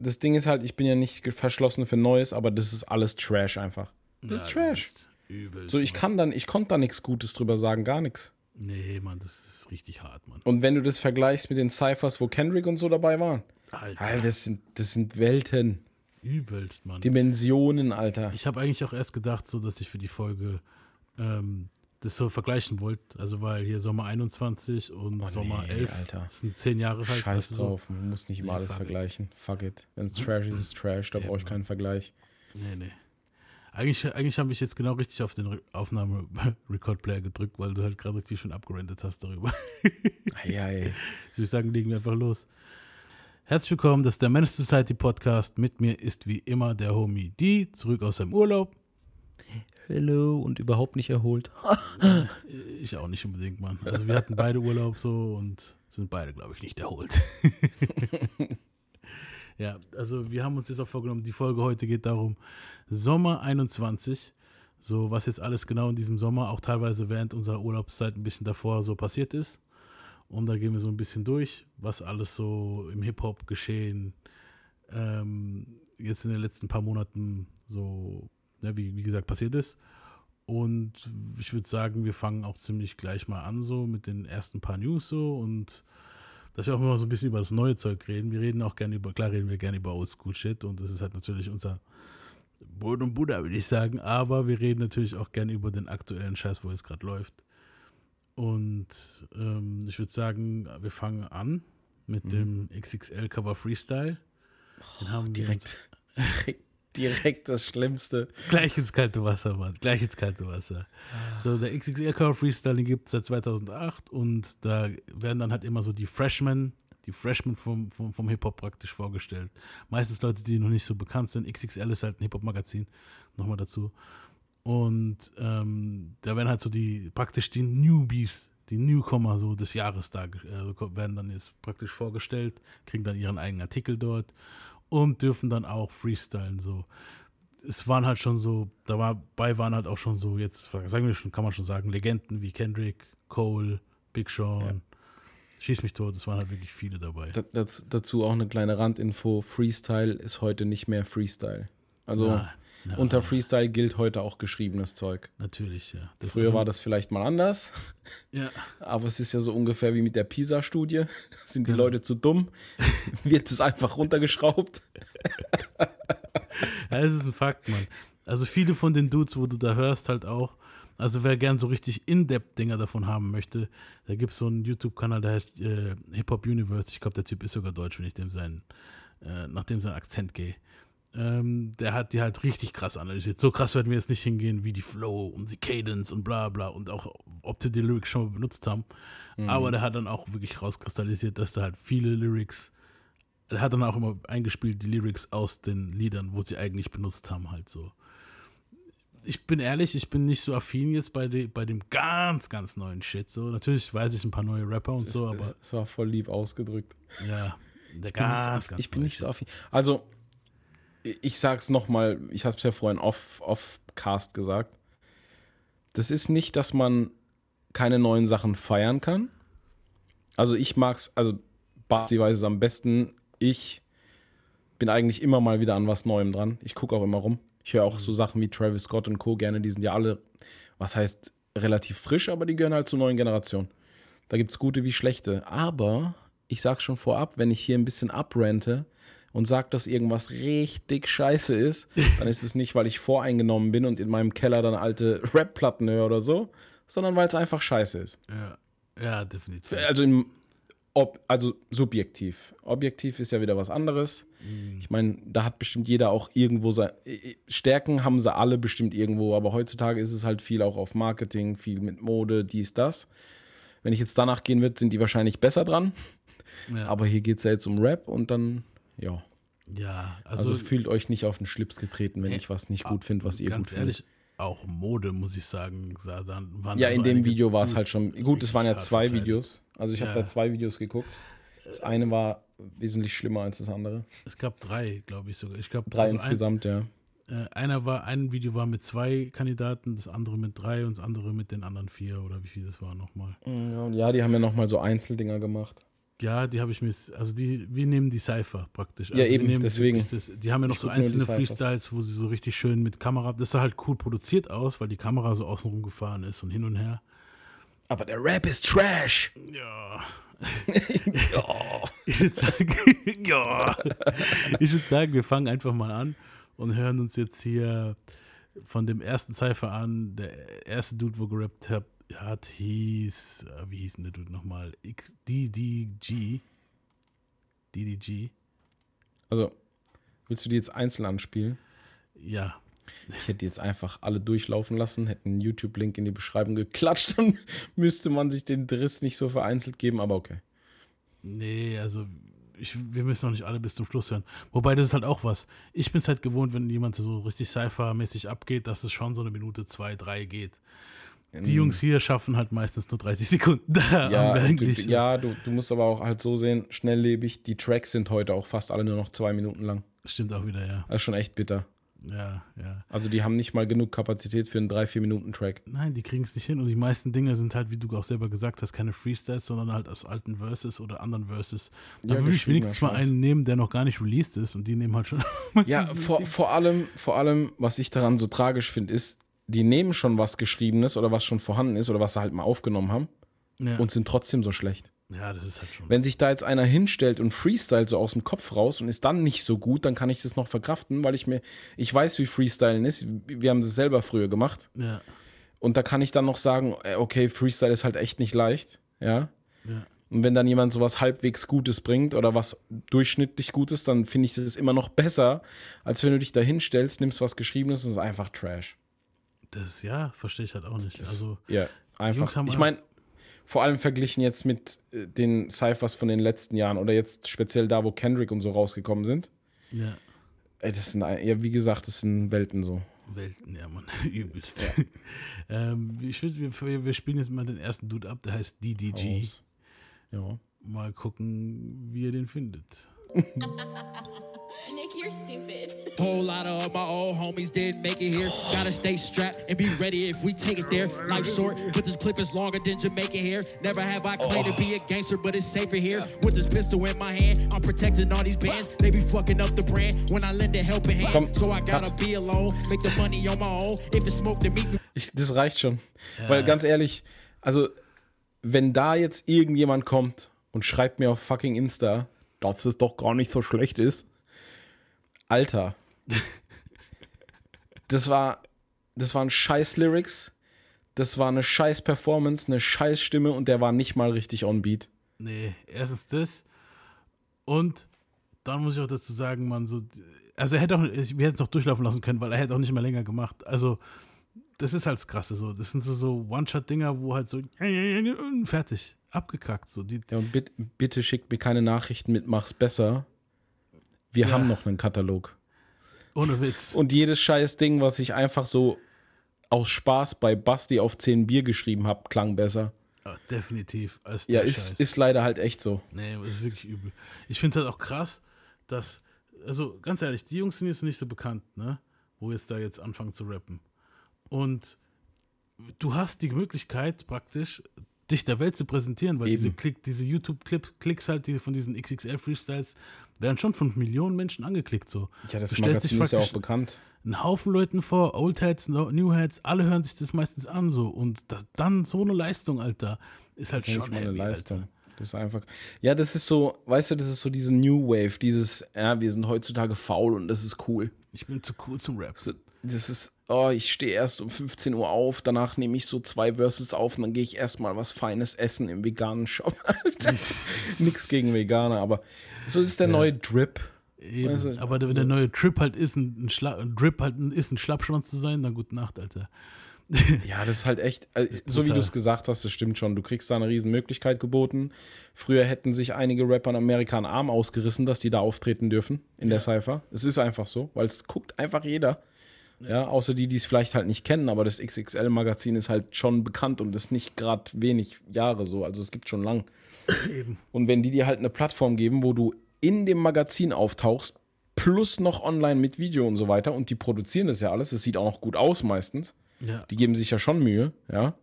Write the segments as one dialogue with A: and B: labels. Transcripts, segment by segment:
A: das Ding ist halt, ich bin ja nicht verschlossen für Neues, aber das ist alles Trash einfach. Das
B: Ja,
A: ist Trash.
B: ist Übel.
A: So, ich kann dann, ich konnte da nichts Gutes drüber sagen, gar nichts.
B: Nee, Mann, das ist richtig hart, Mann.
A: Und wenn du das vergleichst mit den Cyphers, wo Kendrick und so dabei waren,
B: Alter,
A: Alter, das sind, das sind Welten,
B: übelst, Mann.
A: Dimensionen, Alter.
B: Ich habe eigentlich auch erst gedacht, so, dass ich für die Folge ähm, das so vergleichen wollte. Also, weil hier Sommer 21 und
A: Oh,
B: Sommer
A: nee,
B: 11,
A: Alter.
B: das sind zehn Jahre halt.
A: Scheiß
B: weißt du, so.
A: drauf, man muss nicht immer
B: Nee,
A: alles
B: fuck it.
A: vergleichen. Fuck it. Wenn es Trash ist, ist es Trash, da brauche ich keinen Vergleich.
B: Nee, nee. Eigentlich, eigentlich habe ich jetzt genau richtig auf den Re- Aufnahme-Record-Player gedrückt, weil du halt gerade richtig schön abgerendet hast darüber.
A: Eieiei.
B: Ich würde sagen, legen wir einfach los. Herzlich willkommen, das ist der Menace Society Podcast. Mit mir ist wie immer der Homie D, zurück aus seinem Urlaub.
A: Hello und überhaupt nicht erholt.
B: Ich auch nicht unbedingt, Mann. Also wir hatten beide Urlaub so und sind beide, glaube ich, nicht erholt. ja, also wir haben uns jetzt auch vorgenommen, die Folge heute geht darum, Sommer 21, so was jetzt alles genau in diesem Sommer, auch teilweise während unserer Urlaubszeit ein bisschen davor so passiert ist. Und da gehen wir so ein bisschen durch, was alles so im Hip-Hop geschehen, ähm, jetzt in den letzten paar Monaten so, ne, wie, wie gesagt, passiert ist. Und ich würde sagen, wir fangen auch ziemlich gleich mal an, so mit den ersten paar News so und dass wir auch immer so ein bisschen über das neue Zeug reden. Wir reden auch gerne über, klar reden wir gerne über Oldschool-Shit und das ist halt natürlich unser Brot und Buddha, würde ich sagen, aber wir reden natürlich auch gerne über den aktuellen Scheiß, wo es gerade läuft. Und ähm, ich würde sagen, wir fangen an mit dem XXL Cover Freestyle. Den haben wir uns
A: Direkt, direkt, das Schlimmste.
B: Gleich ins kalte Wasser, Mann. Gleich ins kalte Wasser. So, der XXL Cover Freestyle, den gibt es seit 2008 und da werden dann halt immer so die Freshmen, die Freshmen vom, vom, vom Hip-Hop praktisch vorgestellt. Meistens Leute, die noch nicht so bekannt sind. XXL ist halt ein Hip-Hop-Magazin, nochmal dazu. Und ähm, da werden halt so die, praktisch die Newbies, die Newcomer so des Jahres da, äh, werden dann jetzt praktisch vorgestellt, kriegen dann ihren eigenen Artikel dort und dürfen dann auch freestylen, so es waren halt schon so, dabei waren halt auch schon so, jetzt sagen wir schon, kann man schon sagen, Legenden wie Kendrick, Cole, Big Sean, Schieß mich tot, es waren halt wirklich viele dabei.
A: Da, dazu, dazu auch eine kleine Randinfo. Freestyle ist heute nicht mehr Freestyle. Also
B: nein,
A: unter Freestyle gilt heute auch geschriebenes Zeug.
B: Natürlich, ja. Das
A: Früher
B: also-
A: war das vielleicht mal anders,
B: Ja,
A: aber es ist ja so ungefähr wie mit der PISA-Studie. Sind die
B: Genau.
A: Leute zu dumm? Wird es einfach runtergeschraubt?
B: ja, es ist ein Fakt, Mann. Also viele von den Dudes, wo du da hörst, halt auch, also wer gern so richtig In-Depth-Dinger davon haben möchte, da gibt es so einen YouTube-Kanal, der heißt äh, Hip-Hop Universe. Ich glaube, der Typ ist sogar deutsch, wenn ich dem seinen, äh, nach dem seinen Akzent gehe. Ähm, der hat die halt richtig krass analysiert. So krass werden wir jetzt nicht hingehen, wie die Flow und die Cadence und bla bla und auch, ob die die Lyrics schon mal benutzt haben. Aber der hat dann auch wirklich rauskristallisiert, dass da halt viele Lyrics, er hat dann auch immer eingespielt, die Lyrics aus den Liedern, wo sie eigentlich benutzt haben, halt so. Ich bin ehrlich, ich bin nicht so affin jetzt bei, de, bei dem ganz, ganz neuen Shit. So, natürlich weiß ich ein paar neue Rapper und so, aber
A: Das war voll lieb ausgedrückt.
B: ja, der
A: Ich bin nicht so
B: ganz, ganz
A: ich bin nicht so affin. Also, ich sag's nochmal, ich hab's ja vorhin off, off Cast gesagt. Das ist nicht, dass man keine neuen Sachen feiern kann. Also ich mag's, also Basti weiß es am besten. Ich bin eigentlich immer mal wieder an was Neuem dran. Ich gucke auch immer rum. Ich höre auch so Sachen wie Travis Scott und Co. gerne. Die sind ja alle, was heißt, relativ frisch, aber die gehören halt zur neuen Generation. Da gibt's gute wie schlechte. Aber ich sag's schon vorab, wenn ich hier ein bisschen abrante und sag, dass irgendwas richtig scheiße ist, dann ist es nicht, weil ich voreingenommen bin und in meinem Keller dann alte Rap-Platten höre oder so, sondern weil es einfach scheiße ist.
B: Ja, ja definitiv.
A: Also, im, ob, also subjektiv. Objektiv ist ja wieder was anderes. Ich meine, da hat bestimmt jeder auch irgendwo sein. Stärken haben sie alle bestimmt irgendwo, aber heutzutage ist es halt viel auch auf Marketing, viel mit Mode, dies, das. Wenn ich jetzt danach gehen würde, sind die wahrscheinlich besser dran.
B: Ja,
A: Aber hier geht es ja jetzt um Rap und dann, ja.
B: Ja
A: Also,
B: also,
A: fühlt euch nicht auf den Schlips getreten, wenn ich was nicht gut finde, was ihr gut
B: ganz
A: findet.
B: ehrlich, auch Mode, muss ich sagen, waren
A: Ja, in dem Video war es halt schon. Gut, es waren ja zwei. Videos. Also ich habe
B: Ja.
A: da zwei Videos geguckt. Das eine war wesentlich schlimmer als das andere.
B: Es gab drei, glaube ich sogar. Ich glaube,
A: Drei
B: also ein,
A: insgesamt, ja.
B: äh, einer war, ein Video war mit zwei Kandidaten, das andere mit drei und das andere mit den anderen vier oder wie viel das war nochmal.
A: Ja, und ja, die haben ja nochmal so Einzeldinger gemacht.
B: Ja, die habe ich mir, also die, wir nehmen die Cypher praktisch.
A: Ja,
B: also
A: eben,
B: wir nehmen
A: deswegen.
B: Das, die haben ja noch
A: Ich
B: so einzelne. Freestyles, wo sie so richtig schön mit Kamera, das sah halt cool produziert aus, weil die Kamera so außenrum gefahren ist und hin und her.
A: Aber der Rap ist Trash.
B: Ja.
A: ja.
B: Ich würde sagen, ja. Ich würde sagen, wir fangen einfach mal an und hören uns jetzt hier von dem ersten Cypher an. Der erste Dude, wo gerappt hat, hat hieß, äh, wie hieß denn der Dude nochmal? DDG. DDG.
A: Also, willst du die jetzt einzeln anspielen?
B: Ja,
A: Ich hätte jetzt einfach alle durchlaufen lassen, hätte einen YouTube-Link in die Beschreibung geklatscht, dann müsste man sich den Driss nicht so vereinzelt geben, aber okay.
B: Nee, also ich, wir müssen noch nicht alle bis zum Schluss hören. Wobei das ist halt auch was. Ich bin es halt gewohnt, wenn jemand so richtig Cypher-mäßig abgeht, dass es schon so eine Minute, zwei, drei geht. Die Jungs hier schaffen halt meistens nur 30 Sekunden.
A: Ja, du, ja du, du musst aber auch halt so sehen, schnelllebig, die Tracks sind heute auch fast alle nur noch zwei Minuten lang.
B: Stimmt auch wieder, ja.
A: Das ist schon echt bitter.
B: Ja, ja.
A: Also die haben nicht mal genug Kapazität für einen 3-4-Minuten-Track.
B: Nein, die kriegen es nicht hin. Und die meisten Dinge sind halt, wie du auch selber gesagt hast, keine Freestyles, sondern halt aus alten Verses oder anderen Verses. Da
A: Ja,
B: würde ich wenigstens mal einen nehmen, der noch gar nicht released ist. Und die nehmen halt schon.
A: Ja, vor, vor, allem, vor allem, was ich daran so tragisch finde, ist, die nehmen schon was Geschriebenes oder was schon vorhanden ist oder was sie halt mal aufgenommen haben
B: ja.
A: und sind trotzdem so schlecht.
B: ja, das ist halt schon.
A: Wenn sich da jetzt einer hinstellt und freestylt so aus dem Kopf raus und ist dann nicht so gut, dann kann ich das noch verkraften, weil ich mir, ich weiß, wie Freestylen ist. Wir haben das selber früher gemacht.
B: Ja,
A: Und da kann ich dann noch sagen, äh, okay, Freestyle ist halt echt nicht leicht. Ja.
B: ja.
A: Und wenn dann jemand sowas halbwegs Gutes bringt oder was durchschnittlich Gutes, dann finde ich das immer noch besser, als wenn du dich da hinstellst, nimmst was Geschriebenes und es ist einfach Trash.
B: Das, ja, verstehe ich halt auch nicht. Also,
A: Ja, einfach.
B: haben
A: Ich
B: auch-
A: meine, vor allem verglichen jetzt mit äh, den Cyphers von den letzten Jahren oder jetzt speziell da, wo Kendrick und so rausgekommen sind.
B: ja,
A: Ey, das sind, ja, wie gesagt, das sind Welten so.
B: Welten, ja, Mann, übelst. ähm, ich würd, wir, wir spielen jetzt mal den ersten Dude ab, der heißt DDG.
A: Aus. Ja.
B: Mal gucken, wie ihr den findet.
C: Nick, you're stupid.
D: Whole lot of my old homies didn't make it here. Gotta stay strapped and be ready if we take it there. Life short, but this clip is longer than Jamaica here. Never have I claimed to be a gangster, but it's safer here. With this pistol in my hand, I'm protecting all these bands. They be fucking up the brand when I lend a helping hand.
A: Komm,
D: so I gotta be alone, make the money on my own. If it's smoke, then meet me
A: Ich, das reicht schon. Weil ganz ehrlich, also, wenn da jetzt irgendjemand kommt und schreibt mir auf fucking Insta, dass es doch gar nicht so schlecht ist. Alter. das war, das waren scheiß Lyrics. Das war eine scheiß Performance, eine scheiß Stimme und der war nicht mal richtig on beat.
B: Nee, erstens das. Und dann muss ich auch dazu sagen, man, so, also er hätte auch, wir hätten es noch durchlaufen lassen können, weil er hätte auch nicht mehr länger gemacht. Also, das ist halt das Krasse so. Das sind so, so One-Shot-Dinger, wo halt so fertig, abgekackt. So. Die,
A: Ja, und bitte, bitte schickt mir keine Nachrichten mit, mach's besser. Wir
B: Ja.
A: haben noch einen Katalog.
B: ohne Witz.
A: Und jedes scheiß Ding, was ich einfach so aus Spaß bei Basti auf 10 Bier geschrieben habe, klang besser.
B: Ja, definitiv. Als
A: Ja,
B: der
A: ist,
B: Scheiß.
A: ist leider halt echt so.
B: Nee, ist wirklich übel. Ich finde halt auch krass, dass, also ganz ehrlich, die Jungs sind jetzt nicht so bekannt, ne? Wo jetzt da jetzt anfangen zu rappen. Und du hast die Möglichkeit praktisch, dich der Welt zu präsentieren, weil
A: Eben.
B: diese, Klick, diese YouTube-Klicks halt, die von diesen XXL-Freestyles, werden schon von Millionen Menschen angeklickt. So.
A: Ja, das
B: Du stellst dich
A: Magazin ist ja auch bekannt.
B: einen Haufen Leuten vor, Old Heads, New Heads, alle hören sich das meistens an so. Und da, dann so eine Leistung, Alter, ist halt
A: Das
B: schon
A: mal eine
B: heavy,
A: Leistung.
B: Alter.
A: Das ist einfach. Ja, das ist so, weißt du, das ist so diese New Wave, dieses, ja, wir sind heutzutage faul und das ist cool.
B: Ich bin zu cool zum Rap.
A: So, das ist, oh, ich stehe erst um 15 Uhr auf, danach nehme ich so zwei Verses auf und dann gehe ich erstmal was Feines essen im veganen Shop. Nix gegen Veganer, aber so ist der neue Drip.
B: Eben.
A: Weißt du,
B: aber wenn der neue Trip halt ist, ein, Schla Drip halt ist, ein Schlappschwanz zu sein, dann gute Nacht, Alter.
A: Ja, das ist halt echt, äh, so wie du es gesagt hast, das stimmt schon. Du kriegst da eine riesen Möglichkeit geboten. Früher hätten sich einige Rapper in Amerika einen Arm ausgerissen, dass die da auftreten dürfen in der Cypher. Es ist einfach so, weil es guckt einfach jeder. Ja, außer die, die es vielleicht halt nicht kennen, aber das XXL-Magazin ist halt schon bekannt und ist nicht gerade wenig Jahre so. Also es gibt schon lang.
B: Eben.
A: Und wenn die dir halt eine Plattform geben, wo du in dem Magazin auftauchst, plus noch online mit Video und so weiter, und die produzieren das ja alles, das sieht auch noch gut aus meistens,
B: Ja.
A: die geben sich ja schon Mühe, ja.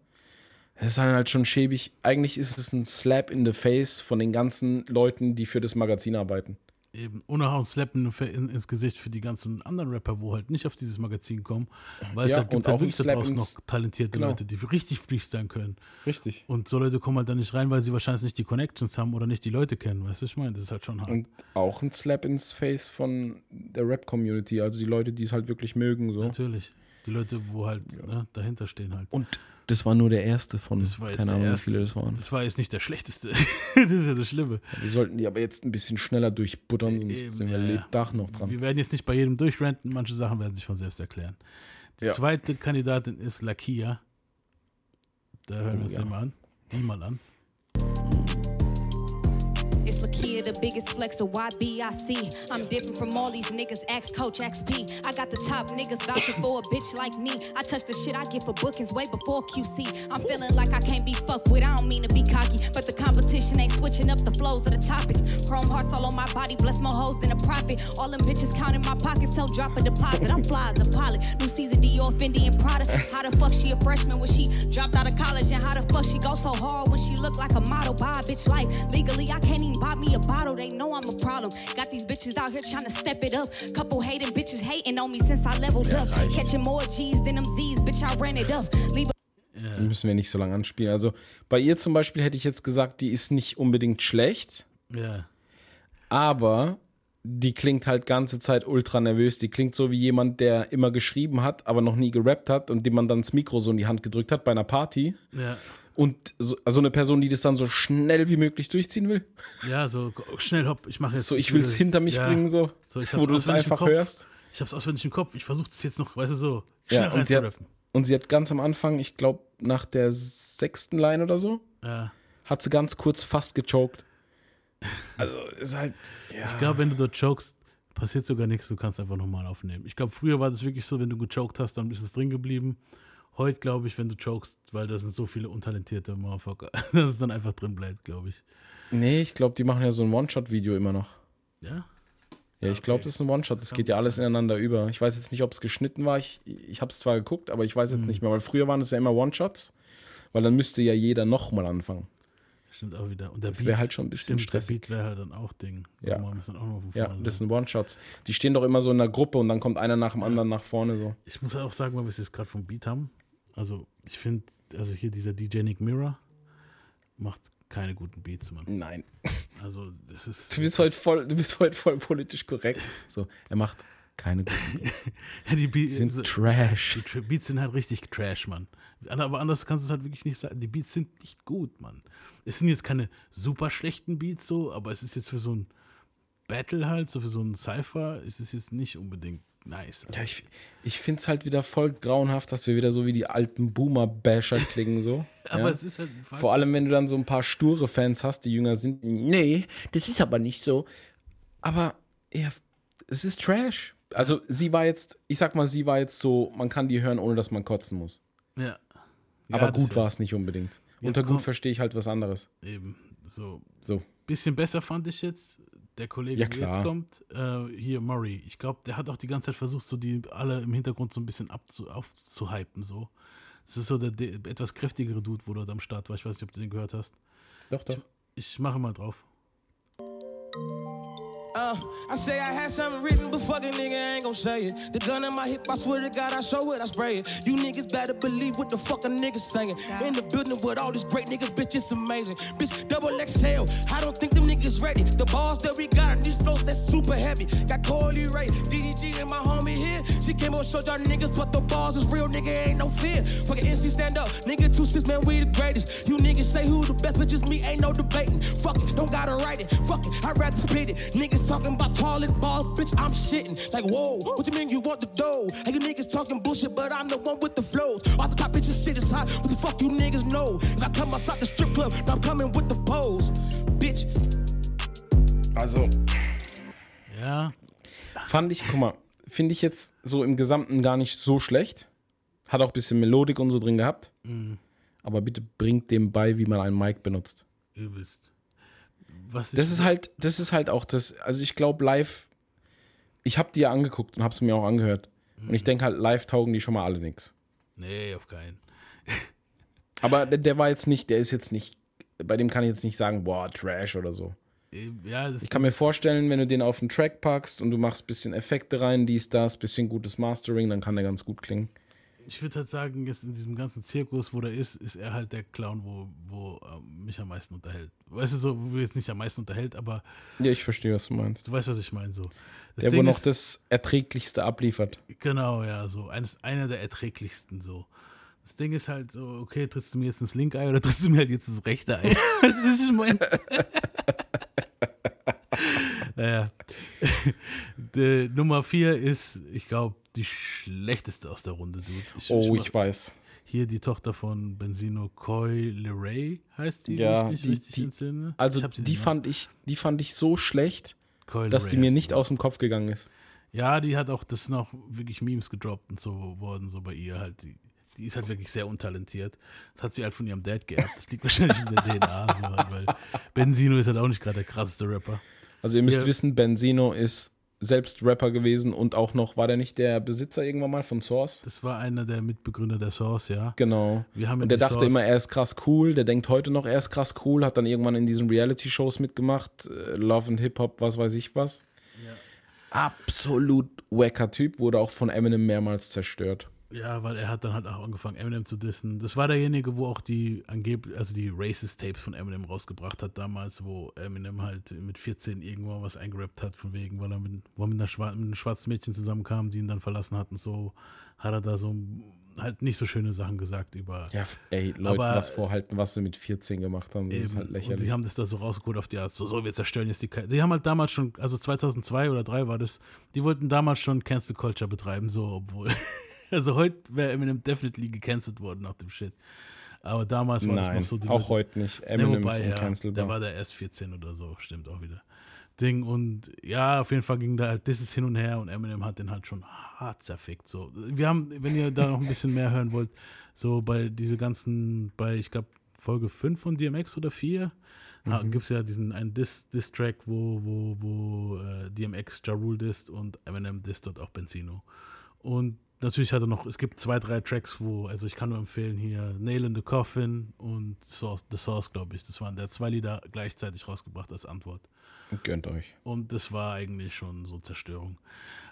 A: Es ist dann halt schon schäbig. Eigentlich ist es ein Slap in the Face von den ganzen Leuten, die für das Magazin arbeiten.
B: Eben, ohne Hauen slappen in, ins Gesicht für die ganzen anderen Rapper, wo halt nicht auf dieses Magazin kommen, weil
A: Ja,
B: es halt gibt halt wirklich da
A: ins-
B: noch talentierte
A: Genau.
B: Leute, die richtig freestylen können.
A: Richtig.
B: Und so Leute kommen halt dann nicht rein, weil sie wahrscheinlich nicht die Connections haben oder nicht die Leute kennen, weißt du, ich meine, das ist halt schon hart.
A: Und auch ein Slap ins Face von der Rap-Community, also die Leute, die es halt wirklich mögen. So.
B: Natürlich. Die Leute, wo halt ne, dahinter stehen halt.
A: Und das war nur der erste von,
B: Das war jetzt
A: keine Ahnung, wie viele das waren.
B: Das war jetzt nicht der schlechteste. das ist ja das Schlimme.
A: Wir sollten die aber jetzt ein bisschen schneller durchbuttern, sonst
B: Eben,
A: sind wir
B: ja, ja.
A: Lebtag noch dran.
B: Wir werden jetzt nicht bei jedem durchranten, manche Sachen werden sich von selbst erklären. Die
A: Ja.
B: zweite Kandidatin ist Lakia. Da hören wir
A: Oh,
B: uns
A: ja.
B: mal an. Die mal an.
C: The biggest flex of YBIC. I'm different from all these niggas. Ask Coach XP. I got the top niggas vouching for a bitch like me. I touch the shit I get for bookings way before QC. I'm feeling like I can't be fucked with. I don't mean to be cocky, but the competition ain't switching up the flows of the topics. Chrome hearts all on my body, bless more hoes than a profit. All them bitches counting my pockets, tell drop a deposit. I'm fly as a pilot. New season Dior, Fendi, and Prada. How the fuck she a freshman when she dropped out of college? And how the fuck she go so hard when she look like a model? Buy a bitch life. Legally, I can't even buy me a bottle. They know I'm a problem. Got these bitches out here trying to step it up. Couple hating bitches hating on me since I leveled up. Catching more G's than them Z's, bitch, I ran it up. Leave
A: Müssen wir nicht so lange anspielen. Also bei ihr zum Beispiel hätte ich jetzt gesagt, die ist nicht unbedingt schlecht,
B: Ja.
A: aber die klingt halt ganze Zeit ultra nervös. Die klingt so wie jemand, der immer geschrieben hat, aber noch nie gerappt hat und dem man dann das Mikro so in die Hand gedrückt hat bei einer Party.
B: Ja.
A: Und so also eine Person, die das dann so schnell wie möglich durchziehen will.
B: Ja, so schnell hopp, ich mache jetzt.
A: So, ich will es hinter mich
B: ja.
A: bringen, so,
B: So,
A: wo du es einfach hörst.
B: Ich hab's auswendig im Kopf. Ich versuche das jetzt noch, weißt du, so schnell
A: Ja, und, sie hat, und sie hat ganz am Anfang, ich glaube, nach der sechsten Line oder so,
B: Ja.
A: hat sie ganz kurz fast gechoked. Also ist halt. Ja.
B: Ich glaube, wenn du dort chokest, passiert sogar nichts, du kannst einfach nochmal aufnehmen. Ich glaube, früher war das wirklich so, wenn du gechoked hast, dann ist es drin geblieben. Heute glaube ich, wenn du chokest, weil da sind so viele untalentierte Motherfucker, dass es dann einfach drin bleibt, glaube ich.
A: Nee, ich glaube, die machen ja so ein One-Shot-Video immer noch.
B: Ja?
A: Ja, ich glaube, das ist ein One-Shot. Das geht ja alles ineinander über. Ich weiß jetzt nicht, ob es geschnitten war. Ich, ich habe es zwar geguckt, aber ich weiß
B: Mhm.
A: jetzt nicht mehr, weil früher waren es ja immer One-Shots. Weil dann müsste ja jeder nochmal anfangen.
B: Stimmt auch wieder. Und der
A: Das wäre halt schon ein bisschen
B: stimmt,
A: stressig.
B: Der Beat wäre halt dann auch Ding.
A: Ja.
B: Auch
A: Ja, das
B: sein.
A: sind One-Shots. Die stehen doch immer so in der Gruppe und dann kommt einer nach dem anderen nach vorne so.
B: Ich muss auch sagen, weil wir es jetzt gerade vom Beat haben. Also, ich finde, also hier dieser DJ Nick Mirror macht keine guten Beats, Mann.
A: Nein.
B: Also, das ist.
A: Du bist heute voll, du bist heute voll politisch korrekt. So, er macht keine guten Beats.
B: Ja, die Be
A: Die sind
B: so-
A: Trash.
B: Die Beats sind halt richtig Trash, Mann. Aber anders kannst du es halt wirklich nicht sagen. Die Beats sind nicht gut, Mann. Es sind jetzt keine super schlechten Beats so, aber es ist jetzt für so ein Battle halt, so für so ein Cypher, ist es jetzt nicht unbedingt nice.
A: Ja, ich, ich finde es halt wieder voll grauenhaft, dass wir wieder so wie die alten Boomer-Basher klingen so.
B: aber
A: ja?
B: es ist halt.
A: Vor allem, wenn du dann so ein paar sture Fans hast, die jünger sind. Nee, das ist aber nicht so. Aber ja, es ist Trash. Also sie war jetzt, ich sag mal, sie war jetzt so, man kann die hören, ohne dass man kotzen muss.
B: Ja.
A: Aber
B: Ja,
A: gut war es nicht unbedingt. Unter gut verstehe ich halt was anderes.
B: Eben. So.
A: So.
B: Bisschen besser fand ich jetzt. Der Kollege,
A: Ja,
B: der jetzt kommt, äh, hier Murray. Ich glaube, der hat auch die ganze Zeit versucht, so die alle im Hintergrund so ein bisschen abzu, aufzuhypen. So. Das ist so der, der etwas kräftigere Dude, wo dort am Start war. Ich weiß nicht, ob du den gehört hast.
A: Doch, doch.
B: Ich mache mal drauf.
E: Uh, I say I had something written, but fucking nigga I ain't gon' say it. The gun in my hip, I swear to God, I show it, I spray it. You niggas better believe what the fuck a nigga saying. In the building with all these great niggas, bitch, it's amazing. Bitch, double XL, I don't think them niggas ready. The balls that we got on these flows, that's super heavy. Got Corley Ray, DDG and my homie here. She came on, showed y'all niggas what the bars is real, nigga, ain't no fear. Fucking NC stand up, nigga, two six, man, we the greatest. You niggas say who the best, but just me, ain't no debating. Fuck it, don't gotta write it. Fuck it, I'd rather spit it. Niggas talking about toilet balls, bitch, I'm shitting. Like, whoa, what you mean you want the dough? Like, you niggas talking bullshit, but I'm the one with the flows. Off the top, bitches, shit is hot. What the fuck you niggas know? If I come outside the strip club, now I'm coming with the pose. Bitch,
A: Also,
B: Ja,
A: fand ich, guck mal, finde ich jetzt so im Gesamten gar nicht so schlecht. Hat auch ein bisschen Melodik und so drin gehabt. Aber bitte bringt dem bei, wie man einen Mic benutzt.
B: übelst. Was
A: Das ist halt, das ist halt auch das, also ich glaube live, ich habe die ja angeguckt und habe es mir auch angehört. Und ich denke halt, live taugen die schon mal alle nichts.
B: Nee, auf keinen.
A: Aber der, der war jetzt nicht, der ist jetzt nicht, bei dem kann ich jetzt nicht sagen, boah, Trash oder so.
B: Ja,
A: Ich kann mir vorstellen, wenn du den auf den Track packst und du machst ein bisschen Effekte rein, dies, das, bisschen gutes Mastering, dann kann der ganz gut klingen.
B: Ich würde halt sagen, jetzt in diesem ganzen Zirkus, wo der ist, ist er halt der Clown, wo, wo ähm, mich am meisten unterhält. Weißt du, so, wo jetzt nicht am meisten unterhält, aber
A: Ja, ich verstehe, was du meinst.
B: du weißt, was ich meine. So. Das
A: Der, wo
B: Ding
A: noch
B: ist-
A: das Erträglichste abliefert.
B: Genau, ja, so. Eines, einer der erträglichsten so. Das Ding ist halt so, okay, trittst du mir jetzt ins linke Ei oder trittst du mir halt jetzt ins rechte Ei? Das ist mein. Naja. Die Nummer vier ist, ich glaube, die schlechteste aus der Runde, Dude. Ich,
A: Oh,
B: mach-
A: ich weiß.
B: Hier die Tochter von Benzino Coy Leray heißt die,
A: Ja,
B: wenn ich mich
A: die-
B: richtig
A: die-. Also
B: Ich
A: die
B: nicht
A: fand ich, die fand ich so schlecht,
B: Coy
A: dass die mir nicht aus dem Kopf gegangen ist.
B: Ja, die hat auch, das sind auch wirklich Memes gedroppt und so worden, so bei ihr halt. Die, die ist halt wirklich sehr untalentiert. Das hat sie halt von ihrem Dad geerbt. Das liegt wahrscheinlich in der DNA, so halt, weil Benzino ist halt auch nicht gerade der krasseste Rapper.
A: Also ihr müsst
B: Ja.
A: wissen, Benzino ist selbst Rapper gewesen und auch noch, war der nicht der Besitzer irgendwann mal von Source?
B: Das war einer der Mitbegründer der Source, ja.
A: Genau.
B: Wir haben ja
A: Und der dachte
B: Source-
A: immer, er ist krass cool. Der denkt heute noch, er ist krass cool. Hat dann irgendwann in diesen Reality-Shows mitgemacht. äh, Love and Hip-Hop, was weiß ich was. Absolut wacker Typ. Wurde auch von Eminem mehrmals zerstört.
B: Ja, weil er hat dann halt auch angefangen, Eminem zu dissen. Das war derjenige, wo auch die angeblich, also die Racist-Tapes von Eminem rausgebracht hat damals, wo Eminem halt mit 14 irgendwann was eingerappt hat, von wegen, weil er mit, wo er mit, einer Schwa mit einem schwarzen Mädchen zusammenkam, die ihn dann verlassen hatten, so hat er da so halt nicht so schöne Sachen gesagt über
A: Ja, ey, Leute,
B: Aber-
A: was vorhalten, was sie mit 14 gemacht haben.
B: Eben.
A: ist halt
B: und
A: lächerlich.
B: die haben das da so rausgeholt auf die Art, so, so, wir zerstören jetzt die Ka Die haben halt damals schon, also 2002 oder 2003 war das, die wollten damals schon Cancel Culture betreiben, so, obwohl, also heute wäre Eminem definitely gecancelt worden nach dem Shit. Aber damals war das
A: Nein,
B: noch so. die
A: auch
B: Leute-
A: heute nicht.
B: Ne,
A: Eminem
B: wobei,
A: ist
B: ja, der war da erst 14 oder so, stimmt auch wieder. Ding und ja, auf jeden Fall ging da halt dieses hin und her und Eminem hat den halt schon hart zerfickt. So. Wir haben, wenn ihr da noch ein bisschen mehr hören wollt, so bei diese ganzen, bei, ich glaube, Folge 5 von DMX oder 4,
A: Mhm.
B: gibt es ja diesen einen Diss- Diss-Track, wo, wo, wo äh, DMX Ja Rule disst und Eminem disst dort auch Benzino. Und natürlich hat er noch, es gibt zwei, drei Tracks, wo, also ich kann nur empfehlen hier Nail in the Coffin und Source, The Source, glaube ich. Das waren der zwei Lieder gleichzeitig rausgebracht als Antwort.
A: Gönnt euch.
B: Und das war eigentlich schon so Zerstörung.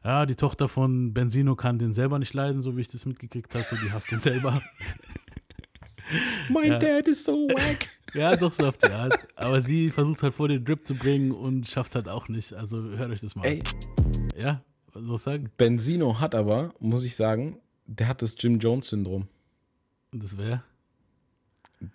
B: Ja, die Tochter von Benzino kann den selber nicht leiden, so wie ich das mitgekriegt habe. So, die hasst den selber.
A: Mein
B: Ja.
A: Dad ist so wack.
B: Ja, doch so auf die Art. Aber sie versucht halt vor den Drip zu bringen und schafft halt auch nicht. Also hört euch das mal
A: Ey,
B: an. Ja, soll ich sagen?
A: Benzino hat aber, muss ich sagen, der hat das Jim Jones-Syndrom.
B: Und das wäre?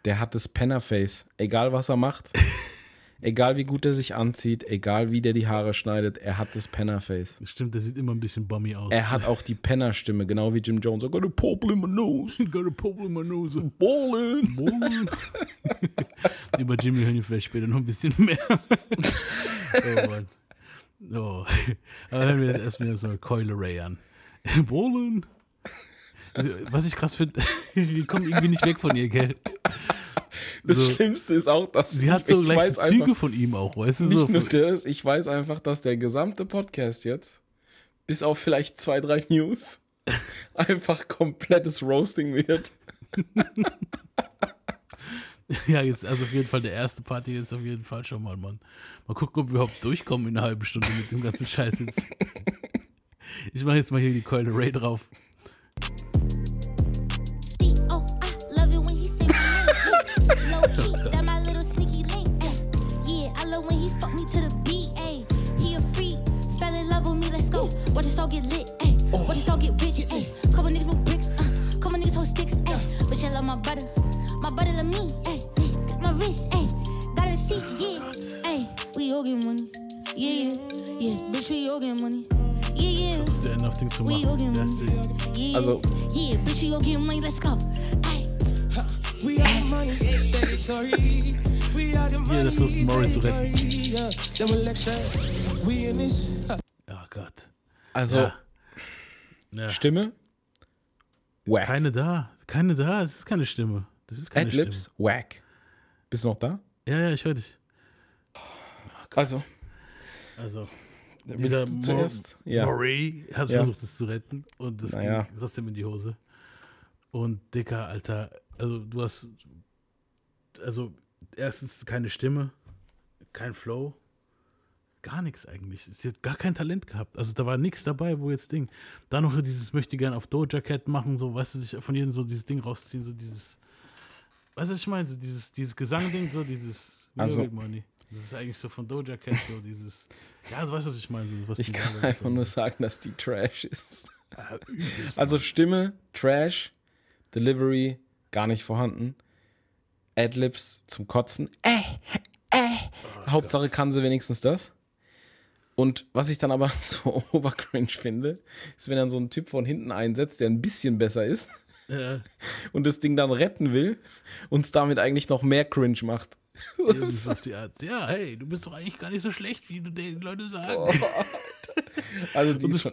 A: Der hat das Pennerface. Egal was er macht, egal wie gut er sich anzieht, egal wie der die Haare schneidet, er hat das Pennerface.
B: Stimmt, der sieht immer ein bisschen bummy aus.
A: Er hat auch die Pennerstimme, genau wie Jim Jones. I got a purple in my nose.
B: got a purple in my nose.
A: Ballin'.
B: Bowlen. Über Jimmy hören wir vielleicht später noch ein bisschen mehr. oh Mann. Oh. Aber hören wir jetzt erstmal so Coil Ray an. Bowlen. Was ich krass finde, wir kommen irgendwie nicht weg von ihr, gell?
A: Das
B: So.
A: Schlimmste ist auch, dass
B: Sie hat so
A: ich
B: leichte Züge
A: einfach,
B: von ihm auch, weißt du?
A: nicht
B: So,
A: nur das, ich weiß einfach, dass der gesamte Podcast jetzt, bis auf vielleicht zwei, drei News, einfach komplettes Roasting wird.
B: ja, jetzt, also auf jeden Fall der erste Party jetzt auf jeden Fall schon mal, Mann. Mal gucken, ob wir überhaupt durchkommen in einer halben Stunde mit dem ganzen Scheiß jetzt. Ich mache jetzt mal hier die Coil Ray drauf.
F: The
B: Hier, der Fürst
E: say
B: Murray zu retten. Oh Gott.
A: Also,
B: Ja. Ja.
A: Stimme, wack.
B: Keine da. Keine da. Das ist keine Stimme. Das ist keine
A: Adlibs, wack. Bist du noch da?
B: Stimme. Ja, ja, ich höre dich.
A: Also,
B: Also,
A: willst
B: dieser
A: du zuerst? Ja.
B: Murray hat
A: Ja.
B: versucht, es zu retten und das
A: Naja.
B: ging trotzdem in die Hose. Und Dicker, Alter, Also du hast, also erstens keine Stimme, kein Flow, gar nichts eigentlich. Sie hat gar kein Talent gehabt. Also da war nichts dabei, wo jetzt Ding. Dann noch dieses möchte gern auf Doja Cat machen, so, weißt du, sich von jedem so dieses Ding rausziehen, so dieses, weißt du, was ich meine, so dieses, dieses Gesangding, so dieses
A: Also-
B: Money. Das ist eigentlich so von Doja Cat, so dieses, ja, du weißt, was ich meine. So,
A: Ich kann
B: Gaga
A: einfach
B: so-
A: nur sagen, dass die Trash ist. Also Stimme, Trash, Delivery, gar nicht vorhanden. Adlibs zum Kotzen. Äh, äh. Hauptsache kann sie wenigstens das. Und was ich dann aber so obercringe finde, ist, wenn dann so ein Typ von hinten einsetzt, der ein bisschen besser ist
B: Ja,
A: und das Ding dann retten will und es damit eigentlich noch mehr cringe macht.
B: ist auf die Art. Ja, hey, du bist doch eigentlich gar nicht so schlecht, wie du den Leute sagen.
A: Also die ist, schon,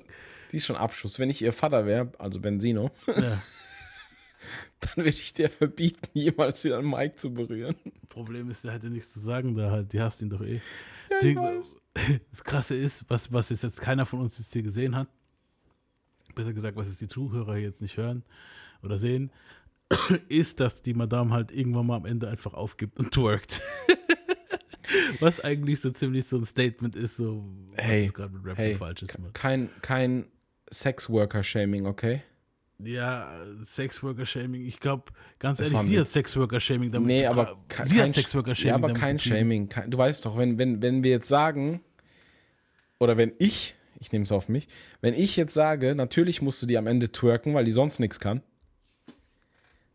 A: die ist schon Abschuss. Wenn ich ihr Vater wäre, also Benzino,
B: Ja.
A: dann würde ich dir verbieten, jemals wieder Mic zu berühren.
B: Problem ist, der hat ja nichts zu sagen da halt. Die hasst ihn doch eh.
A: Ja,
B: Die- das Krasse ist, was, was jetzt, jetzt keiner von uns jetzt hier gesehen hat, besser gesagt, was jetzt die Zuhörer jetzt nicht hören oder sehen, ist, dass die Madame halt irgendwann mal am Ende einfach aufgibt und twerkt. was eigentlich so ziemlich so ein Statement ist, so was
A: Hey,
B: gerade mit Rap
A: hey,
B: so falsch ist.
A: Kein, kein Sexworker-Shaming, okay?
B: Ja, Sexworker-Shaming, ich glaube, ganz
A: Das
B: ehrlich, sie hat Sexworker-Shaming damit
A: Nee, aber ke-
B: sie
A: kein,
B: hat Sexworker-Shaming
A: ja, aber kein. Shaming. Kein, du weißt doch, wenn, wenn, wenn wir jetzt sagen, oder wenn ich, ich nehme es auf mich, wenn ich jetzt sage, natürlich musst du die am Ende twerken, weil die sonst nichts kann,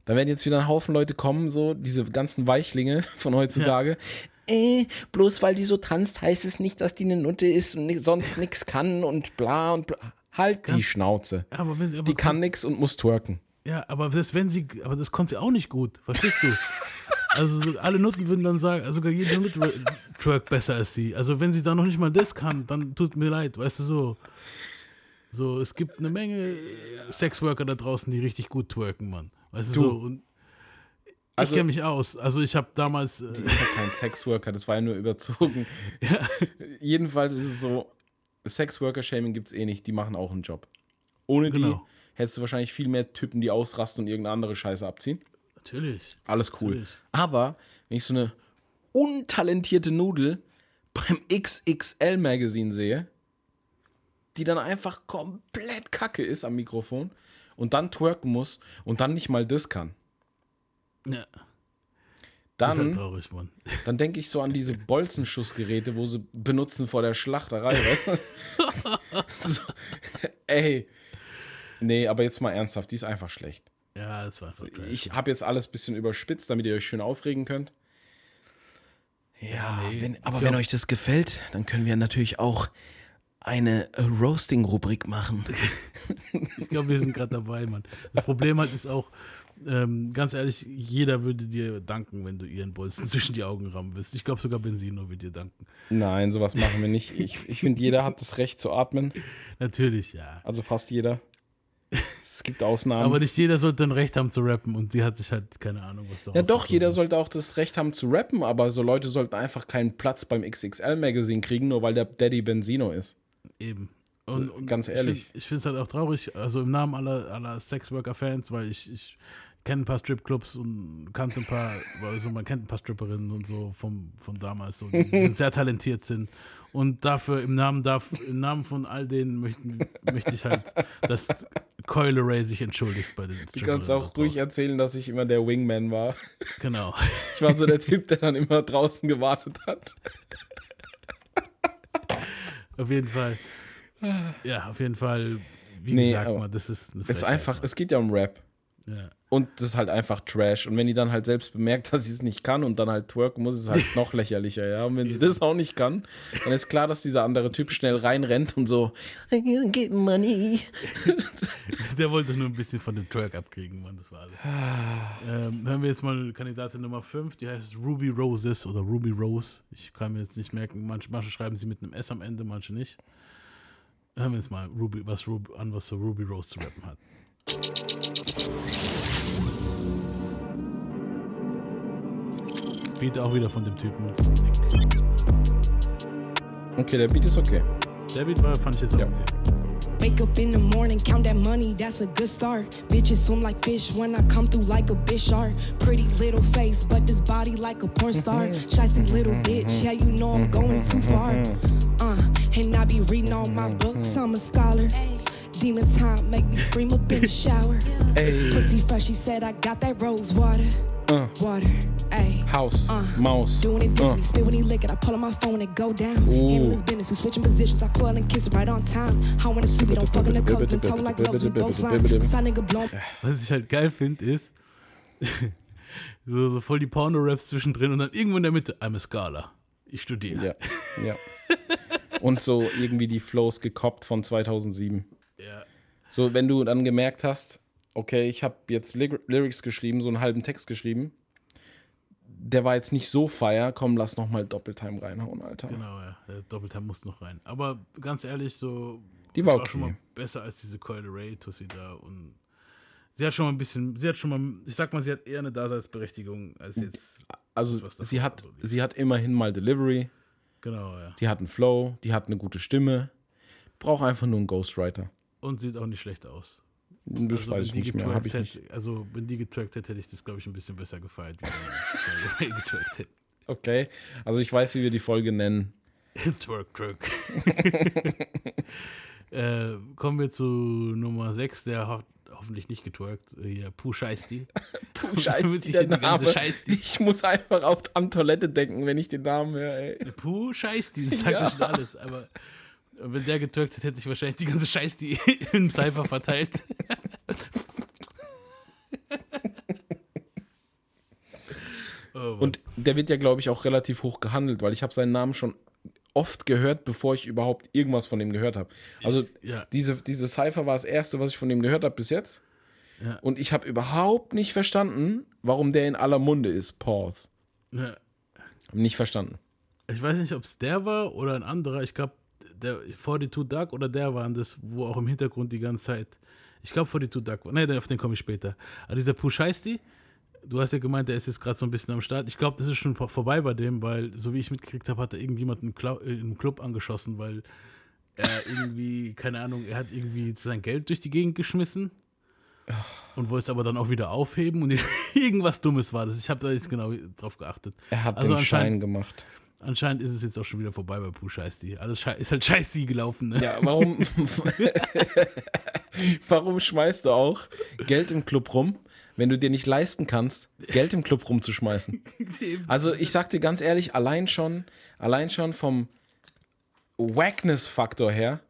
A: dann werden jetzt wieder ein Haufen Leute kommen, so diese ganzen Weichlinge von heutzutage. Äh, bloß weil die so tanzt, heißt es nicht, dass die eine Nutte ist und sonst nichts kann und bla und bla. Halt die Schnauze.
B: Aber wenn, aber
A: Die kann nichts und muss twerken.
B: Ja, aber das, wenn sie, aber das konnte sie auch nicht gut, verstehst du? Also so alle Nutten würden dann sagen, also sogar jede Nutte twerkt besser als sie. Also wenn sie da noch nicht mal das kann, dann tut mir leid, weißt du so. So, es gibt eine Menge Sexworker da draußen, die richtig gut twerken, Mann. Weißt du, so. Und ich
A: Also-
B: kenne mich aus. Also ich habe damals, äh,
A: Die ist ja kein Sexworker, das war ja nur überzogen. Jedenfalls ist es so, Sexworker-Shaming gibt es eh nicht, die machen auch einen Job. Ohne die
B: Genau.
A: hättest du wahrscheinlich viel mehr Typen, die ausrasten und irgendeine andere Scheiße abziehen.
B: natürlich.
A: Alles cool.
B: Natürlich.
A: Aber wenn ich so eine untalentierte Nudel beim XXL-Magazin sehe, die dann einfach komplett kacke ist am Mikrofon und dann twerken muss und dann nicht mal das kann,
B: Ja, ist halt
A: dann
B: traurig.
A: Dann denke ich so an diese Bolzenschussgeräte, wo sie benutzen vor der Schlachterei, weißt du? so, ey. Nee, aber jetzt mal ernsthaft, die ist einfach schlecht.
B: Ja, das war einfach geil.
A: Ich habe jetzt alles ein bisschen überspitzt, damit ihr euch schön aufregen könnt. Ja,
B: nee,
A: wenn, aber wenn euch das gefällt, dann können wir natürlich auch eine Roasting-Rubrik machen.
B: Ich glaube, wir sind gerade dabei, Mann. Das Problem halt ist auch, ähm, ganz ehrlich, jeder würde dir danken, wenn du ihren Bolzen zwischen die Augen rammen willst. Ich glaube, sogar Benzino würde dir danken.
A: Nein, sowas machen wir nicht. Ich, ich finde, jeder hat das Recht zu atmen.
B: Natürlich, ja.
A: Also fast jeder. Es gibt Ausnahmen.
B: Aber nicht jeder sollte ein Recht haben zu rappen und die hat sich halt keine Ahnung, was da
A: Ja, doch, jeder
B: hat.
A: sollte auch das Recht haben zu rappen, aber so Leute sollten einfach keinen Platz beim XXL-Magazin kriegen, nur weil der Daddy Benzino ist.
B: Eben. Und, und
A: ganz ehrlich.
B: Ich finde es halt auch traurig, also im Namen aller, aller Sexworker-Fans, weil ich, ich kenne ein paar Stripclubs und kannte ein paar, also man kennt ein paar Stripperinnen und so vom, von damals, so, die sind sehr talentiert sind. Und dafür, im Namen, darf, im Namen von all denen möchten, möchte ich halt, dass Coyle Ray sich entschuldigt bei den
A: Du kannst auch ruhig erzählen, dass ich immer der Wingman war.
B: Genau.
A: Ich war so der Typ, der dann immer draußen gewartet hat.
B: Auf jeden Fall. Ja, auf jeden Fall, wie
A: Nee,
B: gesagt, mal, das ist eine
A: Es ist einfach, es geht ja um Rap.
B: Ja.
A: Und das ist halt einfach Trash. Und wenn die dann halt selbst bemerkt, dass sie es nicht kann und dann halt twerken muss, ist es halt noch lächerlicher, ja. Und wenn sie das auch nicht kann, dann ist klar, dass dieser andere Typ schnell reinrennt und so, get money.
B: Der wollte nur ein bisschen von dem Track abkriegen, Mann, das war alles. ähm, hören wir jetzt mal Kandidatin Nummer 5, die heißt Ruby Roses oder Ruby Rose. Ich kann mir jetzt nicht merken, manche, manche schreiben sie mit einem S am Ende, manche nicht. Hören wir jetzt mal Ruby, was Ruby, an, was so Ruby Rose zu rappen hat. Beat auch wieder von dem Typen.
A: Okay, der Beat ist okay.
B: Der Beat war, fand ich jetzt
A: Ja.
B: okay.
G: Wake up in the morning, count that money, that's a good start. Bitches swim like fish when I come through like a bitch shark. Pretty little face, but this body like a porn star. Shicey little bitch, yeah, you know I'm going too far. Uh, and I be reading all my books, I'm a scholar. Demon time make me scream up in the shower. Pussy fresh, she said I got that rose water.
A: Uh.
G: Water, ayy.
A: Haus,
G: Uh,
A: Maus.
G: Doing it
A: Uh.
G: differently, spit when he lick it. I pull on my phone and go down. Handle his business, we switching positions. I pull out and kiss it right on time. How when the suit, don't fuck in the coast. Been told like gloves, we both flying. Nigga blown.
B: Was ich halt geil finde, ist so, so voll die Porno-Raps zwischendrin und dann irgendwo in der Mitte, I'm a Scholar. Ich studiere.
A: Ja, ja. Und so irgendwie die Flows gekoppt von 2007.
B: Ja.
A: So, wenn du dann gemerkt hast, okay, ich habe jetzt Ly Lyrics geschrieben, so einen halben Text geschrieben, der war jetzt nicht so fire, komm, lass noch mal Doppeltime reinhauen, Alter.
B: Genau, ja. Doppeltime muss noch rein. Aber ganz ehrlich, so.
A: Die war okay.
B: schon mal besser als diese Coil Ray Tussi da. Und sie hat schon mal ein bisschen, sie hat schon mal, ich sag mal, sie hat eher eine Daseinsberechtigung als jetzt.
A: Also
B: Das,
A: sie
B: war,
A: hat,
B: so
A: sie hat immerhin mal Delivery,
B: Genau, ja.
A: die hat einen Flow, die hat eine gute Stimme, braucht einfach nur einen Ghostwriter.
B: Und sieht auch nicht schlecht aus.
A: Das
B: Also,
A: weiß
B: wenn
A: ich
B: die
A: nicht mehr, habe ich nicht.
B: hätte- Also, wenn die getrackt hätte, hätte ich das, glaube ich, ein bisschen besser gefeiert, wie Ray getrackt hätte.
A: Okay, also ich weiß, wie wir die Folge nennen.
B: Twerk, twerk. äh, kommen wir zu Nummer 6, der ho hoffentlich nicht getwerkt. Hier, Puh Scheißti.
A: Scheiße,
B: Damit ich
A: der Name.
B: Scheißti.
A: Ich muss einfach auf an Toilette denken, wenn ich den Namen höre. Ey.
B: Puh Scheißti, das sagt
A: ja
B: schon alles. Aber wenn der getwerkt hätte, hätte sich wahrscheinlich die ganze Scheißti im Cypher verteilt. oh.
A: Und der wird ja, glaube ich, auch relativ hoch gehandelt, weil ich habe seinen Namen schon oft gehört, bevor ich überhaupt irgendwas von dem gehört habe. Also
B: ja.
A: diese, diese Cypher war das erste, was ich von dem gehört habe bis jetzt.
B: Ja.
A: Und ich habe überhaupt nicht verstanden, warum der in aller Munde ist. Pause.
B: Ja.
A: Hab nicht verstanden.
B: Ich weiß nicht, ob es der war oder ein anderer. Ich glaube, der 42 Duck oder der waren das, wo auch im Hintergrund die ganze Zeit. Ich glaube, 42 Duck war. Ne, auf den komme ich später. Aber dieser Push heißt die. Du hast ja gemeint, der ist jetzt gerade so ein bisschen am Start. Ich glaube, das ist schon vor- vorbei bei dem, weil, so wie ich mitgekriegt habe, hat er irgendjemanden im, äh, im Club angeschossen, weil er irgendwie, keine Ahnung, er hat irgendwie sein Geld durch die Gegend geschmissen und wollte es aber dann auch wieder aufheben und irgendwas Dummes war das. Ich habe da jetzt genau drauf geachtet.
A: Er hat
B: Also
A: den Schein gemacht.
B: Anscheinend ist es jetzt auch schon wieder vorbei bei Pooh Scheißi. Alles schei ist halt Scheißi gelaufen, ne?
A: Ja, warum, warum schmeißt du auch Geld im Club rum, wenn du dir nicht leisten kannst, Geld im Club rumzuschmeißen? Also ich sag dir ganz ehrlich, allein schon, allein schon vom Wackness-Faktor her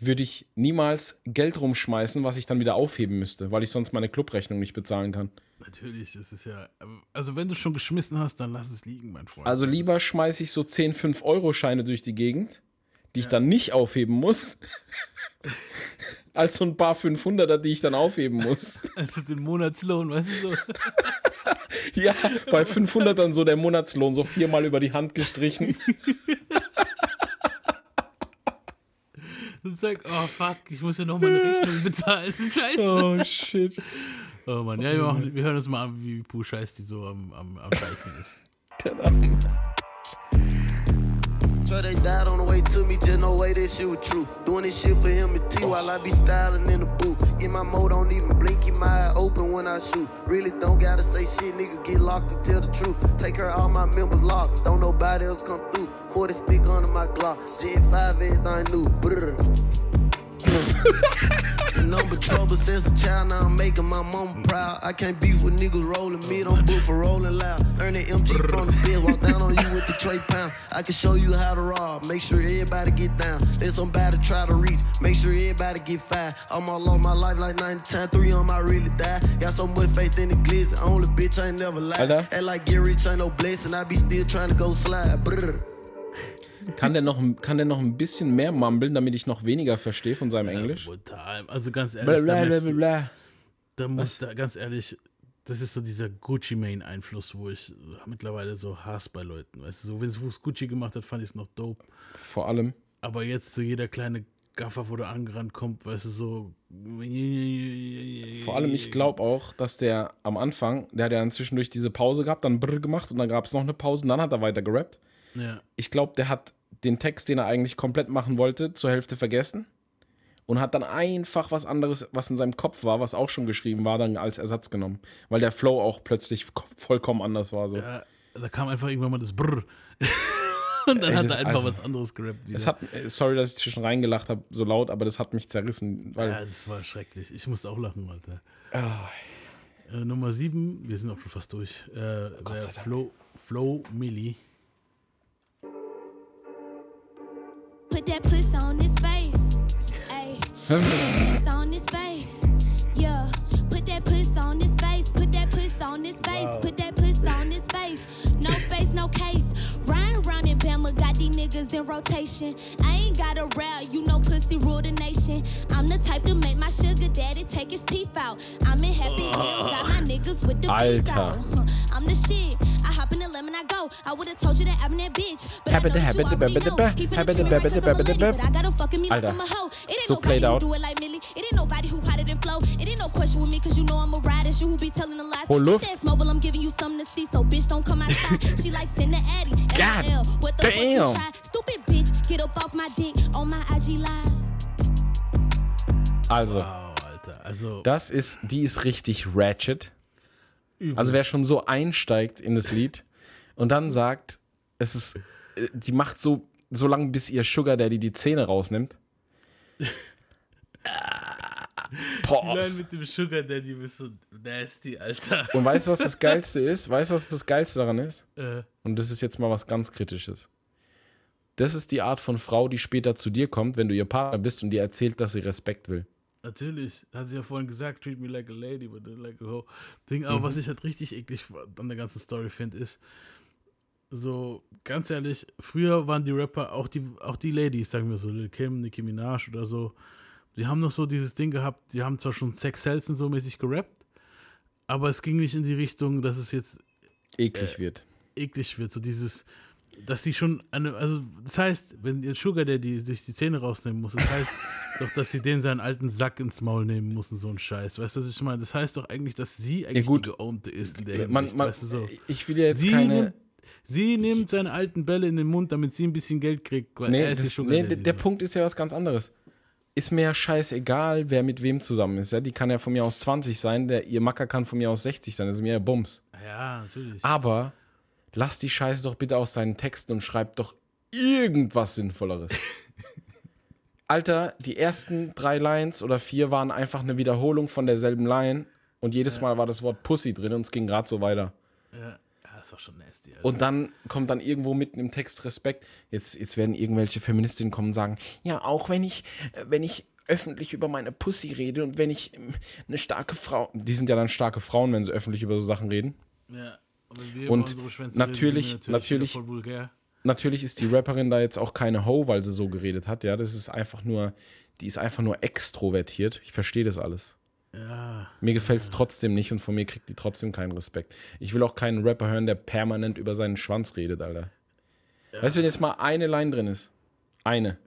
A: würde ich niemals Geld rumschmeißen, was ich dann wieder aufheben müsste, weil ich sonst meine Clubrechnung nicht bezahlen kann.
B: Natürlich, das ist ja. Also, wenn du schon geschmissen hast, dann lass es liegen, mein Freund.
A: Also lieber schmeiße ich so 10 5-Euro-Scheine durch die Gegend, die ich dann nicht aufheben muss, als so ein paar 500er, die ich dann aufheben muss.
B: Also den Monatslohn, weißt du so.
A: Ja, bei 500 dann so der Monatslohn so viermal über die Hand gestrichen.
B: Und sag, oh fuck, ich muss ja noch meine Rechnung bezahlen. Scheiße.
A: Oh shit.
B: Oh Mann, ja, wir, machen, wir hören uns mal an, wie Pooh Scheißi so am, am, am Scheißen ist.
H: Sure they died on the way to me, just no way that shit was true. Doing this shit for him and T while I be styling in the booth. In my mode, don't even blink, keep my eye open when I shoot. Really don't gotta say shit, niggas get locked and tell the truth. Take her, all my members locked, don't nobody else come through. 40 stick under my Glock, Gen 5, everything new. Brr. Child, now I'm making my mama proud. I can't beef with niggas rolling mid, I'm book for rolling loud. Earn the MG from the bill, walk down on you with the tray pound. I can show you how to rob, make sure everybody get down. Let somebody try to reach, make sure everybody get fired. I'm all on my life like 90 times, three on my really die. Got so much faith in the glizzy, only bitch I ain't never lied.
A: Alter.
H: Act like get rich ain't no blessing, I be still trying to go slide. Brr.
A: Kann der, noch, kann der noch ein bisschen mehr mumbeln, damit ich noch weniger verstehe von seinem Englisch?
B: Brutal. Also ganz ehrlich, da,
A: bla, bla, bla, bla.
B: da muss da ganz ehrlich, das ist so dieser Gucci Mane Einfluss, wo ich mittlerweile so hasse bei Leuten. Weißt du, so wenn es Gucci gemacht hat, fand ich es noch dope.
A: Vor allem.
B: Aber jetzt so jeder kleine Gaffer, wo der angerannt kommt, weißt du, so.
A: Vor allem, ich glaube auch, dass der am Anfang, der hat ja dann zwischendurch diese Pause gehabt, dann brr gemacht und dann gab es noch eine Pause und dann hat er weiter gerappt.
B: Ja,
A: Ich glaube, der hat den Text, den er eigentlich komplett machen wollte, zur Hälfte vergessen und hat dann einfach was anderes, was in seinem Kopf war, was auch schon geschrieben war, dann als Ersatz genommen. Weil der Flow auch plötzlich ko- vollkommen anders war. So.
B: Ja, da kam einfach irgendwann mal das Brrr. Und dann
A: Ey,
B: hat er einfach
A: also-
B: was anderes gerappt. Wieder.
A: Es hat, äh, sorry, dass ich zwischen reingelacht habe, so laut, aber das hat mich zerrissen. Weil,
B: ja, das war schrecklich. Ich musste auch lachen, Alter.
A: Ah,
B: Äh, Nummer 7, wir sind auch schon fast durch. Äh, wär
A: sei Dank.
B: Flo, Flo Milli.
F: Put that puss on his face. Ayy. Puss on his face. Yeah. Put that puss on his face. Put that puss on his face. Put that puss on his face. No face, no case. Ryan round in Bama got these niggas in rotation. I ain't got a row, you know pussy rule the nation. I'm the type to make my sugar daddy take his teeth out. I'm in happy hills, got my niggas with the beats out. I'm the shit. I hop in the lemon, I go. I would've told you that I'm that bitch. But I know that you 'cause I'm a
A: babba da
F: lady,
A: ba.
F: but I got him fucking me like. I'm a hoe. It ain't
A: So
F: nobody who
A: out.
F: do it like Millie. It ain't nobody who hotter than Flo. It ain't no question with me cause you know I'm a rider. She who be telling the lies.
A: Hol
F: She says mobile, I'm giving you something to see. So bitch, don't come outside. she like send the Addy.
A: God.
F: What the fuck you
A: damn.
F: try? Stupid bitch, get up off my dick on my IG live.
A: also,
B: Wow, Alter. Also,
A: das ist, die ist richtig ratchet. Also wer schon so einsteigt in das Lied und dann sagt, es ist, die macht so, so lange, bis ihr Sugar Daddy die Zähne rausnimmt. Boah.
B: Nein, mit dem Sugar Daddy bist du nasty, Alter.
A: Und weißt du, was das Geilste ist? Weißt du, was das Geilste daran ist?
B: Äh,
A: Und das ist jetzt mal was ganz Kritisches. Das ist die Art von Frau, die später zu dir kommt, wenn du ihr Partner bist und dir erzählt, dass sie Respekt will.
B: Natürlich, hat sie ja vorhin gesagt, treat me like a lady, but not like a hoe. Ding, aber was ich halt richtig eklig an der ganzen Story finde, ist, so, ganz ehrlich, früher waren die Rapper, auch die, auch die Ladies, sagen wir so, Lil Kim, Nicki Minaj oder so, die haben noch so dieses Ding gehabt, die haben zwar schon Sex Sells und so mäßig gerappt, aber es ging nicht in die Richtung, dass es jetzt
A: Eklig wird.
B: eklig wird, so dieses, dass die schon eine, also das heißt, wenn jetzt Sugar Daddy sich die Zähne rausnehmen muss, das heißt doch, dass sie den seinen alten Sack ins Maul nehmen müssen, so ein Scheiß. Weißt du, was ich meine? Das heißt doch eigentlich, dass sie eigentlich
A: gut.
B: die geownte ist in der Hinsicht,
A: Man, man,
B: weißt du so.
A: Ich will ja jetzt
B: Sie,
A: keine.
B: nimmt, sie nimmt seine alten Bälle in den Mund, damit sie ein bisschen Geld kriegt, weil
A: Nee,
B: er ist die
A: das,
B: Sugar
A: nee
B: Daddy.
A: der
B: so.
A: Punkt ist ja was ganz anderes. Ist mir ja scheißegal, wer mit wem zusammen ist. Ja? Die kann ja von mir aus 20 sein, der, ihr Macker kann von mir aus 60 sein. Das ist mir ja Bums.
B: Ja, natürlich.
A: Aber lass die Scheiße doch bitte aus seinen Texten und schreib doch irgendwas Sinnvolleres. Alter, die ersten drei Lines oder vier waren einfach eine Wiederholung von derselben Line und jedes Mal war das Wort Pussy drin und es ging gerade so weiter.
B: Ja, ja, das ist auch schon nasty. Alter.
A: Und dann kommt dann irgendwo mitten im Text Respekt. Jetzt, jetzt werden irgendwelche Feministinnen kommen und sagen, ja, auch wenn ich, äh, wenn ich öffentlich über meine Pussy rede und wenn ich ähm, eine starke Frau, die sind ja dann starke Frauen, wenn sie öffentlich über so Sachen reden.
B: ja,
A: Und natürlich-
B: reden,
A: natürlich-
B: vulgär.
A: Natürlich ist die Rapperin da jetzt auch keine Ho, weil sie so geredet hat. Ja, das ist einfach nur, die ist einfach nur extrovertiert. Ich verstehe das alles.
B: Ja,
A: Mir gefällt es trotzdem nicht und von mir kriegt die trotzdem keinen Respekt. Ich will auch keinen Rapper hören, der permanent über seinen Schwanz redet, Alter. Weißt du, wenn jetzt mal eine Line drin ist? Eine.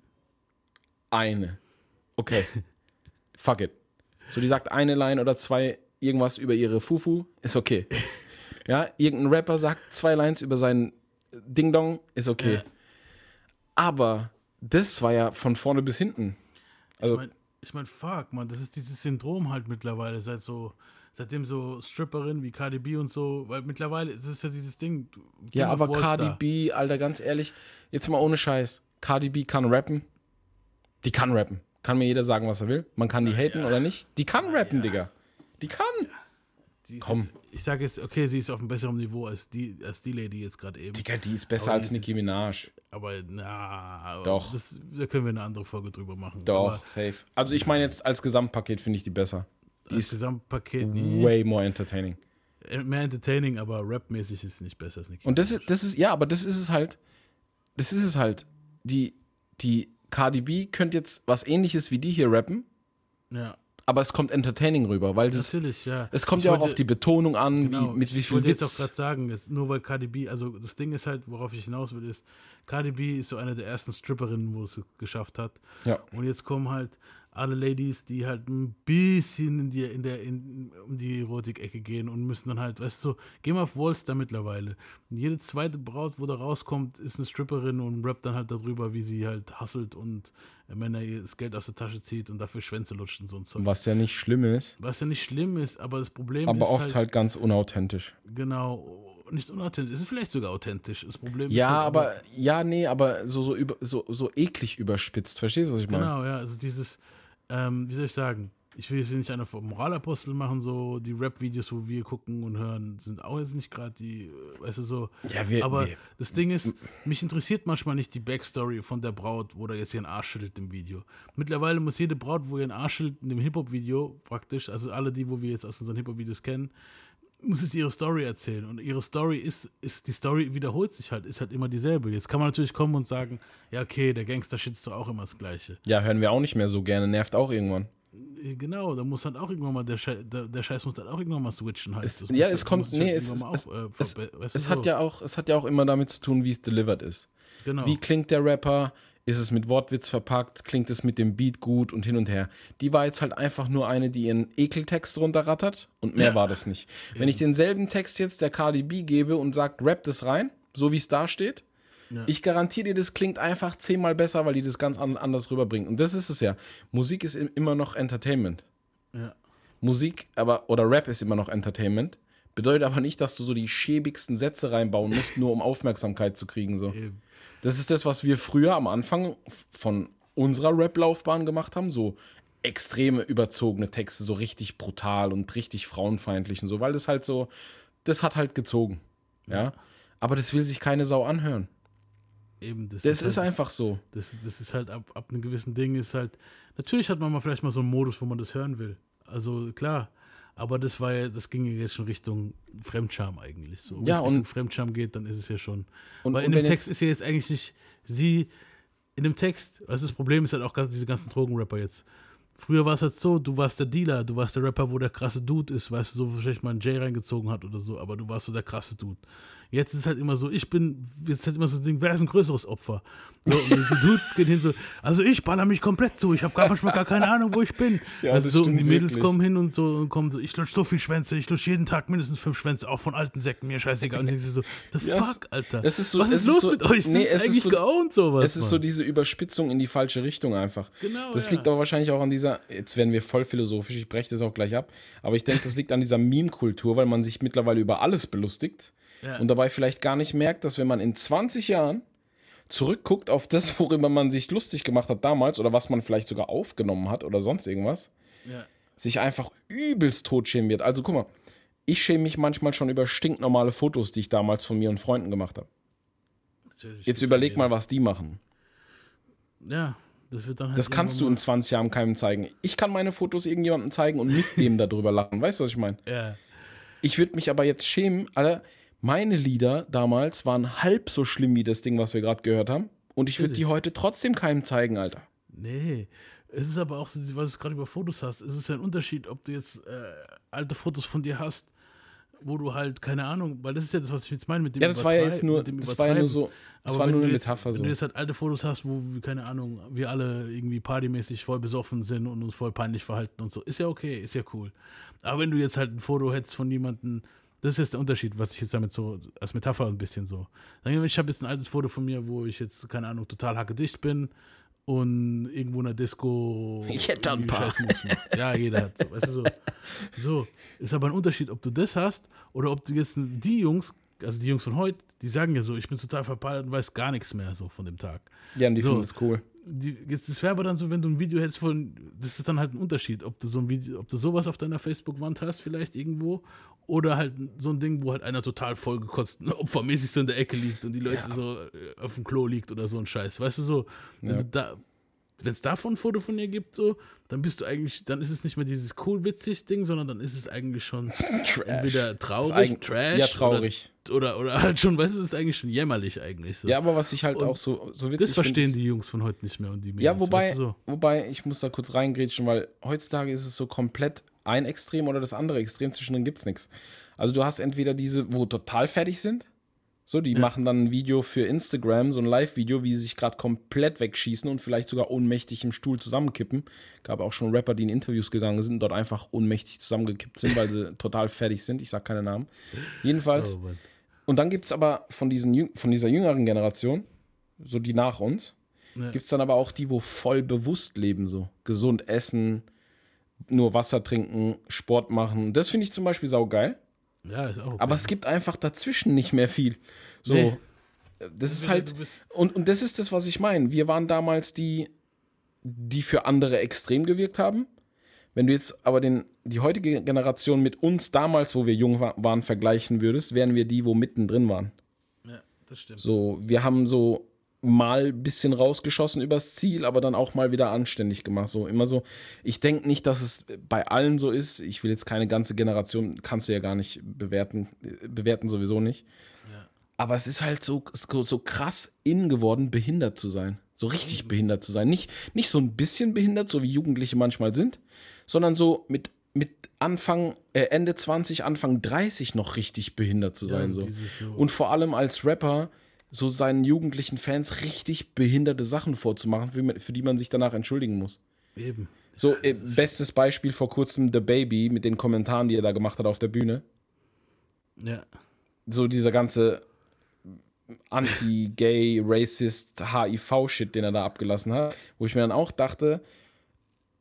A: Eine. Okay. Fuck it. So, die sagt eine Line oder zwei irgendwas über ihre Fufu, ist okay. Ja, irgendein Rapper sagt zwei Lines über seinen Ding Dong, ist okay.
B: Ja.
A: Aber das war ja von vorne bis hinten. Also,
B: ich meine, ich mein, fuck, man, das ist dieses Syndrom halt mittlerweile, seit so, seitdem so Stripperinnen wie Cardi B und so, weil mittlerweile, das ist ja dieses Ding.
A: Ja,
B: King of
A: aber. Cardi B, Alter, ganz ehrlich, jetzt mal ohne Scheiß. Cardi B kann rappen. Die kann rappen. Kann mir jeder sagen, was er will. Man kann die haten oder nicht. Die kann rappen, Digga. Die kann.
B: Ist
A: komm.
B: Jetzt, ich sage jetzt, okay, sie ist auf einem besseren Niveau als die, als die Lady jetzt gerade eben.
A: Digga, die ist besser
B: Aber
A: als
B: ist
A: Nicki Minaj.
B: Aber na,
A: Doch.
B: Das, da können wir eine andere Folge drüber machen.
A: Doch,
B: Aber
A: safe. Also ich meine jetzt als Gesamtpaket finde ich die besser. Die
B: das
A: ist
B: Gesamtpaket nie,
A: way more entertaining.
B: mehr entertaining, aber rapmäßig ist es nicht besser als Nicki.
A: Und das ist, das ist, ja, aber das ist es halt. Das ist es halt. Die, die Cardi B könnte jetzt was ähnliches wie die hier rappen,
B: ja,
A: aber es kommt entertaining rüber, weil das,
B: natürlich, ja.
A: es kommt
B: Ich
A: ja auch
B: wollte-
A: auf die Betonung an,
B: Genau,
A: wie, mit wie
B: ich
A: viel
B: wollte jetzt auch
A: Witz.
B: gerade sagen, jetzt nur weil Cardi B, also das Ding ist halt, worauf ich hinaus will, ist, Cardi B ist so eine der ersten Stripperinnen, wo es geschafft hat.
A: Ja.
B: Und jetzt kommen halt alle Ladies, die halt ein bisschen in die, in der, in, um die Erotik-Ecke gehen und müssen dann halt, weißt du, so, geh mal auf Wallstar mittlerweile. Und jede zweite Braut, wo da rauskommt, ist eine Stripperin und rappt dann halt darüber, wie sie halt hasselt und Männer ihr das Geld aus der Tasche zieht und dafür Schwänze lutscht und so ein Zeug.
A: Was ja nicht schlimm ist,
B: Was ja nicht schlimm ist, aber das Problem
A: aber
B: ist
A: oft
B: halt,
A: halt ganz unauthentisch.
B: genau, nicht unauthentisch, ist vielleicht sogar authentisch. Das Problem ist
A: Ja,
B: halt
A: aber, ja, nee, aber so, so, über, so, so eklig überspitzt. Verstehst du, was ich meine?
B: Genau, ja, also dieses, ähm, wie soll ich sagen, ich will jetzt hier nicht eine Moralapostel machen, so die Rap-Videos, wo wir gucken und hören, sind auch jetzt nicht gerade die, äh, weißt du, so.
A: Ja, wir-
B: Aber
A: wir-
B: das Ding ist, mich interessiert manchmal nicht die Backstory von der Braut, wo da jetzt ihren Arsch schüttelt im Video. Mittlerweile muss jede Braut, wo ihren Arsch schüttelt in dem Hip-Hop-Video praktisch, also alle die, wo wir jetzt aus unseren Hip-Hop-Videos kennen, muss es ihre Story erzählen. Und ihre Story ist, ist, die Story wiederholt sich halt, ist halt immer dieselbe. Jetzt kann man natürlich kommen und sagen, ja, okay, der Gangster-Shit ist doch auch immer das Gleiche.
A: Ja, hören wir auch nicht mehr so gerne. Nervt auch irgendwann.
B: Äh, Genau, da muss halt auch irgendwann mal, der, Schei der, der Scheiß muss dann auch irgendwann mal switchen halt.
A: Es, ja, es
B: das
A: kommt,
B: halt
A: nee, es,
B: irgendwann
A: es,
B: mal auf- äh,
A: es,
B: weißt du,
A: es hat
B: so.
A: ja auch, es hat ja auch immer damit zu tun, wie es delivered ist.
B: Genau.
A: Wie klingt der Rapper? Ist es mit Wortwitz verpackt? Klingt es mit dem Beat gut und hin und her? Die war jetzt halt einfach nur eine, die ihren Ekeltext runterrattert und mehr
B: Ja.
A: war das nicht. Wenn ich denselben Text jetzt der Cardi B gebe und sage, rap das rein, so wie es da steht, ich garantiere dir, das klingt einfach zehnmal besser, weil die das ganz an, anders rüberbringt. Und das ist es ja. Musik ist im- immer noch Entertainment.
B: ja.
A: Musik, aber oder Rap ist immer noch Entertainment. Bedeutet aber nicht, dass du so die schäbigsten Sätze reinbauen musst, nur um Aufmerksamkeit zu kriegen. So.
B: Eben.
A: Das ist das, was wir früher am Anfang von unserer Rap-Laufbahn gemacht haben. So extreme, überzogene Texte, so richtig brutal und richtig frauenfeindlich und so, weil das halt so, das hat halt gezogen. Ja. Aber das will sich keine Sau anhören.
B: Eben, das,
A: Das ist
B: halt,
A: einfach so.
B: Das, das ist halt ab, ab einem gewissen Ding ist halt. Natürlich hat man mal vielleicht mal so einen Modus, wo man das hören will. Also klar. Aber das war ja, das ging ja jetzt schon Richtung Fremdscham eigentlich. So,
A: Ja,
B: Wenn es Richtung Fremdscham geht, dann ist es ja schon.
A: Und-
B: Weil in dem Text ist ja jetzt eigentlich nicht sie. In dem Text, also das Problem ist halt auch diese ganzen Drogenrapper jetzt. Früher war es halt so, du warst der Dealer, du warst der Rapper, wo der krasse Dude ist, weißt du, so wahrscheinlich mal einen Jay reingezogen hat oder so, aber du warst so der krasse Dude. Jetzt ist es halt immer so, ich bin, jetzt ist halt immer so ein Ding, wer ist ein größeres Opfer? So, und die Dudes gehen hin so, also ich baller mich komplett zu, ich habe gar manchmal gar keine Ahnung, wo ich bin.
A: Ja,
B: also so, und die Mädels
A: wirklich.
B: kommen hin und so und kommen so, ich lutsch so viel Schwänze, ich lutsch jeden Tag mindestens fünf Schwänze, auch von alten Säcken, mir scheißegal. Und ich so, the
A: Ja,
B: fuck, Alter?
A: es ist so-
B: Was ist los
A: so-
B: mit euch?
A: nee,
B: das
A: es
B: ist eigentlich
A: so-
B: geowned sowas,
A: Es ist so
B: Mann.
A: diese Überspitzung in die falsche Richtung einfach.
B: Genau,
A: Das
B: ja.
A: liegt aber wahrscheinlich auch an dieser, jetzt werden wir voll philosophisch, ich breche das auch gleich ab, aber ich denke, das liegt an dieser Meme-Kultur, weil man sich mittlerweile über alles belustigt
B: Ja.
A: und dabei vielleicht gar nicht merkt, dass wenn man in 20 Jahren zurückguckt auf das, worüber man sich lustig gemacht hat damals oder was man vielleicht sogar aufgenommen hat oder sonst irgendwas,
B: Ja.
A: sich einfach übelst totschämen wird. Also guck mal, ich schäme mich manchmal schon über stinknormale Fotos, die ich damals von mir und Freunden gemacht habe.
B: Natürlich
A: Jetzt überleg mal, was die machen.
B: Ja, das wird dann halt
A: Das kannst du in 20 Jahren keinem zeigen. Ich kann meine Fotos irgendjemandem zeigen und mit dem darüber lachen. Weißt du, was ich meine?
B: Ja,
A: Ich würde mich aber jetzt schämen, Alter, meine Lieder damals waren halb so schlimm wie das Ding, was wir gerade gehört haben. Und ich würde die heute trotzdem keinem zeigen, Alter.
B: nee. Es ist aber auch so, was du gerade über Fotos hast, es ist ja ein Unterschied, ob du jetzt äh, alte Fotos von dir hast, wo du halt, keine Ahnung, weil das ist ja das, was ich jetzt meine mit dem
A: Ja, das war ja jetzt nur, das war ja nur so, das
B: Aber
A: war
B: wenn
A: nur
B: du
A: eine
B: jetzt,
A: Metapher
B: Wenn
A: so.
B: du jetzt halt alte Fotos hast, wo, wir, keine Ahnung, wir alle irgendwie partymäßig voll besoffen sind und uns voll peinlich verhalten und so, ist ja okay, ist ja cool. Aber wenn du jetzt halt ein Foto hättest von jemandem, das ist der Unterschied, was ich jetzt damit so als Metapher ein bisschen so. Ich habe jetzt ein altes Foto von mir, wo ich jetzt, keine Ahnung, total hackedicht bin und irgendwo in der Disco.
A: Ich hätte ein paar.
B: Ja, jeder hat so. Weißt du so. So, ist aber ein Unterschied, ob du das hast oder ob du jetzt die Jungs, also die Jungs von heute, die sagen ja so, ich bin total verpeilt und weiß gar nichts mehr so von dem Tag.
A: Ja, und die
B: So.
A: finden das cool.
B: Die, jetzt, das wäre aber dann so, wenn du ein Video hättest von, das ist dann halt ein Unterschied, ob du so ein Video, ob du sowas auf deiner Facebook-Wand hast, vielleicht irgendwo, oder halt so ein Ding, wo halt einer total vollgekotzt, opfermäßig so in der Ecke liegt und die Leute so äh, auf dem Klo liegt oder so ein Scheiß. Weißt du so, wenn
A: Ja.
B: du da, wenn es davon ein Foto von dir gibt, so, dann bist du eigentlich, dann ist es nicht mehr dieses cool witzig Ding, sondern dann ist es eigentlich schon entweder traurig, trash,
A: Ja, traurig.
B: Oder, oder, oder halt schon, weißt du, es ist eigentlich schon jämmerlich eigentlich. So.
A: Ja, aber was ich halt
B: Und
A: auch so, so witzig
B: das verstehen die Jungs von heute nicht mehr und die Mädels,
A: Ja, wobei,
B: weißt du, so.
A: wobei, ich muss da kurz reingrätschen, weil heutzutage ist es so komplett ein Extrem oder das andere Extrem, zwischendrin gibt es nichts. Also du hast entweder diese, wo total fertig sind, So, die machen dann ein Video für Instagram, so ein Live-Video, wie sie sich gerade komplett wegschießen und vielleicht sogar ohnmächtig im Stuhl zusammenkippen. Gab auch schon Rapper, die in Interviews gegangen sind und dort einfach ohnmächtig zusammengekippt sind, weil sie total fertig sind. Ich sag keine Namen. Jedenfalls.
B: Oh.
A: Und dann gibt es aber von, diesen, von dieser jüngeren Generation, so die nach uns,
B: Ja.
A: gibt es dann aber auch die, wo voll bewusst leben, so. Gesund essen, nur Wasser trinken, Sport machen. Das finde ich zum Beispiel saugeil.
B: Ja, ist auch. Okay.
A: Aber es gibt einfach dazwischen nicht mehr viel. So,
B: Nee.
A: das ist halt. Und, und das ist das, was ich meine. Wir waren damals die, die für andere extrem gewirkt haben. Wenn du jetzt aber den, die heutige Generation mit uns damals, wo wir jung wa waren, vergleichen würdest, wären wir die, wo mittendrin waren.
B: ja, das stimmt.
A: So, wir haben so mal ein bisschen rausgeschossen übers Ziel, aber dann auch mal wieder anständig gemacht. So immer so. Ich denke nicht, dass es bei allen so ist. Ich will jetzt keine ganze Generation, kannst du ja gar nicht bewerten, bewerten sowieso nicht. Aber es ist halt so, so, krass in geworden, behindert zu sein. So richtig behindert zu sein. Nicht, nicht so ein bisschen behindert, so wie Jugendliche manchmal sind, sondern so mit, mit Anfang, äh, Ende 20, Anfang 30 noch richtig behindert zu sein. so.
B: dieses so-
A: Und vor allem als Rapper so seinen jugendlichen Fans richtig behinderte Sachen vorzumachen, für, für die man sich danach entschuldigen muss.
B: Eben.
A: So, äh, bestes Beispiel vor kurzem The Baby mit den Kommentaren, die er da gemacht hat auf der Bühne.
B: Ja.
A: So dieser ganze Anti-Gay, Racist, HIV-Shit, den er da abgelassen hat, wo ich mir dann auch dachte,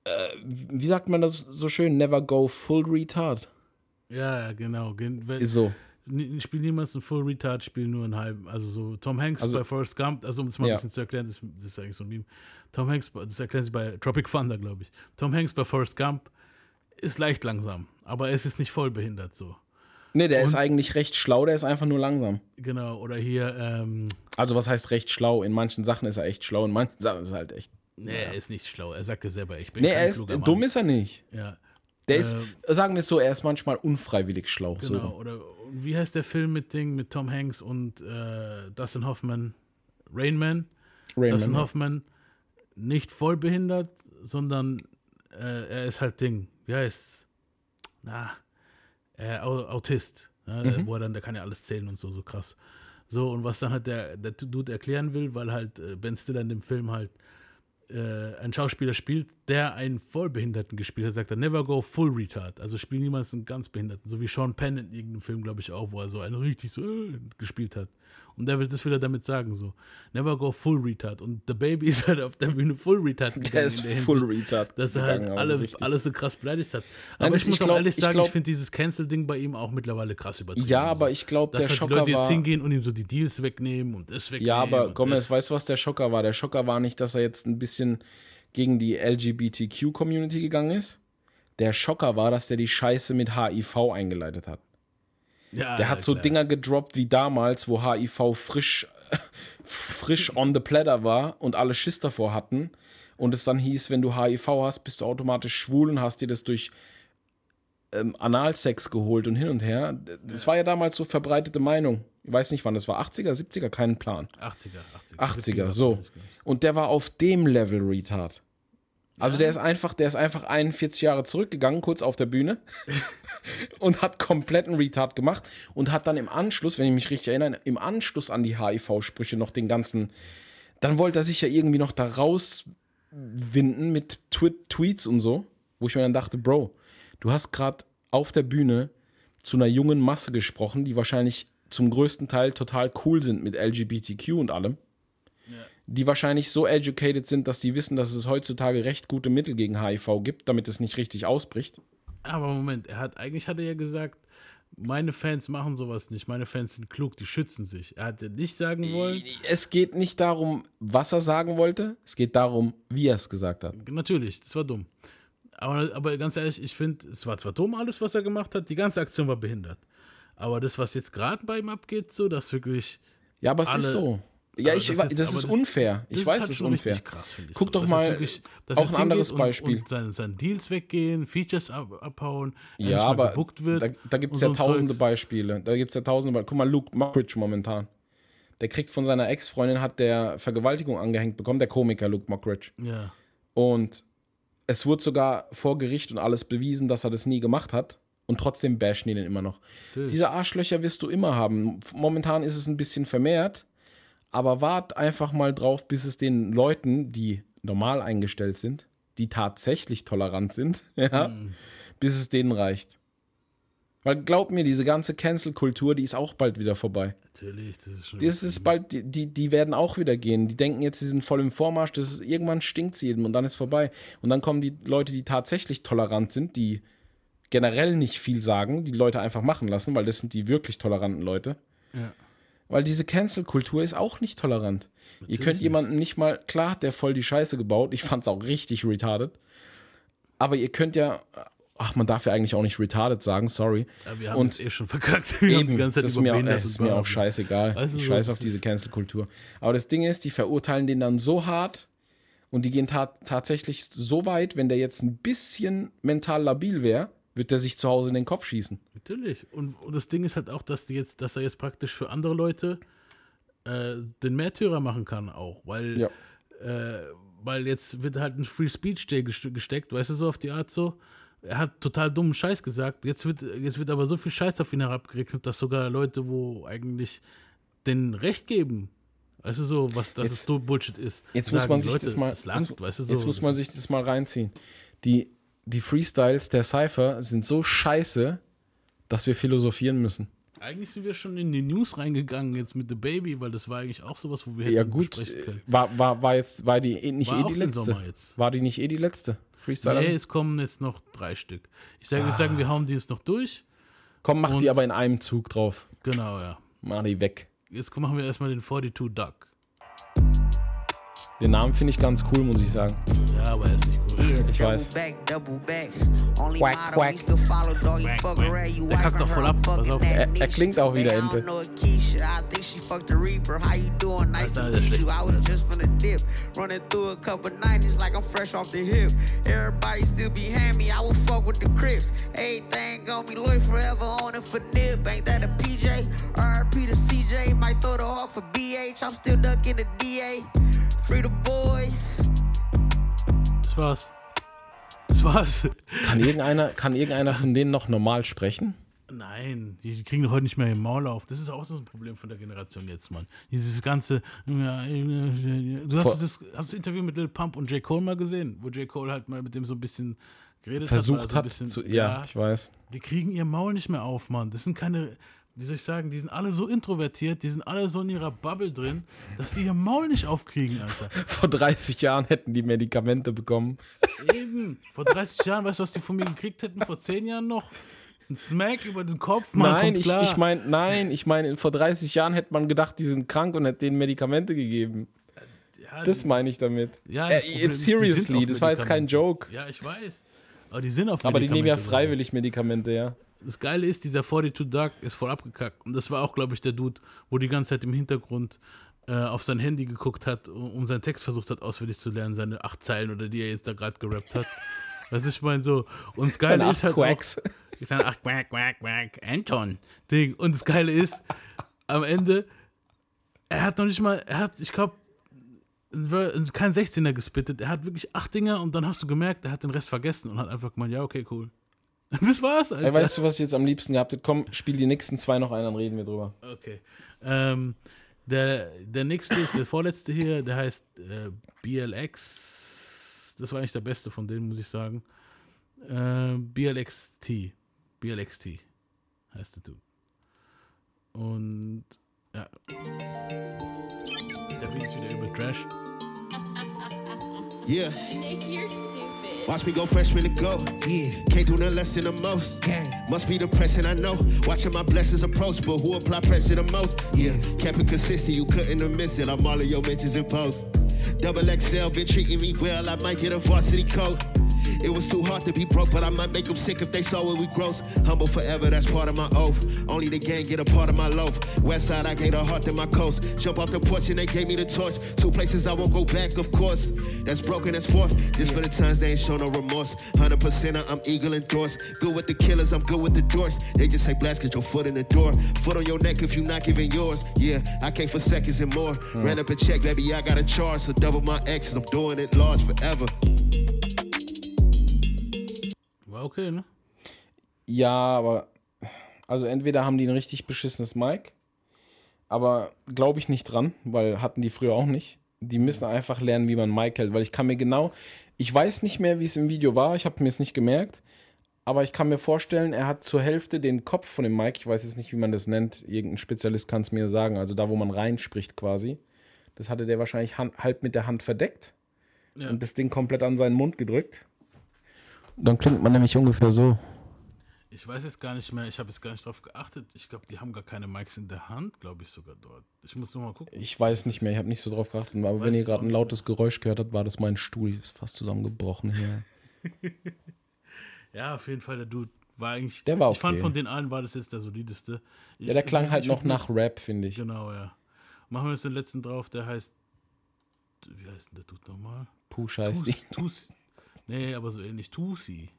A: äh, wie sagt man das so schön? Never go full retard.
B: Ja, ja, genau.
A: Ist so.
B: N- Spiel niemals einen Full Retard, spiel nur einen halben. Also so Tom Hanks
A: Also-
B: bei Forrest Gump, also um es mal
A: Ja.
B: ein bisschen zu erklären, das, das ist eigentlich so ein Meme. Tom Hanks, das erklären sie bei Tropic Thunder, glaube ich. Tom Hanks bei Forrest Gump ist leicht langsam, aber es ist nicht voll behindert so.
A: Nee, der ist eigentlich recht schlau, der ist einfach nur langsam.
B: Genau, oder hier, ähm,
A: Also was heißt recht schlau? In manchen Sachen ist er echt schlau, in manchen Sachen ist er halt echt.
B: nee, er ist nicht schlau. Er sagt ja selber, ich bin
A: Nee, er ist dumm ist er nicht.
B: Ja,
A: Der ist,
B: Ähm,
A: sagen wir es so, er ist manchmal unfreiwillig schlau.
B: genau.
A: So.
B: Oder wie heißt der Film mit Ding, mit Tom Hanks und äh, Dustin Hoffman? Rain Man?
A: Rain
B: Dustin
A: Man.
B: Hoffman nicht voll behindert, sondern äh, er ist halt Ding. Wie heißt's? Na, äh, Au- Autist. Ja,
A: Mhm.
B: Wo er dann, der kann ja alles zählen und so, so krass. So, und was dann halt der, der Dude erklären will, weil halt äh, Ben Stiller in dem Film halt äh, ein Schauspieler spielt, der einen Vollbehinderten gespielt hat, sagt er, never go full retard. Also spiel niemals einen ganz Behinderten. So wie Sean Penn in irgendeinem Film, glaube ich, auch, wo er so einen richtig so äh, gespielt hat. Und der will das will er damit sagen, so, never go full retard. Und The Baby ist halt auf der Bühne full retard gegangen.
A: Der ist
B: der
A: full retard.
B: Dass er halt
A: gegangen,
B: alle,
A: also richtig.
B: alles so krass beleidigt hat.
A: Nein,
B: Aber
A: das-
B: ich muss
A: ich
B: auch
A: glaub-
B: ehrlich
A: ich
B: sagen, ich,
A: glaub-
B: finde dieses Cancel-Ding bei ihm auch mittlerweile krass übertrieben.
A: Ja,
B: so.
A: aber ich glaube,
B: Dass
A: der
B: halt die
A: Schocker
B: Leute jetzt
A: war.
B: hingehen und ihm so die Deals wegnehmen und das wegnehmen.
A: Ja, aber Gomez, weißt du, was der Schocker war? Der Schocker war nicht, dass er jetzt ein bisschen gegen die LGBTQ-Community gegangen ist. Der Schocker war, dass der die Scheiße mit HIV eingeleitet hat.
B: Ja,
A: Der hat so
B: klar.
A: Dinger gedroppt wie damals, wo HIV frisch, frisch on the platter war und alle Schiss davor hatten. Und es dann hieß, wenn du HIV hast, bist du automatisch schwul und hast dir das durch ähm, Analsex geholt und hin und her. Das war ja damals so verbreitete Meinung. Ich weiß nicht, wann das war. 80er, 70er, keinen Plan.
B: 80er, 80er.
A: 80er, so. Und der war auf dem Level Retard. Also der ist einfach, der ist einfach 41 Jahre zurückgegangen, kurz auf der Bühne und hat kompletten Retard gemacht und hat dann im Anschluss, wenn ich mich richtig erinnere, im Anschluss an die HIV-Sprüche noch den ganzen, dann wollte er sich ja irgendwie noch da rauswinden mit Twi Tweets und so, wo ich mir dann dachte, Bro, du hast gerade auf der Bühne zu einer jungen Masse gesprochen, die wahrscheinlich zum größten Teil total cool sind mit LGBTQ und allem die wahrscheinlich so educated sind, dass die wissen, dass es heutzutage recht gute Mittel gegen HIV gibt, damit es nicht richtig ausbricht.
B: Aber Moment, er hat eigentlich hat er ja gesagt, meine Fans machen sowas nicht. Meine Fans sind klug, die schützen sich. Er hat ja nicht sagen wollen.
A: Es geht nicht darum, was er sagen wollte, es geht darum, wie er es gesagt hat.
B: Natürlich, das war dumm. Aber, aber ganz ehrlich, ich finde, es war zwar dumm alles, was er gemacht hat, die ganze Aktion war behindert. Aber das, was jetzt gerade bei ihm abgeht, so, das wirklich.
A: Ja, aber es ist so. Ja,
B: Aber
A: ich,
B: das
A: das,
B: ist-
A: das
B: aber
A: ist
B: das-
A: unfair. Ich
B: das
A: weiß,
B: halt
A: es ist
B: schon
A: unfair.
B: krass, ich.
A: Guck
B: so.
A: doch mal
B: wirklich-
A: auch ein anderes
B: und,
A: Beispiel.
B: Und seine, seine Deals weggehen, Features ab, abhauen,
A: Ja, aber
B: gebuckt wird.
A: da, da gibt es
B: und
A: ja
B: so
A: tausende
B: Zeugs.
A: Beispiele. Da gibt es ja tausende Beispiele. Guck mal, Luke Mockridge momentan. Der kriegt von seiner Ex-Freundin, hat der Vergewaltigung angehängt bekommen, der Komiker Luke Mockridge.
B: Ja.
A: Und es wurde sogar vor Gericht und alles bewiesen, dass er das nie gemacht hat. Und trotzdem bashen die den immer noch. Diese Arschlöcher wirst du immer haben. Momentan ist es ein bisschen vermehrt, aber wart einfach mal drauf, bis es den Leuten, die normal eingestellt sind, die tatsächlich tolerant sind, ja, bis es denen reicht. Weil glaub mir, diese ganze Cancel-Kultur, die ist auch bald wieder vorbei.
B: Natürlich, das ist schon.
A: Das ist bald, die, die, die werden auch wieder gehen. Die denken jetzt, sie sind voll im Vormarsch, das ist, irgendwann stinkt es jedem und dann ist vorbei. Und dann kommen die Leute, die tatsächlich tolerant sind, die generell nicht viel sagen, die Leute einfach machen lassen, weil das sind die wirklich toleranten Leute.
B: Ja.
A: Weil diese Cancel-Kultur ist auch nicht tolerant. Ihr könnt jemanden nicht mal, klar hat der voll die Scheiße gebaut, ich fand's auch richtig retarded, aber ihr könnt ja, ach, man darf ja eigentlich auch nicht retarded sagen, sorry.
B: Ja, wir haben
A: Und
B: es eh schon verkackt. Wir
A: Eben,
B: die ganze Zeit
A: das ist mir, auch,
B: und
A: ist mir auch scheißegal.
B: Weißt du,
A: ich scheiße
B: das
A: auf diese Cancel-Kultur. Aber das Ding ist, die verurteilen den dann so hart und die gehen ta tatsächlich so weit, wenn der jetzt ein bisschen mental labil wäre, wird der sich zu Hause in den Kopf schießen.
B: Natürlich. Und, und das Ding ist halt auch, dass, die jetzt, dass er jetzt praktisch für andere Leute äh, den Märtyrer machen kann auch. Weil,
A: Ja.
B: äh, weil jetzt wird halt ein Free Speech Day gesteckt, weißt du, so auf die Art so. Er hat total dummen Scheiß gesagt. Jetzt wird, jetzt wird aber so viel Scheiß auf ihn herabgerechnet, dass sogar Leute, wo eigentlich den Recht geben, weißt du so, was das
A: Jetzt-
B: ist, so Bullshit ist.
A: Jetzt muss
B: sagen,
A: man sich
B: Leute,
A: das mal,
B: Das langt,
A: jetzt,
B: weißt du so.
A: jetzt muss man sich das mal reinziehen. Die, die Freestyles der Cypher sind so scheiße, dass wir philosophieren müssen.
B: Eigentlich sind wir schon in die News reingegangen jetzt mit The Baby, weil das war eigentlich auch sowas, wo wir
A: Ja
B: hätten
A: gut,
B: besprechen können.
A: war, war, war jetzt, war die eh- nicht
B: War
A: eh die letzte? War die nicht eh die letzte? Freestyler?
B: Nee, es kommen jetzt noch drei Stück. Ich sage, wir sagen, wir hauen die jetzt noch durch.
A: Komm, mach die aber in einem Zug drauf.
B: Genau, ja.
A: Mach die weg.
B: Jetzt machen wir erstmal den 42 Duck.
A: Den Namen finde ich ganz cool, muss ich sagen.
B: Ja, aber er ist nicht cool.
E: Yeah,
A: Ich weiß. Quack, quack.
E: we still follow, dog. You
B: Quack,
E: fuck
B: quack.
E: around, you
B: Der kackt doch voll
E: her,
B: ab, pass
E: fucking
B: auf.
A: Er- er klingt auch wie der
E: Man, I
A: Ente.
E: don't know a Keisha. I think she fucked the Reaper. How you doing? Nice to
B: Alter, der
E: meet you. I was
B: schlechteste.
E: just from the dip. Running through a couple 90s like I'm fresh off the hip. Everybody still behind me. I will fuck with the Crips. Everything gon' be loyal forever on it for nip. Ain't that a PJ? RP to CJ. Might throw the hawk for BH. I'm still ducking the DA. Free the boys.
B: Das war's. Das war's.
A: Kann irgendeiner, kann irgendeiner von denen noch normal sprechen?
B: Nein, die kriegen heute nicht mehr im Maul auf. Das ist auch so ein Problem von der Generation jetzt, Mann. Dieses ganze. ja, Du hast
A: Vor-
B: das, hast das Interview mit Lil Pump und J. Cole mal gesehen, wo J. Cole halt mal mit dem so ein bisschen geredet
A: Versucht
B: hat. weil er so ein
A: hat
B: bisschen,
A: zu. Ja, ich weiß.
B: die kriegen ihr Maul nicht mehr auf, Mann. Das sind keine, wie soll ich sagen, die sind alle so introvertiert, die sind alle so in ihrer Bubble drin, dass die ihr Maul nicht aufkriegen, Alter.
A: Vor 30 Jahren hätten die Medikamente bekommen.
B: Eben. Vor 30 Jahren, weißt du, was die von mir gekriegt hätten? Vor 10 Jahren noch? Ein Smack über den Kopf, Mann.
A: nein, ich, ich meine, nein, ich meine, vor 30 Jahren hätte man gedacht, die sind krank und hätte denen Medikamente gegeben.
B: Ja,
A: Das meine ich damit.
B: Ja,
A: Äh,
B: das Problem
A: jetzt seriously, das war jetzt kein
B: Medikamente.
A: Joke.
B: Ja, ich weiß. Aber die sind auf
A: Aber die nehmen ja
B: Medikamente.
A: freiwillig Medikamente, ja.
B: Das Geile ist, dieser 42 Dark ist voll abgekackt. Und das war auch, glaube ich, der Dude, wo die ganze Zeit im Hintergrund äh, auf sein Handy geguckt hat und, und seinen Text versucht hat, auswendig zu lernen, seine acht Zeilen oder die er jetzt da gerade gerappt hat. Was ich meine, so. Und das Geile
A: Seine
B: ist halt.
A: Quacks.
B: Auch, ich sage, ach, quack, quack, quack, Anton. Ding. Und das Geile ist, am Ende, er hat noch nicht mal, er hat, ich glaube, kein 16er gespittet. Er hat wirklich acht Dinger und dann hast du gemerkt, er hat den Rest vergessen und hat einfach gemeint, ja, okay, cool. Das war's, Alter.
A: Ey, weißt du, was ich jetzt am liebsten gehabt hätte? Komm, spiel die nächsten zwei noch ein, dann reden wir drüber.
B: Okay. Ähm, der, der nächste ist der vorletzte hier, der heißt äh, BLX. Das war eigentlich der beste von denen, muss ich sagen. Äh, BLXT. BLXT heißt der Dude. Und ja. Der Beat ist wieder übel Trash.
H: Yeah,
I: Nick, you're stupid.
H: Watch me go freshman to go. Yeah, can't do nothing less than the most. Must be depressing, I know. Watching my blessings approach, but who apply pressure the most? Yeah, kept it consistent, you couldn't have missed it. I'm all of your mentions in post. Double XL been treating me well, I might get a varsity coat. It was too hard to be broke, but I might make them sick if they saw where we gross. Humble forever, that's part of my oath. Only the gang get a part of my loaf. West side, I gave a heart to my coast. Jump off the porch and they gave me the torch. Two places I won't go back, of course. That's broken, that's fourth. Just for the times they ain't show no remorse. 100% I'm eagle endorsed. Good with the killers, I'm good with the doors. They just say blast, get your foot in the door. Foot on your neck if you not giving yours. Yeah, I came for seconds and more. Ran up a check, baby, I got a charge. So double my X's, I'm doing it large forever.
B: War okay, ne?
A: Ja, aber also entweder haben die ein richtig beschissenes Mic, aber glaube ich nicht dran, weil hatten die früher auch nicht. Die müssen einfach lernen, wie man Mic hält, weil ich kann mir genau, ich weiß nicht mehr, wie es im Video war, ich habe mir es nicht gemerkt, aber ich kann mir vorstellen, er hat zur Hälfte den Kopf von dem Mic, ich weiß jetzt nicht, wie man das nennt, irgendein Spezialist kann es mir sagen, also da, wo man reinspricht quasi. Das hatte der wahrscheinlich hand, halb mit der Hand verdeckt
B: Ja.
A: und das Ding komplett an seinen Mund gedrückt. Dann klingt man nämlich ungefähr so.
B: Ich weiß jetzt gar nicht mehr, ich habe jetzt gar nicht drauf geachtet. Ich glaube, die haben gar keine Mics in der Hand, glaube ich sogar dort. Ich muss noch mal gucken.
A: Ich weiß nicht mehr, ich habe nicht so drauf geachtet, aber
B: Weiß
A: wenn ihr gerade ein lautes Geräusch gehört habt, war das mein Stuhl, ist fast zusammengebrochen hier.
B: Ja, auf jeden Fall, der Dude war eigentlich.
A: Der war
B: Ich fand
A: okay.
B: von den allen war das jetzt der solideste. Ich,
A: Ja, der klang
B: ist
A: halt
B: nicht
A: noch nach. Rap, finde ich.
B: Genau, ja. Machen wir jetzt den letzten drauf, der heißt. Wie heißt denn der Dude nochmal?
A: Push heißt die.
B: Tus, Tus, nee, aber so ähnlich. Tusi.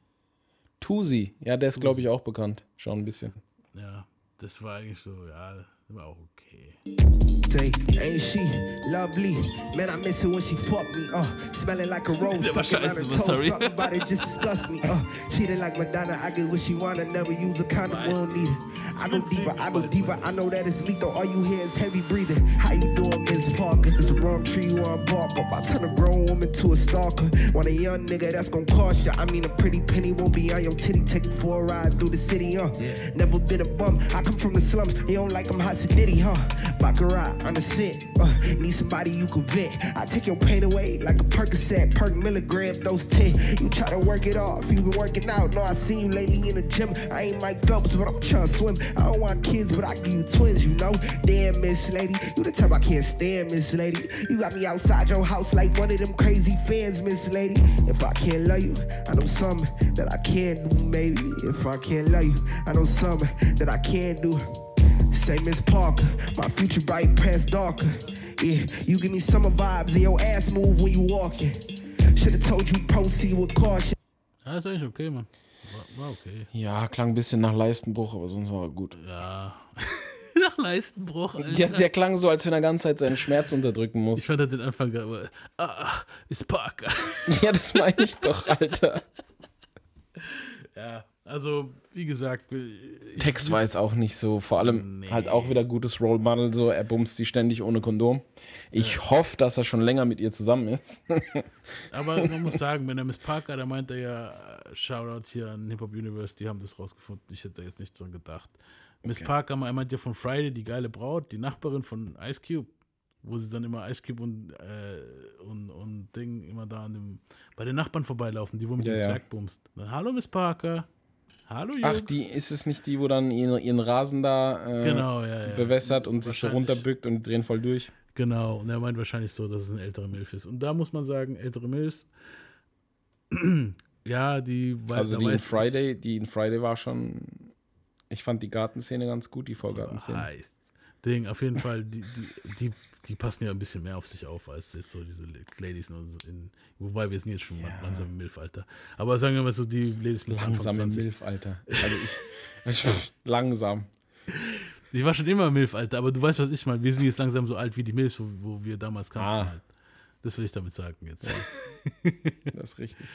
A: Tusi, ja, der ist, glaube ich, auch bekannt. Schon ein bisschen.
B: Ja, das war eigentlich so, ja, Okay.
J: Say, ain't she lovely? Man, I miss her when she fucked me. Uh, smelling like a rose.
B: Yeah,
J: sucking out her toes. Something about it just disgusts me. Uh, she didn't like Madonna. I get what she wanna. Never use a kind of one either. I go deeper. I go deeper. I know that it's lethal. All you hear is heavy breathing. How you doing, Miss Parker? It's the wrong tree you want to bark up. I turn a grown woman to a stalker. Want a young nigga that's gonna cost ya. I mean, a pretty penny won't be on
B: your
J: titty.
B: Taking
J: four
B: rides
J: through the city. Uh, never been a bum. I come from the slums. You don't like them hot Something about it just disgusts me. Uh, she did like Madonna. I get what she wanna. Never use a condom. We don't need it. I go deeper. I go deeper. I know that it's lethal. All you hear is heavy breathing. How you doing, Miss Parker? It's the wrong tree you on bark up. I turn a grown woman to a stalker. Want a young nigga that's gonna cost ya. I mean, a pretty penny won't be on your titty. Take you for a ride through the city, uh. Never been a bum. I come from the slums. You don't like them hot Diddy, huh? Baccarat on the sit. Uh, need somebody you can vet. I take your pain away like a Percocet. Perk milligram, those 10. You try to work it off. You been working out. No, I seen you lately in the gym. I ain't Mike Phelps, but I'm trying to swim. I don't want kids, but I give you twins, you know? Damn, Miss Lady. You the type I can't stand, Miss Lady. You got me outside your house like one of them crazy fans, Miss Lady. If I can't love you, I know something that I can do, maybe. If I can't love you, I know something that I can do. Say Miss Parker, my future bright past darker. Yeah, you give me summer vibes and your ass move when you walking. Should've told you proceed with caution.
B: Ja, ist eigentlich okay, Mann. War, war okay.
A: Ja, klang ein bisschen nach Leistenbruch, aber sonst war er gut.
B: Ja. Nach Leistenbruch, Alter.
A: Der, der klang so, als wenn er ganze Zeit seinen Schmerz unterdrücken muss.
B: Ich fand halt den Anfang aber. Ah, ist Parker.
A: Ja, das meine ich doch, Alter.
B: Ja, also, wie gesagt. ich-
A: Text war jetzt auch nicht so, vor allem
B: Nee.
A: halt auch wieder gutes Role Model, so er bumst sie ständig ohne Kondom. Ich hoffe, dass er schon länger mit ihr zusammen ist.
B: Aber man muss sagen, wenn er Miss Parker, da meint er ja, äh, Shoutout hier an Hip Hop Universe, die haben das rausgefunden. Ich hätte da jetzt nicht dran gedacht. Miss Parker, er meint ja von Friday, die geile Braut, die Nachbarin von Ice Cube, wo sie dann immer Ice Cube und, äh, und, und Ding immer da an dem, bei den Nachbarn vorbeilaufen, die wo mit
A: Ja,
B: dem
A: ja.
B: Zwerg bumst. Dann, Hallo Miss Parker. Hallo Jungs.
A: Ach, die ist es nicht die, wo dann ihren, ihren Rasen da äh,
B: Genau, ja, ja.
A: bewässert und sich so runterbückt und drehen voll durch.
B: Genau, und er meint wahrscheinlich so, dass es eine ältere Milf ist. Und da muss man sagen, ältere Milfs, ja, die weiß
A: Also die in
B: weiß
A: Friday, die in Friday war schon. Ich fand die Gartenszene ganz gut, die Vorgartenszene.
B: Heiß. Ding, auf jeden Fall, die, die, die, die passen ja ein bisschen mehr auf sich auf, als jetzt so diese Ladies in, in Wobei wir sind jetzt schon mal langsam im Milf-Alter. Aber sagen wir mal so, die Ladies mit
A: Langsam im
B: 20.
A: Milf, Alter. Also ich, ich langsam.
B: Ich war schon immer im Milf-Alter, aber du weißt, was ich meine. Wir sind jetzt langsam so alt wie die Milfs, wo, wo wir damals kamen.
A: Ah.
B: Halt. Das will ich damit sagen jetzt.
A: Das ist richtig.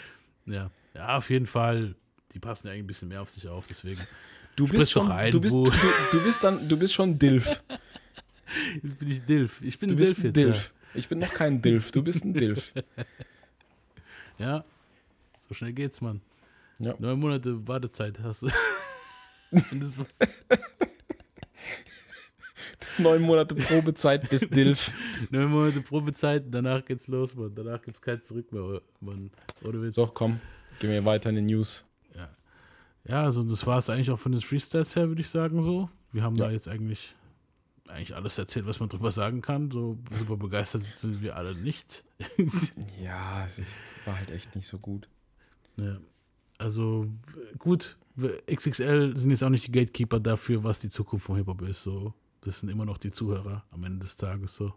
B: Ja. ja, auf jeden Fall. Die passen ja eigentlich ein bisschen mehr auf sich auf, deswegen.
A: Du bist
B: doch
A: schon,
B: ein,
A: du bist, du, du bist dann, du bist schon Dilf.
B: Jetzt bin ich Dilf. Ich bin
A: Du
B: ein
A: bist
B: Dilf.
A: Dilf. Ich bin noch kein Dilf. Du bist ein Dilf.
B: Ja. ja. So schnell geht's, Mann.
A: Ja.
B: Neun Monate Wartezeit hast du. Das.
A: Neun Monate Probezeit bis Dilf.
B: Neun Monate Probezeit, danach geht's los, Mann. Danach gibt's kein Zurück mehr, Mann. Witz.
A: So, komm. Gehen wir weiter in die News.
B: Ja, also das war es eigentlich auch von den Freestyles her, würde ich sagen so. Wir haben da
A: Ja.
B: jetzt eigentlich, eigentlich alles erzählt, was man drüber sagen kann. So super begeistert sind wir alle nicht.
A: Ja, es ist, war halt echt nicht so gut.
B: ja. Also gut, XXL sind jetzt auch nicht die Gatekeeper dafür, was die Zukunft vom Hip-Hop ist. So. Das sind immer noch die Zuhörer am Ende des Tages so.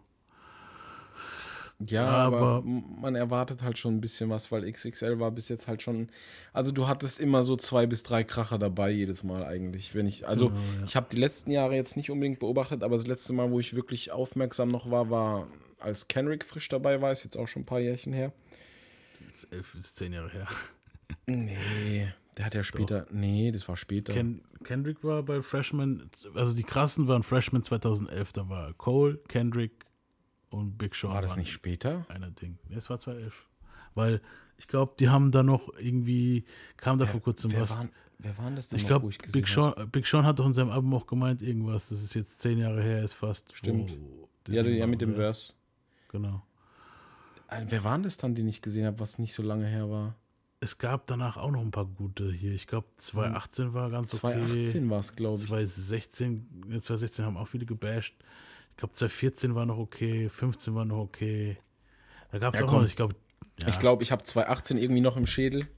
A: Ja, aber,
B: Aber-
A: man erwartet halt schon ein bisschen was, weil XXL war bis jetzt halt schon. Also du hattest immer so zwei bis drei Kracher dabei jedes Mal eigentlich. Wenn ich, also
B: Genau, ja.
A: ich habe die letzten Jahre jetzt nicht unbedingt beobachtet, aber das letzte Mal, wo ich wirklich aufmerksam noch war, war als Kenrick frisch dabei war, ist jetzt auch schon ein paar Jährchen her.
B: Das ist elf bis zehn Jahre her.
A: Nee, Der hat ja später. Nee, das war später.
B: Ken, Kendrick war bei Freshman, also die krassen waren Freshman 2011, da war Cole, Kendrick und Big Sean.
A: war das nicht später?
B: Einer Ding. Es war 2011. Weil ich glaube, die haben da noch irgendwie, kam da vor kurzem
A: wer,
B: was.
A: waren, wer waren das denn
B: Ich glaube, Big? Sean, Big Sean hat doch in seinem Album auch gemeint, irgendwas, das ist jetzt zehn Jahre her, ist fast.
A: Stimmt.
B: der
A: Ja, ja, mit dem? Verse.
B: Genau.
A: Äh, Wer waren das dann, den ich gesehen habe, was nicht so lange her war?
B: Es gab danach auch noch ein paar gute hier. Ich glaube, 2018 war ganz okay.
A: 2018 war es, glaube ich.
B: 2016, ja, 2016 haben auch viele gebasht. Ich glaube, 2014 war noch okay, 15 war noch okay. Da gab es
A: Ja,
B: auch
A: komm.
B: noch, ich glaube, ja,
A: Ich glaube, ich habe 2018 irgendwie noch im Schädel.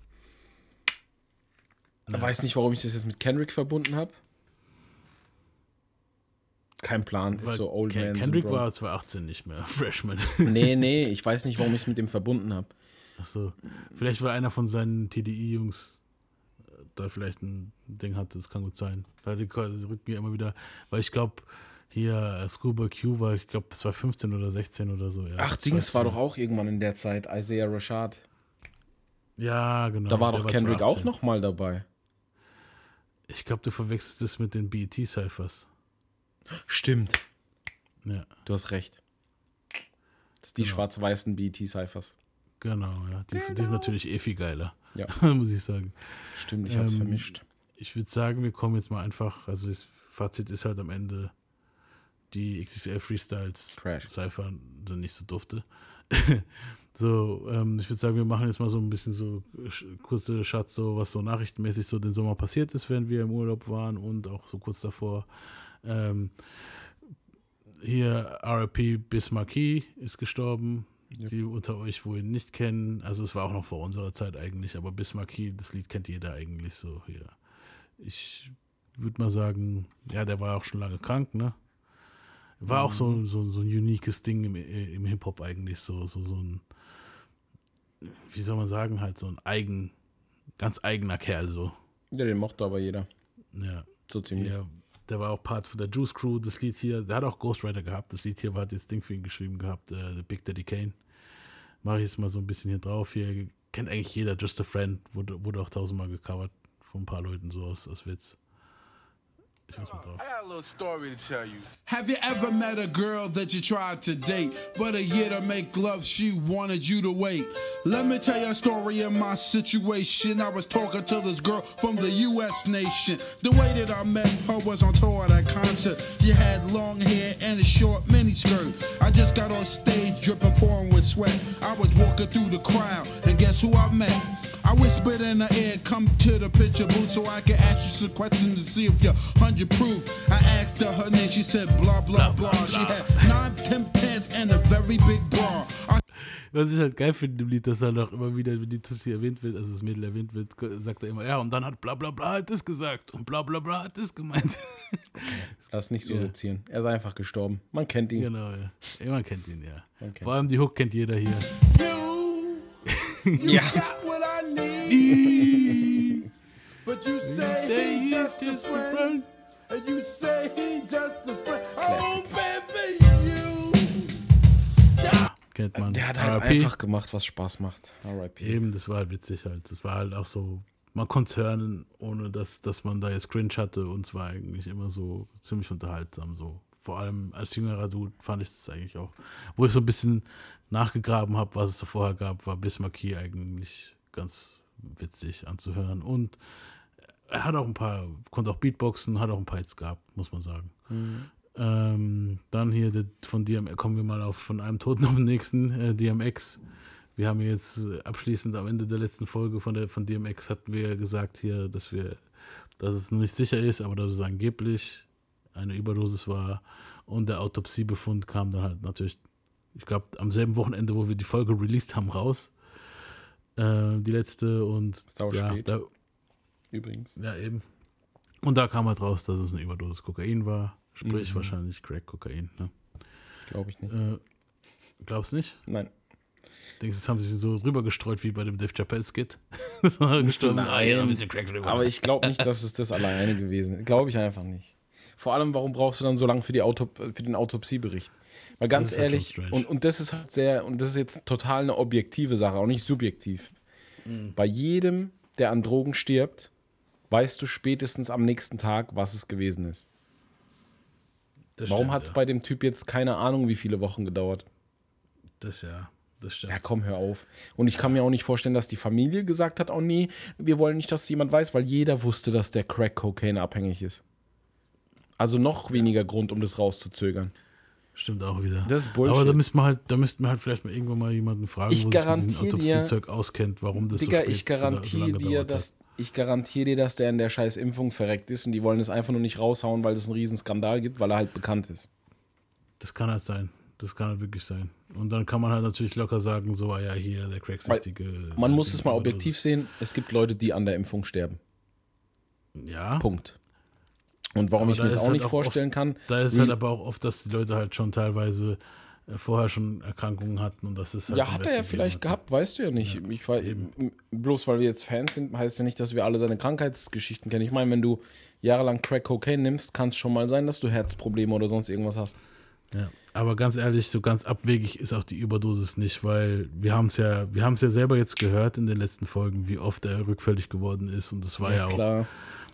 A: Ich weiß nicht, warum ich das jetzt mit Kendrick verbunden habe. Kein Plan, ist
B: weil
A: so Old
B: Ken-
A: Man
B: Kendrick
A: Syndrome.
B: war 2018 nicht mehr Freshman.
A: Nee, nee, ich weiß nicht, warum ich es mit dem verbunden habe.
B: Achso. Vielleicht war einer von seinen TDI-Jungs äh, da vielleicht ein Ding hatte, das kann gut sein. Weil die, die rücken ja immer wieder, weil ich glaube, hier äh, Schoolboy Q war, ich glaube, es war 15 oder 16 oder so. Ja,
A: Ach, Dings war doch auch irgendwann in der Zeit, Isaiah Rashad.
B: Ja, genau.
A: Da war doch Kendrick
B: 2018.
A: auch noch mal dabei.
B: Ich glaube, du verwechselst es mit den BET-Cyphers.
A: Stimmt.
B: Ja,
A: Du hast recht. Das sind die
B: Genau.
A: schwarz-weißen BET-Cyphers.
B: genau, ja. Die, die sind natürlich eh viel geiler.
A: Ja.
B: muss ich sagen.
A: Stimmt, ich hab's
B: Ähm,
A: vermischt.
B: Ich würde sagen, wir kommen jetzt mal einfach, also das Fazit ist halt am Ende, die XXL Freestyles
A: Trash.
B: Cypher sind nicht so dufte. so, ähm, ich würde sagen, wir machen jetzt mal so ein bisschen so kurze Schatz, so was so nachrichtenmäßig so den Sommer passiert ist, während wir im Urlaub waren und auch so kurz davor. Ähm, hier RIP Bismarcky ist gestorben. Die unter euch wohl ihn nicht kennen. Also es war auch noch vor unserer Zeit eigentlich, aber Bismarcky, das Lied kennt jeder eigentlich so hier. Ich würde mal sagen, ja, der war auch schon lange krank, ne? War auch so, so, so ein uniques Ding im, im Hip-Hop eigentlich, so, so, so ein, wie soll man sagen, halt so ein eigen, ganz eigener Kerl, so.
A: Ja, den mochte aber jeder.
B: Ja.
A: So ziemlich.
B: Ja, der war auch Part von der Juice Crew. Das Lied hier, der hat auch Ghostwriter gehabt. Das Lied hier war das Ding für ihn geschrieben gehabt, äh, The Big Daddy Kane. Mache ich jetzt mal so ein bisschen hier drauf. Hier kennt eigentlich jeder, Just a Friend, wurde, wurde auch tausendmal gecovert von ein paar Leuten so aus, aus Witz.
K: I got a little story to tell you.
L: Have you ever met a girl that you tried to date, but a year to make love, she wanted you to wait? Let me tell you a story of my situation. I was talking to this girl from the U.S. nation. The way that I met her was on tour at a concert. She had long hair and a short miniskirt. I just got on stage, dripping, pouring with sweat. I was walking through the crowd, and guess who I met? I whispered in her ear, come to the picture booth so I can ask you some questions to see if you're 100 proof. I asked her her name, she said blah, blah, blah. She had nine, ten pants and a very big bra. I
B: Was ich halt geil finde im Lied, dass er noch immer wieder, wenn die Tussi erwähnt wird, also das Mädel erwähnt wird, sagt er immer, ja, und dann hat bla bla bla hat das gesagt und bla bla bla hat das gemeint.
A: Lass nicht so
B: Ja.
A: sezieren. Er ist einfach gestorben. Man kennt ihn.
B: genau, ja. ja. Man kennt ihn, ja.
A: Kennt
B: Vor allem die Hook kennt jeder hier.
L: You
A: Ja.
L: But you say
B: Say
L: he
B: he's
L: just a
B: just a
L: friend.
B: friend.
L: And you say he just a friend. Oh, baby, you.
B: Kennt man.
A: Der hat halt
B: RIP.
A: einfach gemacht, was Spaß macht. RIP.
B: Eben, das war halt witzig halt. Das war halt auch so, man konnte es hören, ohne dass, dass man da jetzt Cringe hatte und es war eigentlich immer so ziemlich unterhaltsam so. Vor allem als jüngerer Dude fand ich das eigentlich auch. Wo ich so ein bisschen nachgegraben habe, was es so vorher gab, war Bismarcky eigentlich ganz witzig anzuhören und er hat auch ein paar, konnte auch Beatboxen, hat auch ein paar Hits gehabt, muss man sagen. Ähm, dann hier von DMX, kommen wir mal auf von einem Toten auf den nächsten, äh, DMX. Wir haben jetzt abschließend am Ende der letzten Folge von, der, von DMX hatten wir gesagt hier, dass wir, dass es noch nicht sicher ist, aber dass es angeblich eine Überdosis war und der Autopsiebefund kam dann halt natürlich, ich glaube, am selben Wochenende, wo wir die Folge released haben, raus. Äh, die letzte und
A: Sau
B: ja,
A: spät.
B: da,
A: Übrigens.
B: ja, eben. Und da kam halt raus, dass es eine Überdosis Kokain war. Sprich
A: Mhm.
B: wahrscheinlich Crack Kokain. Ne?
A: Glaube ich nicht.
B: Äh, glaubst nicht?
A: Nein.
B: Denkst du, das haben sie so drüber gestreut wie bei dem Dave Chappelle Skit? das war gestorben.
A: Nein.
B: Ah, ein bisschen Crack drüber.
A: Aber ich glaube nicht, dass es das alleine gewesen ist. Glaube ich einfach nicht. Vor allem, warum brauchst du dann so lange für, die für den Autopsiebericht? Weil ganz
B: Das halt
A: ehrlich, und, und das ist halt sehr, und das ist jetzt total eine objektive Sache, auch nicht subjektiv.
B: Mhm.
A: Bei jedem der an Drogen stirbt, weißt du spätestens am nächsten Tag, was es gewesen ist.
B: Das
A: Warum hat es
B: ja.
A: bei dem Typ jetzt keine Ahnung, wie viele Wochen gedauert?
B: Das ja, das stimmt.
A: Ja, komm, hör auf. Und ich kann mir auch nicht vorstellen, dass die Familie gesagt hat, oh nee, wir wollen nicht, dass jemand weiß, weil jeder wusste, dass der Crack Cocaine abhängig ist. Also noch weniger Grund, um das rauszuzögern.
B: Stimmt auch wieder.
A: Das ist Bullshit.
B: Aber da müssten wir halt, da müssten wir halt vielleicht mal irgendwann mal jemanden fragen,
A: Ich
B: wo sich mit Autopsiezeug auskennt, warum das
A: Digga,
B: so spät
A: ich
B: so
A: garantiere
B: lange
A: dir, dass ich garantiere dir, dass der in der scheiß Impfung verreckt ist und die wollen es einfach nur nicht raushauen, weil es einen riesen Skandal gibt, weil er halt bekannt ist.
B: Das kann halt sein. Das kann halt wirklich sein. Und dann kann man halt natürlich locker sagen, so, ah ja, hier, der Cracksüchtige.
A: Man muss es mal objektiv sehen, es gibt Leute, die an der Impfung sterben.
B: Ja.
A: Punkt. Und warum
B: Aber
A: ich mir das auch
B: halt
A: nicht
B: auch
A: vorstellen
B: oft,
A: kann,
B: Da ist halt aber auch oft, dass die Leute halt schon teilweise äh, vorher schon Erkrankungen hatten und das ist halt
A: ja, hat er ja vielleicht
B: hat.
A: gehabt, weißt du ja nicht. ich weiß, bloß weil wir jetzt Fans sind, heißt ja nicht, dass wir alle seine Krankheitsgeschichten kennen. Ich meine, wenn du jahrelang Crack Cocaine nimmst, kann es schon mal sein, dass du Herzprobleme oder sonst irgendwas hast.
B: Ja. Aber ganz ehrlich, so ganz abwegig ist auch die Überdosis nicht, weil wir haben es ja, wir haben es ja selber jetzt gehört in den letzten Folgen, wie oft er rückfällig geworden ist und das war ja, auch
A: klar.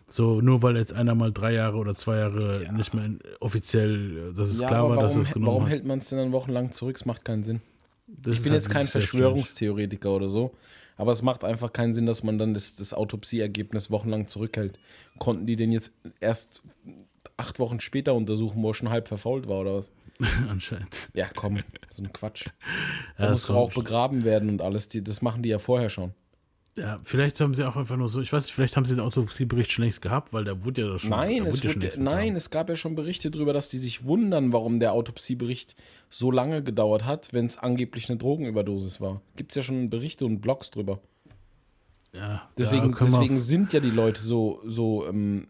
B: So, nur weil jetzt einer mal drei Jahre oder zwei Jahre nicht mehr in, offiziell, dass es
A: Ja,
B: klar war, dass
A: warum,
B: es genommen
A: warum hält man es denn dann wochenlang zurück? Es macht keinen Sinn.
B: Das
A: ich bin
B: halt
A: jetzt kein Verschwörungstheoretiker oder so, aber es macht einfach keinen Sinn, dass man dann das, das Autopsieergebnis wochenlang zurückhält. Konnten die den jetzt erst acht Wochen später untersuchen, wo er schon halb verfault war oder was?
B: Anscheinend.
A: Ja, komm, so ein Quatsch.
B: Ja,
A: Da
B: das
A: muss doch auch begraben werden und alles. Die, das machen die ja vorher schon.
B: Ja, vielleicht haben sie auch einfach nur so, ich weiß nicht, vielleicht haben sie den Autopsiebericht schon längst gehabt, weil der wurde ja schon.
A: Nein, es
B: ja
A: wurde, nein, es gab ja schon Berichte darüber, dass die sich wundern, warum der Autopsiebericht so lange gedauert hat, wenn es angeblich eine Drogenüberdosis war. Gibt es ja schon Berichte und Blogs drüber.
B: Ja,
A: Deswegen,
B: da
A: deswegen sind ja die Leute so, so ähm,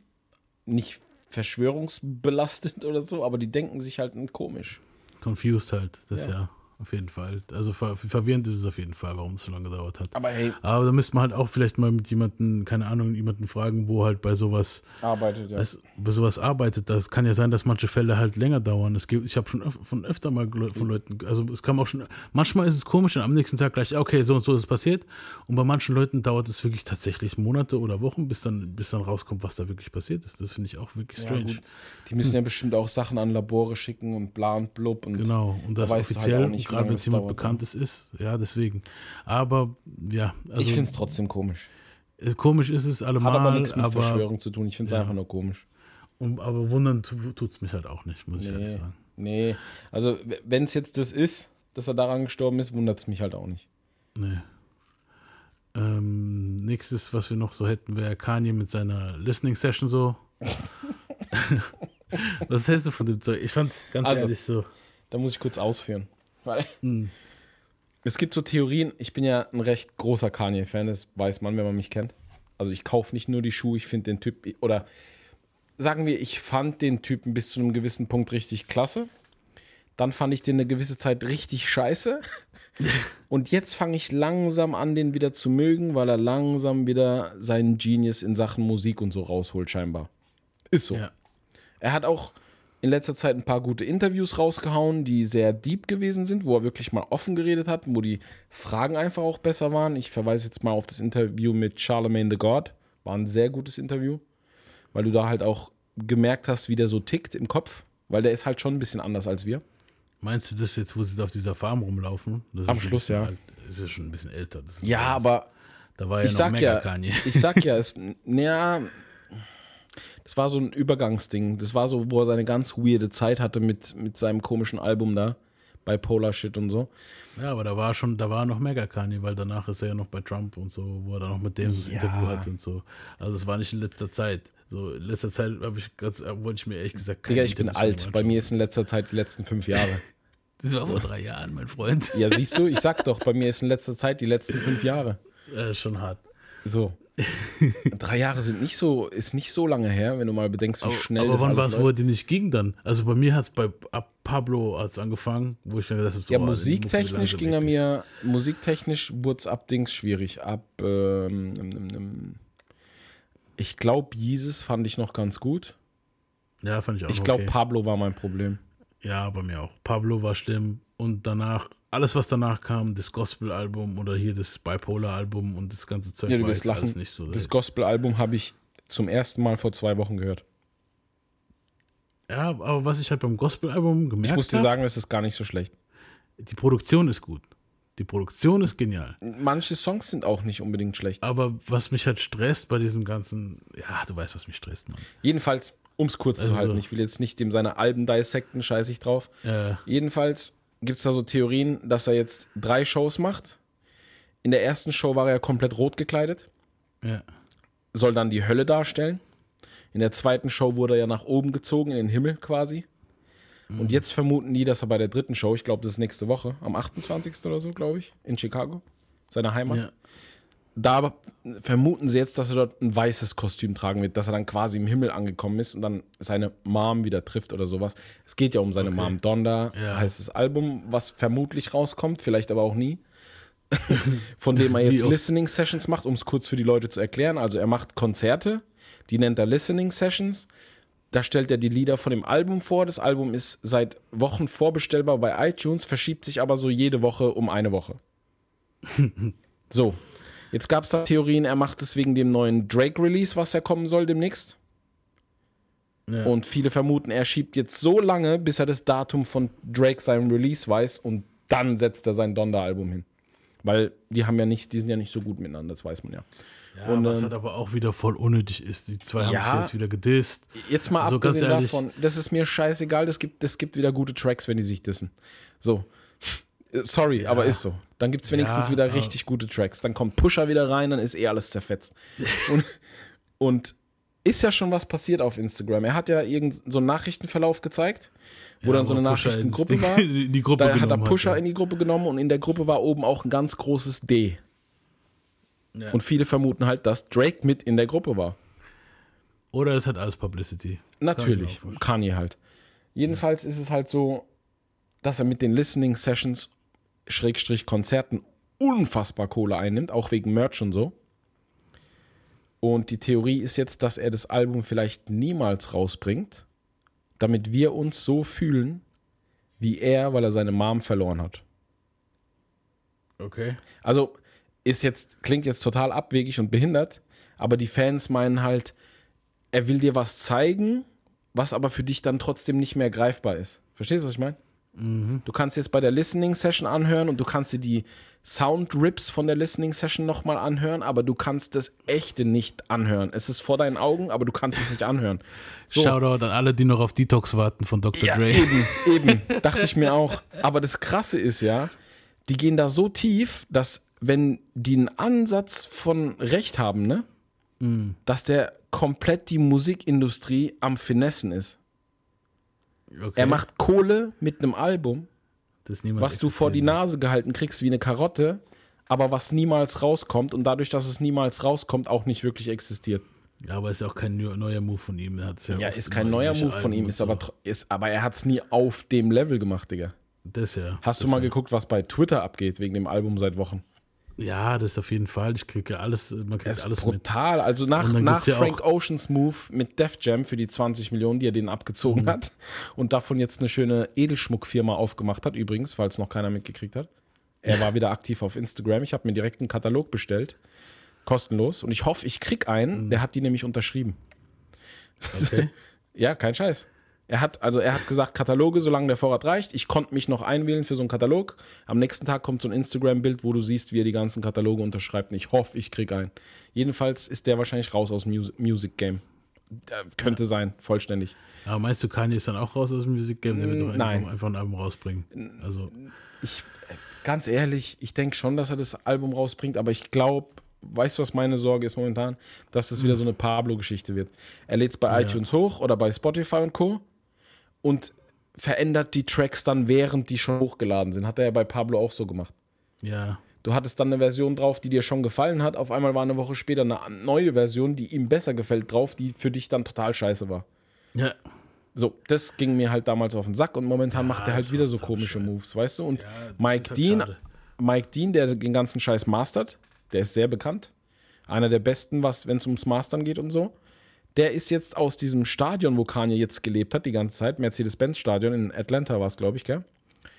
A: nicht verschwörungsbelastet oder so, aber die denken sich halt komisch.
B: Confused halt, das
A: Ja.
B: ja. Auf jeden Fall. Also ver verwirrend ist es auf jeden Fall, warum es so lange gedauert hat.
A: Aber hey,
B: Aber da müsste man halt auch vielleicht mal mit jemandem, keine Ahnung, jemanden fragen, wo halt bei sowas,
A: arbeitet ja.
B: weiß, bei sowas arbeitet. Das kann ja sein, dass manche Fälle halt länger dauern. Es gibt, ich habe schon öf von öfter mal von Leuten, also es kam auch schon, manchmal ist es komisch und am nächsten Tag gleich, ja, okay, so und so ist es passiert. Und bei manchen Leuten dauert es wirklich tatsächlich Monate oder Wochen, bis dann, bis dann rauskommt, was da wirklich passiert ist. Das finde ich auch wirklich
A: Ja,
B: strange.
A: gut. Die müssen ja bestimmt auch Sachen an Labore schicken und bla und blub. Und
B: Genau, und
A: da
B: das
A: weißt du halt
B: und gerade wenn es jemand? Bekanntes ist, ja, deswegen. Aber, ja, also.
A: ich finde es trotzdem komisch.
B: äh, Komisch ist es allemal,
A: Hat aber nichts mit
B: aber,
A: Verschwörung zu tun. Ich finde es
B: ja.
A: einfach nur komisch.
B: um, aber wundern tut es mich halt auch nicht, muss ich ehrlich
A: Nee,
B: sagen.
A: nee. also wenn es jetzt das ist, dass er daran gestorben ist, wundert es mich halt auch nicht.
B: Nee. Ähm, nächstes, was wir noch so hätten, wäre Kanye mit seiner Listening Session so. was hältst du von dem Zeug? Ich fand ganz
A: Also,
B: ehrlich so.
A: Da muss ich kurz ausführen. Weil
B: Hm.
A: es gibt so Theorien, ich bin ja ein recht großer Kanye-Fan, das weiß man, wenn man mich kennt. Also ich kaufe nicht nur die Schuhe, ich finde den Typ, oder sagen wir, ich fand den Typen bis zu einem gewissen Punkt richtig klasse. Dann fand ich den eine gewisse Zeit richtig scheiße. Und jetzt fange ich langsam an, den wieder zu mögen, weil er langsam wieder seinen Genius in Sachen Musik und so rausholt, scheinbar. Ist so.
B: Ja.
A: Er hat auch in letzter Zeit ein paar gute Interviews rausgehauen, die sehr deep gewesen sind, wo er wirklich mal offen geredet hat, wo die Fragen einfach auch besser waren. Ich verweise jetzt mal auf das Interview mit Charlemagne the God. War ein sehr gutes Interview, weil du da halt auch gemerkt hast, wie der so tickt im Kopf, weil der ist halt schon ein bisschen anders als wir.
B: Meinst du das jetzt, wo sie da auf dieser Farm rumlaufen? Das
A: Am Schluss, ja.
B: Alt, ist ja schon ein bisschen älter.
A: Ja,
B: alles-
A: aber
B: Da war ja
A: ich
B: noch
A: sag
B: mega
A: ja,
B: Kanye.
A: ich sag ja, es, naja, das war so ein Übergangsding. Das war so, wo er seine ganz weirde Zeit hatte mit, mit seinem komischen Album da, Bipolar Shit und so.
B: Ja, aber da war schon, da war noch mega Kanye, weil danach ist er ja noch bei Trump und so, wo er dann noch mit dem das
A: Ja.
B: Interview hatte und so. Also es war nicht in letzter Zeit. So, in letzter Zeit habe ich ganz, wollte ich mir ehrlich gesagt keine
A: Digga, ich bin alt. Bei mir ist in letzter Zeit die letzten fünf Jahre.
B: Das war vor drei Jahren, mein Freund.
A: Ja, siehst du, ich sag doch, bei mir ist in letzter Zeit die letzten fünf Jahre.
B: Äh, schon hart.
A: So. Drei Jahre sind nicht so, ist nicht so lange her, wenn du mal bedenkst, wie
B: Aber,
A: schnell
B: aber
A: das
B: wann war es, wo er die nicht ging dann? Also bei mir hat es bei ab Pablo hat's angefangen, wo ich dann gedacht habe, so,
A: Ja,
B: oh,
A: musiktechnisch ging er mir, musiktechnisch wurde es ab Dings schwierig. Ab, ähm, ähm, ähm, ähm, ich glaube, Jesus fand ich noch ganz gut.
B: Ja, fand ich auch
A: Ich glaube,
B: okay.
A: Pablo war mein Problem.
B: Ja, bei mir auch. Pablo war schlimm und danach alles, was danach kam, das Gospel-Album oder hier das Bipolar-Album und das ganze Zeug,
A: Ja, du wirst
B: jetzt alles
A: lachen.
B: nicht so.
A: das Gospel-Album habe ich zum ersten Mal vor zwei Wochen gehört.
B: ja, aber was ich halt beim Gospel-Album
A: Ich
B: gemerkt
A: muss dir
B: habe,
A: sagen, es ist gar nicht so schlecht.
B: die Produktion ist gut. Die Produktion ist genial.
A: Manche Songs sind auch nicht unbedingt schlecht.
B: Aber was mich halt stresst bei diesem ganzen, ja, du weißt, was mich stresst, Mann.
A: Jedenfalls, um es kurz
B: Also
A: zu halten, ich will jetzt nicht dem seine Alben dissecten, scheiße ich drauf.
B: Äh,
A: Jedenfalls gibt es da so Theorien, dass er jetzt drei Shows macht. In der ersten Show war er ja komplett rot gekleidet,
B: ja.
A: soll dann die Hölle darstellen. In der zweiten Show wurde er ja nach oben gezogen, in den Himmel quasi.
B: Mhm.
A: Und jetzt vermuten die, dass er bei der dritten Show, ich glaube, das ist nächste Woche, am 28. oder so, glaube ich, in Chicago, seiner Heimat.
B: ja.
A: Da vermuten sie jetzt, dass er dort ein weißes Kostüm tragen wird, dass er dann quasi im Himmel angekommen ist und dann seine Mom wieder trifft oder sowas. Es geht ja um seine Mom. Donda
B: Ja.
A: heißt das Album, was vermutlich rauskommt, vielleicht aber auch nie. Von dem er jetzt? Listening Sessions macht, um es kurz für die Leute zu erklären. Also er macht Konzerte, die nennt er Listening Sessions. Da stellt er die Lieder von dem Album vor. Das Album ist seit Wochen vorbestellbar bei iTunes, verschiebt sich aber so jede Woche um eine Woche. So, jetzt gab es da Theorien, er macht es wegen dem neuen Drake-Release, was ja kommen soll demnächst.
B: Ja.
A: Und viele vermuten, er schiebt jetzt so lange, bis er das Datum von Drake seinem Release weiß und dann setzt er sein Donda-Album hin. Weil die haben ja nicht, die sind ja nicht so gut miteinander, das weiß man ja.
B: Ja,
A: Und,
B: was
A: ähm,
B: halt aber auch wieder voll unnötig ist. Die zwei haben
A: Ja.
B: sich jetzt wieder gedisst.
A: Jetzt mal
B: Also
A: abgesehen
B: ehrlich-
A: davon, das ist mir scheißegal, das gibt, das gibt wieder gute Tracks, wenn die sich dissen. So. Sorry, aber ist so. Dann gibt es wenigstens
B: Ja,
A: wieder
B: aber-
A: richtig gute Tracks. Dann kommt Pusher wieder rein, dann ist eh alles zerfetzt. und, und ist ja schon was passiert auf Instagram. Er hat ja irgendeinen so einen Nachrichtenverlauf gezeigt, wo
B: Ja,
A: dann so eine
B: Pusher
A: Nachrichtengruppe war.
B: in die Gruppe
A: da hat er
B: hat,
A: Pusher
B: ja.
A: in die Gruppe genommen und in der Gruppe war oben auch ein ganz großes D.
B: Ja.
A: Und viele vermuten halt, dass Drake mit in der Gruppe war.
B: Oder es hat alles Publicity.
A: Natürlich, Kanye halt. Jedenfalls ist es halt so, dass er mit den Listening Sessions, Schrägstrich Konzerten, unfassbar Kohle einnimmt, auch wegen Merch und so. Und die Theorie ist jetzt, dass er das Album vielleicht niemals rausbringt, damit wir uns so fühlen, wie er, weil er seine Mom verloren hat.
B: Okay.
A: Also ist jetzt, klingt jetzt total abwegig und behindert, aber die Fans meinen halt, er will dir was zeigen, was aber für dich dann trotzdem nicht mehr greifbar ist. Verstehst du, was ich meine? Du kannst jetzt bei der Listening Session anhören und du kannst dir die Sound-Rips von der Listening Session nochmal anhören, aber du kannst das echte nicht anhören. Es ist vor deinen Augen, aber du kannst es nicht anhören. So.
B: Shoutout an alle, die noch auf Detox warten von Dr.
A: Ja,
B: Dre.
A: eben, eben. Dachte ich mir auch. Aber das Krasse ist ja, die gehen da so tief, dass wenn die einen Ansatz von Recht haben, ne, dass der komplett die Musikindustrie am Finessen ist.
B: Okay.
A: Er macht Kohle mit einem Album, was du vor die Nase gehalten kriegst wie eine Karotte, aber was niemals rauskommt und dadurch, dass es niemals rauskommt, auch nicht wirklich existiert.
B: Ja, aber ist ja auch kein neu- neuer Move von ihm. Ja
A: Ja, ist kein neuer Move von
B: Alben
A: ihm,
B: und
A: ist aber,
B: so.
A: tr- ist, aber er hat es nie auf dem Level gemacht, Digga.
B: Das ja.
A: Hast
B: das
A: du mal
B: ja.
A: geguckt, was bei Twitter abgeht wegen dem Album seit Wochen?
B: Ja, das auf jeden Fall. Ich kriege alles, man kriegt
A: Das
B: alles mit.
A: brutal. Also nach, nach
B: ja
A: Frank Oceans Move mit Def Jam für die 20 Millionen, die er denen abgezogen
B: Mhm.
A: hat und davon jetzt eine schöne Edelschmuckfirma aufgemacht hat, übrigens, falls noch keiner mitgekriegt hat. Er war wieder aktiv auf Instagram. Ich habe mir direkt einen Katalog bestellt. Kostenlos. Und ich hoffe, ich krieg einen.
B: Mhm.
A: Der hat die nämlich unterschrieben.
B: Okay.
A: Ja, kein Scheiß. Er hat, also er hat gesagt, Kataloge, solange der Vorrat reicht. Ich konnte mich noch einwählen für so einen Katalog. Am nächsten Tag kommt so ein Instagram-Bild, wo du siehst, wie er die ganzen Kataloge unterschreibt. Und ich hoffe, ich krieg einen. Jedenfalls ist der wahrscheinlich raus aus dem Mus Music Game. Äh, könnte sein, vollständig.
B: Aber meinst du, Kanye ist dann auch raus aus dem Music Game? Der wird doch
A: Nein.
B: einfach, ein Album rausbringen. Also,
A: Ganz ehrlich, ich denke schon, dass er das Album rausbringt, aber ich glaube, weißt du, was meine Sorge ist momentan? Dass es wieder so eine Pablo-Geschichte wird. Er lädt es bei iTunes hoch oder bei Spotify und Co. und verändert die Tracks dann, während die schon hochgeladen sind. Hat er ja bei Pablo auch so gemacht.
B: ja.
A: Du hattest dann eine Version drauf, die dir schon gefallen hat. Auf einmal war eine Woche später eine neue Version, die ihm besser gefällt, drauf, die für dich dann total scheiße war.
B: Ja.
A: So, das ging mir halt damals auf den Sack und momentan macht er halt wieder so komische Moves, weißt du? Und
B: das
A: Mike
B: halt
A: Dean,
B: schade.
A: Mike Dean, der den ganzen Scheiß mastert, der ist sehr bekannt. Einer der besten, was, wenn es ums Mastern geht und so. Der ist jetzt aus diesem Stadion, wo Kanye jetzt gelebt hat, die ganze Zeit, Mercedes-Benz-Stadion in Atlanta war es, glaube ich, gell?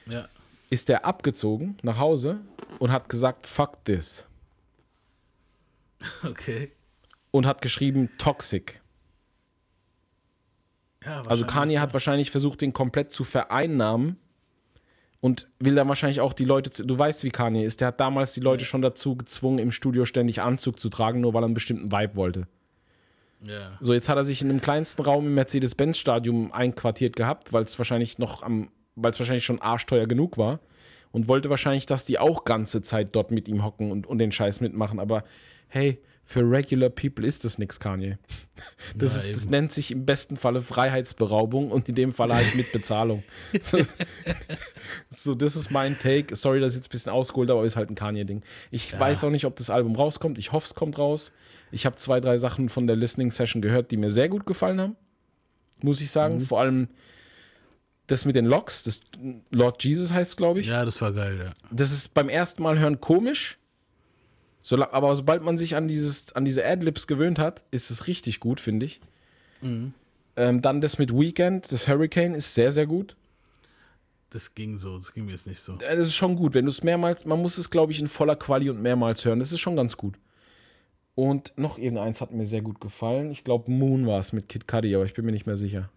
B: Ja.
A: ist der abgezogen nach Hause und hat gesagt, fuck this.
B: Okay.
A: Und hat geschrieben, toxic.
B: Ja,
A: Also Kanye
B: ja.
A: hat wahrscheinlich versucht, den komplett zu vereinnahmen und will dann wahrscheinlich auch die Leute, du weißt, wie Kanye ist, der hat damals die Leute schon dazu gezwungen, im Studio ständig Anzug zu tragen, nur weil er einen bestimmten Vibe wollte.
B: Ja.
A: So, jetzt hat er sich in dem kleinsten Raum im Mercedes-Benz-Stadium einquartiert gehabt, weil es wahrscheinlich noch am, weil es wahrscheinlich schon arschteuer genug war und wollte wahrscheinlich, dass die auch ganze Zeit dort mit ihm hocken und, und den Scheiß mitmachen. Aber hey, für regular people ist das nix, Kanye. Das,
B: Ja,
A: ist, das nennt sich im besten Falle Freiheitsberaubung und in dem Fall halt mit Bezahlung. so, so, das ist mein Take. Sorry, dass ich jetzt ein bisschen ausgeholt habe, aber ist halt ein Kanye-Ding. Ich weiß auch nicht, ob das Album rauskommt. Ich hoffe, es kommt raus. Ich habe zwei, drei Sachen von der Listening Session gehört, die mir sehr gut gefallen haben. Muss ich sagen. Vor allem das mit den Locks, das Lord Jesus heißt, glaube ich.
B: ja, das war geil, ja.
A: Das ist beim ersten Mal hören komisch. Sola- aber sobald man sich an, dieses, an diese Adlibs gewöhnt hat, ist es richtig gut, finde ich. Ähm, dann das mit Weekend, das Hurricane ist sehr, sehr gut.
B: Das ging so, das ging mir jetzt nicht so.
A: Äh, Das ist schon gut, wenn du es mehrmals, man muss es, glaube ich, in voller Quali und mehrmals hören. Das ist schon ganz gut. Und noch irgendeins hat mir sehr gut gefallen. Ich glaube, Moon war es mit Kid Cudi, aber ich bin mir nicht mehr sicher.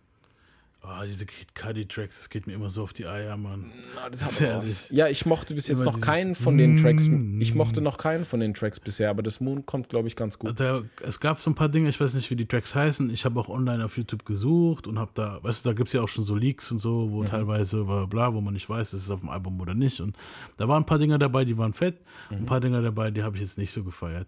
B: Oh, diese Kid Cudi Tracks, das geht mir immer so auf die Eier, Mann.
A: das
B: hat aber was.
A: Ja, ich mochte bis jetzt
B: Immer
A: noch keinen von den Tracks. Ich mochte noch keinen von den Tracks bisher, aber das Moon kommt, glaube ich, ganz gut.
B: Da, es gab so ein paar Dinge, ich weiß nicht, wie die Tracks heißen. Ich habe auch online auf YouTube gesucht und habe da, weißt du, da gibt es ja auch schon so Leaks und so,
A: Mhm.
B: wo teilweise bla, bla, wo man nicht weiß, ist es auf dem Album oder nicht. Und da waren ein paar Dinge dabei, die waren fett.
A: Mhm.
B: Ein paar Dinge dabei, die habe ich jetzt nicht so gefeiert.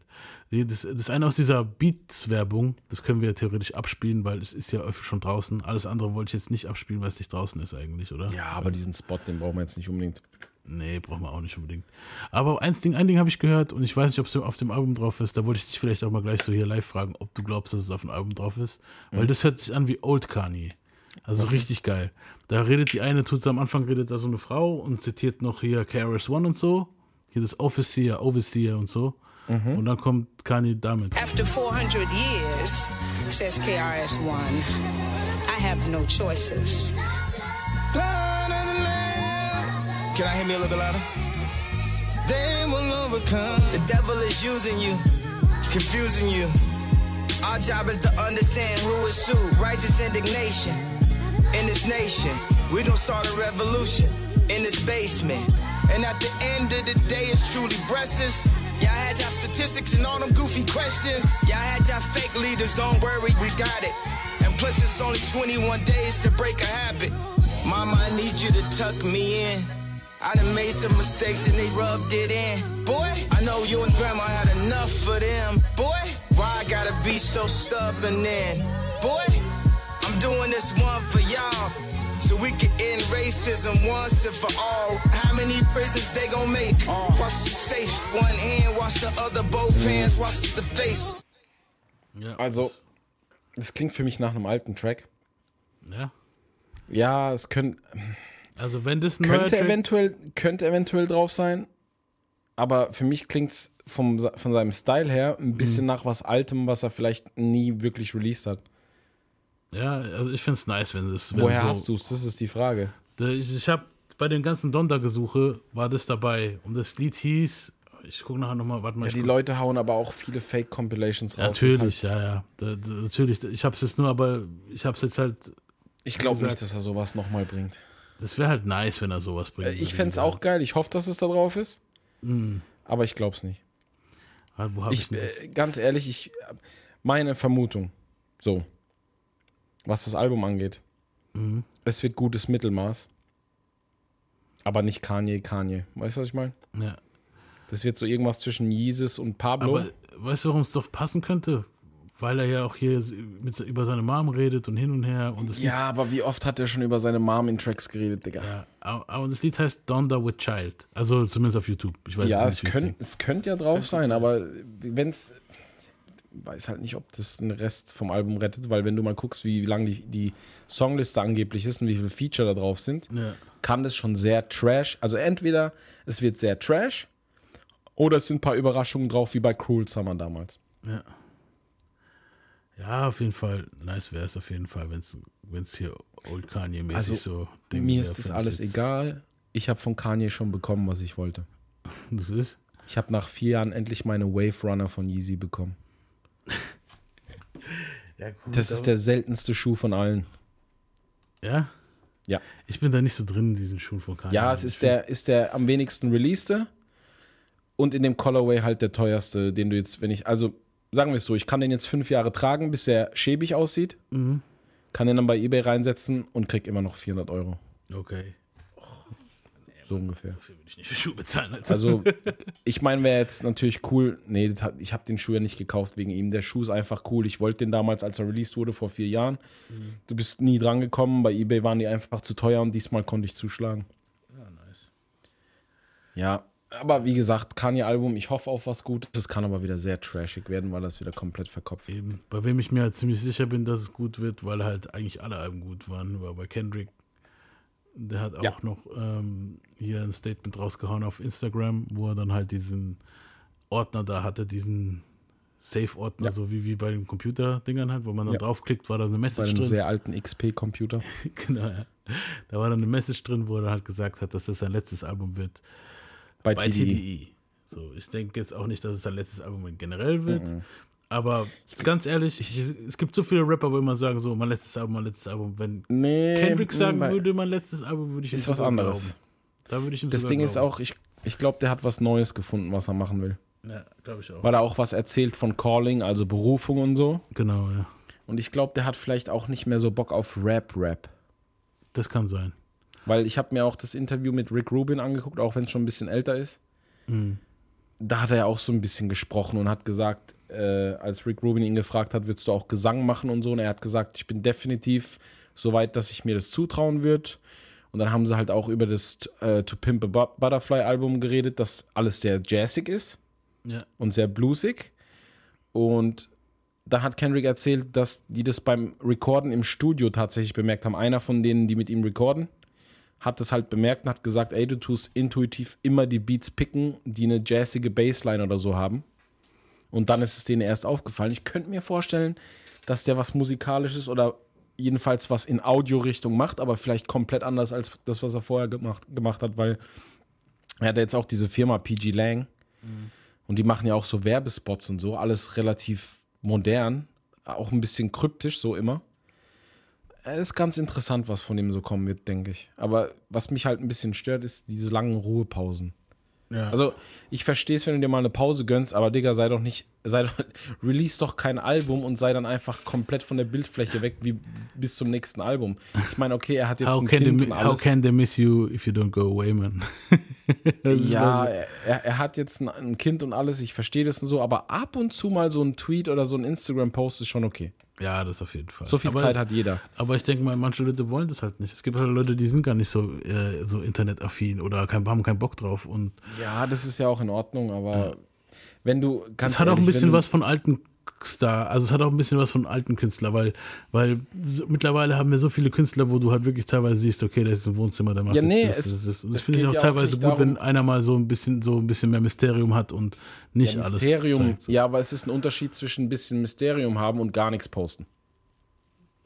B: Das, das eine aus dieser Beats-Werbung, das können wir ja theoretisch abspielen, weil es ist ja schon draußen. Alles andere wollte ich jetzt nicht abspielen, weil es nicht draußen ist eigentlich, oder?
A: Ja, aber diesen Spot, den brauchen wir jetzt nicht unbedingt.
B: Nee, brauchen wir auch nicht unbedingt. Aber eins Ding, ein Ding habe ich gehört und ich weiß nicht, ob es auf dem Album drauf ist. Da wollte ich dich vielleicht auch mal gleich so hier live fragen, ob du glaubst, dass es auf dem Album drauf ist. Weil das hört sich an wie Old Kanye. Also richtig geil. Da redet die eine, tut am Anfang redet da so eine Frau und zitiert noch hier KRS One und so. Hier das Officer, Overseer und so. Mm-hmm. Und dann kommt Kanye damit.
K: After 400 years, says KRS-One, I have no choices.
E: Can I hear me a little bit louder? They will overcome.
K: The devil is using you, confusing you. Our job is to understand who is who. Righteous indignation in this nation. We're gonna start a revolution in this basement.
E: And at the end of the day, it's truly blessings. Y'all had y'all statistics and all them goofy questions.
K: Y'all had y'all fake leaders, don't worry,
E: We got it. And plus, it's only 21 days to break a habit. Mama, I need you to tuck me in. I done made some mistakes and they rubbed it in. Boy, I know you and grandma had enough for them. Boy, why I gotta be so stubborn then? Boy, I'm doing this one for y'all. So we can end racism once and for all. How many prisons they gon' make? Wash the safe, one hand, wash the other, both hands, wash the face.
B: Ja,
A: Also, das klingt für mich nach einem alten Track.
B: ja.
A: Ja, es könnt,
B: Also wenn das ein neuer
A: könnte, eventuell, könnte eventuell drauf sein. Aber für mich klingt es von seinem Style her ein bisschen nach was Altem, was er vielleicht nie wirklich released hat.
B: Ja, also ich finde es nice, wenn es
A: Woher
B: so,
A: hast du es? Das ist die Frage.
B: Ich, ich habe bei den ganzen Donda-Gesuche war das dabei. Und das Lied hieß, ich gucke nachher nochmal, warte mal.
A: Ja, die
B: guck-
A: Leute hauen aber auch viele Fake-Compilations raus.
B: Natürlich,
A: heißt,
B: ja, ja. Da, da, natürlich. Ich habe es jetzt nur, aber ich habe es jetzt halt.
A: Ich glaube nicht, dass er sowas nochmal bringt.
B: Das wäre halt nice, wenn er sowas bringt.
A: Äh, Ich fände es auch geil. Ich hoffe, dass es da drauf ist.
B: Mhm.
A: Aber ich glaube es nicht.
B: Wo habe ich,
A: Ich, äh, ganz ehrlich, ich, meine Vermutung, so, was das Album angeht,
B: Mhm.
A: es wird gutes Mittelmaß, aber nicht Kanye, Kanye. Weißt du, was ich meine?
B: Ja.
A: Das wird so irgendwas zwischen Jesus und Pablo.
B: Aber weißt du, warum es doch passen könnte? Weil er ja auch hier mit, über seine Mom redet und hin und her. Und
A: ja, aber wie oft hat er schon über seine Mom in Tracks geredet, Digga?
B: Lied, ja, aber das Lied heißt Donda with Child. Also zumindest auf YouTube. Ich weiß
A: ja, es,
B: nicht, wie
A: könnt, es könnte ja drauf sein, aber wenn es. Weiß halt nicht, ob das den Rest vom Album rettet, weil wenn du mal guckst, wie, lang die, die Songliste angeblich ist und wie viele Feature da drauf sind,
B: Ja.
A: kann das schon sehr trash. Also entweder es wird sehr trash oder es sind ein paar Überraschungen drauf, wie bei Cruel Summer damals.
B: Ja. Ja, auf jeden Fall. Nice wäre es auf jeden Fall, wenn es hier Old Kanye-mäßig
A: Also,
B: so Ding
A: Mir ist das alles
B: jetzt.
A: egal. Ich habe von Kanye schon bekommen, was ich wollte.
B: Das ist?
A: Ich habe nach vier Jahren endlich meine Wave Runner von Yeezy bekommen.
B: Ja, gut,
A: Das ist der seltenste Schuh von allen.
B: Ja?
A: Ja.
B: Ich bin da nicht so drin in diesen Schuhen von Kanye.
A: Ja, es ist der, ist der am wenigsten releaste und in dem Colorway halt der teuerste, den du jetzt, wenn ich, also sagen wir es so, ich kann den jetzt fünf Jahre tragen, bis er schäbig aussieht,
B: Mhm.
A: kann den dann bei Ebay reinsetzen und krieg immer noch 400 Euro.
B: Okay.
A: So ungefähr.
B: Dafür würde ich nicht für Schuhe bezahlen. Alter.
A: Also, ich meine, wäre jetzt natürlich cool. Nee, hat, ich habe den Schuh ja nicht gekauft wegen ihm. Der Schuh ist einfach cool. Ich wollte den damals, als er released wurde, vor vier Jahren.
B: Mhm.
A: Du bist nie dran gekommen. Bei eBay waren die einfach zu teuer und diesmal konnte ich zuschlagen.
B: Ja, nice.
A: Ja, aber wie gesagt, Kanye-Album, ich hoffe auf was Gutes. Das kann aber wieder sehr trashig werden, weil das wieder komplett verkopft.
B: Eben. Bei wem ich mir halt ziemlich sicher bin, dass es gut wird, weil halt eigentlich alle Alben gut waren, war bei Kendrick. Der hat auch
A: Ja.
B: noch ähm, hier ein Statement rausgehauen auf Instagram, wo er dann halt diesen Ordner da hatte, diesen Safe-Ordner,
A: Ja.
B: so wie, wie bei den Computerdingern halt, wo man dann
A: Ja.
B: draufklickt, war da eine
A: Bei
B: Message
A: einem
B: drin.
A: sehr alten XP-Computer.
B: genau, ja. Da war dann eine Message drin, wo er halt gesagt hat, dass das sein letztes Album wird
A: Bei,
B: bei
A: TDI.
B: TDI. So, ich denke jetzt auch nicht, dass es sein letztes Album generell wird.
A: Mhm.
B: Aber ganz ehrlich, ich, es gibt so viele Rapper, wo immer sagen, so, mein letztes Album, mein letztes Album. Wenn
A: Nee,
B: Kendrick sagen
A: bei-
B: würde, mein letztes Album, würde ich
A: ist was anderes.
B: glauben. Da würde ich ihm
A: Das Ding ist
B: glauben.
A: auch, ich, ich glaube, der hat was Neues gefunden, was er machen will.
B: Ja, glaube ich auch.
A: Weil er auch was erzählt von Calling, also Berufung und so.
B: Genau, ja.
A: Und ich glaube, der hat vielleicht auch nicht mehr so Bock auf Rap-Rap.
B: Das kann sein.
A: Weil ich habe mir auch das Interview mit Rick Rubin angeguckt, auch wenn es schon ein bisschen älter ist.
B: Mhm.
A: Da hat er ja auch so ein bisschen gesprochen und hat gesagt, äh, als Rick Rubin ihn gefragt hat, würdest du auch Gesang machen und so. Und er hat gesagt, ich bin definitiv so weit, dass ich mir das zutrauen würde. Und dann haben sie halt auch über das äh, To Pimp a Bu- Butterfly Album geredet, das alles sehr jazzig ist
B: Ja.
A: und sehr bluesig. Und da hat Kendrick erzählt, dass die das beim Recorden im Studio tatsächlich bemerkt haben. Einer von denen, die mit ihm recorden, hat das halt bemerkt und hat gesagt, ey, du tust intuitiv immer die Beats picken, die eine jazzige Bassline oder so haben. Und dann ist es denen erst aufgefallen. Ich könnte mir vorstellen, dass der was Musikalisches oder jedenfalls was in Audio-Richtung macht, aber vielleicht komplett anders als das, was er vorher gemacht, gemacht hat, weil er hat jetzt auch diese Firma PG Lang und die machen ja auch so Werbespots und so, alles relativ modern, auch ein bisschen kryptisch, so immer. Es ist ganz interessant, was von ihm so kommen wird, denke ich. Aber was mich halt ein bisschen stört, ist diese langen Ruhepausen.
B: Ja.
A: Also, ich verstehe es, wenn du dir mal eine Pause gönnst, aber Digga, sei doch nicht, sei doch, release doch kein Album und sei dann einfach komplett von der Bildfläche weg, wie bis zum nächsten Album. Ich meine, okay, er hat jetzt
B: How
A: ein Kind
B: they,
A: und
B: how can they miss you if you don't go away, man?
A: Ja,
B: mal
A: er, er hat jetzt ein, ein Kind und alles, ich verstehe das und so, aber ab und zu mal so ein Tweet oder so ein Instagram-Post ist schon okay.
B: Ja, das auf jeden Fall.
A: So viel
B: aber,
A: Zeit hat jeder.
B: Aber ich denke mal, manche Leute wollen das halt nicht. Es gibt halt Leute, die sind gar nicht so, äh, so internetaffin oder kein, haben keinen Bock drauf. Und
A: Ja, das ist ja auch in Ordnung, aber wenn du ganz
B: es hat auch ein
A: ehrlich,
B: bisschen was von alten Star, also es hat auch ein bisschen was von alten Künstlern, weil, weil so, mittlerweile haben wir so viele Künstler, wo du halt wirklich teilweise siehst, okay, der ist im Wohnzimmer, der macht
A: Ja, nee,
B: das,
A: es-
B: das, das. Und das
A: es
B: finde ich
A: geht
B: auch
A: ja auch
B: teilweise
A: nicht
B: gut,
A: darum-
B: wenn einer mal so ein bisschen so ein bisschen mehr Mysterium hat und nicht
A: ja,
B: alles
A: Mysterium,
B: zeigt. So.
A: ja, aber es ist ein Unterschied zwischen ein bisschen Mysterium haben und gar nichts posten.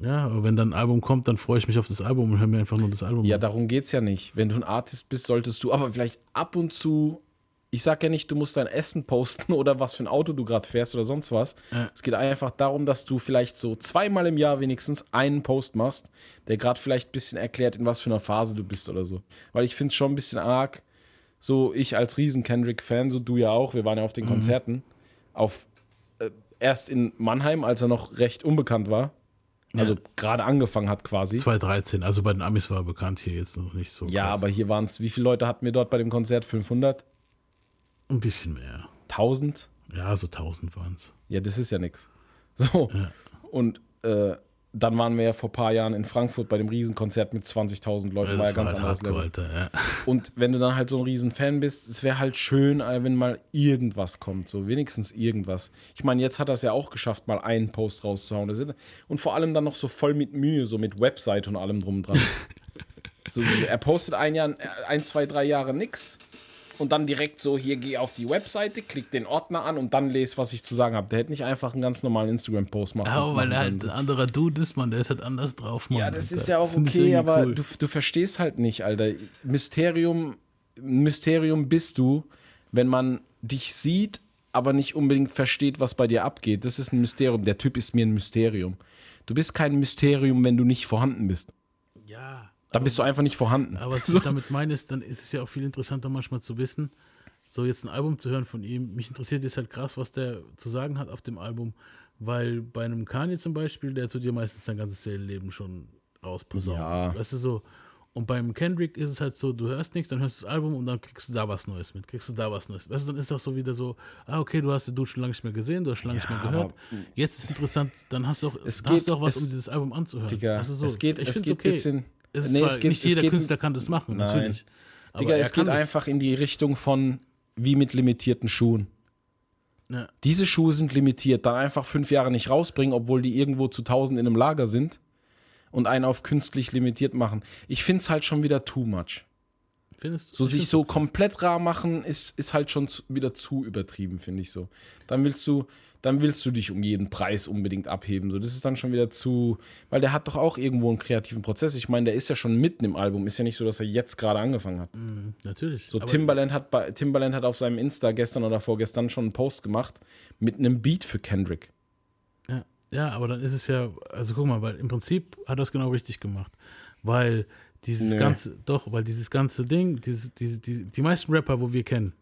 B: Ja, aber wenn dann ein Album kommt, dann freue ich mich auf das Album und höre mir einfach nur das Album
A: Ja,
B: an.
A: darum geht's ja nicht. Wenn du ein Artist bist, solltest du aber vielleicht ab und zu. Ich sag ja nicht, du musst dein Essen posten oder was für ein Auto du gerade fährst oder sonst was.
B: Ja.
A: Es geht einfach darum, dass du vielleicht so zweimal im Jahr wenigstens einen Post machst, der gerade vielleicht ein bisschen erklärt, in was für einer Phase du bist oder so. Weil ich finde es schon ein bisschen arg, so ich als riesen Kendrick-Fan, so du ja auch, wir waren ja auf den Konzerten, auf äh, erst in Mannheim, als er noch recht unbekannt war. Also gerade angefangen hat quasi.
B: 2013, also bei den Amis war er bekannt, hier jetzt noch nicht so.
A: Ja,
B: krass.
A: aber hier waren es, wie viele Leute hatten wir dort bei dem Konzert? 500?
B: Ein bisschen mehr.
A: 1000?
B: Ja, so 1000 waren es.
A: Ja, das ist ja nichts. So. Und äh, dann waren wir ja vor ein paar Jahren in Frankfurt bei dem Riesenkonzert mit 20.000 Leuten.
B: Ja,
A: war ja
B: das war
A: ganz
B: halt
A: anderes
B: Hardcore. Alter, ja.
A: Und wenn du dann halt so ein Riesenfan bist, es wäre halt schön, äh, wenn mal irgendwas kommt, so wenigstens irgendwas. Ich meine, jetzt hat er es ja auch geschafft, mal einen Post rauszuhauen. Und vor allem dann noch so voll mit Mühe, so mit Website und allem drum dran. so, er postet ein Jahr, ein, zwei, drei Jahre nix und dann direkt so, hier geh auf die Webseite, klick den Ordner an und dann lese, was ich zu sagen habe. Der hätte nicht einfach einen ganz normalen Instagram-Post machen
B: Ja, aber weil er
A: können.
B: halt ein anderer Dude ist, man, der ist halt anders drauf, Mann.
A: Ja, das
B: Alter.
A: ist ja auch okay, aber
B: cool.
A: du, du verstehst halt nicht, Alter. Mysterium, Mysterium bist du, wenn man dich sieht, aber nicht unbedingt versteht, was bei dir abgeht. Das ist ein Mysterium. Der Typ ist mir ein Mysterium. Du bist kein Mysterium, wenn du nicht vorhanden bist.
B: Ja.
A: Dann bist du einfach nicht vorhanden.
B: Aber was ich damit meine, ist, dann ist es ja auch viel interessanter manchmal zu wissen, so jetzt ein Album zu hören von ihm. Mich interessiert jetzt halt krass, was der zu sagen hat auf dem Album, weil bei einem Kanye zum Beispiel, der tut dir meistens sein ganzes Leben schon rausposaunen.
A: Ja.
B: Weißt du so. Und beim Kendrick ist es halt so, du hörst nichts, dann hörst du das Album und dann kriegst du da was Neues mit, kriegst du da was Neues. Weißt du, dann ist das so wieder so, ah, okay, du hast den Dude schon lange nicht mehr gesehen, du hast schon lange nicht mehr
A: Ja,
B: gehört. Jetzt ist interessant, dann hast du auch,
A: Es
B: dann hast
A: geht-
B: du auch was,
A: es-
B: um dieses Album anzuhören.
A: Digga,
B: du so,
A: es geht,
B: ich
A: es geht
B: okay.
A: bisschen.
B: Es
A: nee, es geht,
B: nicht
A: es
B: jeder
A: geht,
B: Künstler kann das machen,
A: Nein.
B: natürlich. Aber
A: Digga, es geht einfach in die Richtung von wie mit limitierten Schuhen.
B: Ja.
A: Diese Schuhe sind limitiert, dann einfach fünf Jahre nicht rausbringen, obwohl die irgendwo zu tausend in einem Lager sind und einen auf künstlich limitiert machen. Ich finde es halt schon wieder too much.
B: Findest?
A: So
B: Ich
A: sich so komplett rar machen, ist, ist halt schon zu, wieder zu übertrieben, finde ich so. Dann willst du, dann willst du dich um jeden Preis unbedingt abheben. So, das ist dann schon wieder zu, weil der hat doch auch irgendwo einen kreativen Prozess. Ich meine, der ist ja schon mitten im Album. Ist ja nicht so, dass er jetzt gerade angefangen hat.
B: Mhm, natürlich.
A: So
B: Aber-
A: Timbaland hat bei, Timbaland hat auf seinem Insta gestern oder vorgestern schon einen Post gemacht mit einem Beat für Kendrick.
B: Ja, ja, aber dann ist es ja, also guck mal, weil im Prinzip hat er es genau richtig gemacht. Weil dieses
A: Nee.
B: ganze, doch, weil dieses ganze Ding, dieses, diese, die, die meisten Rapper, wo wir kennen,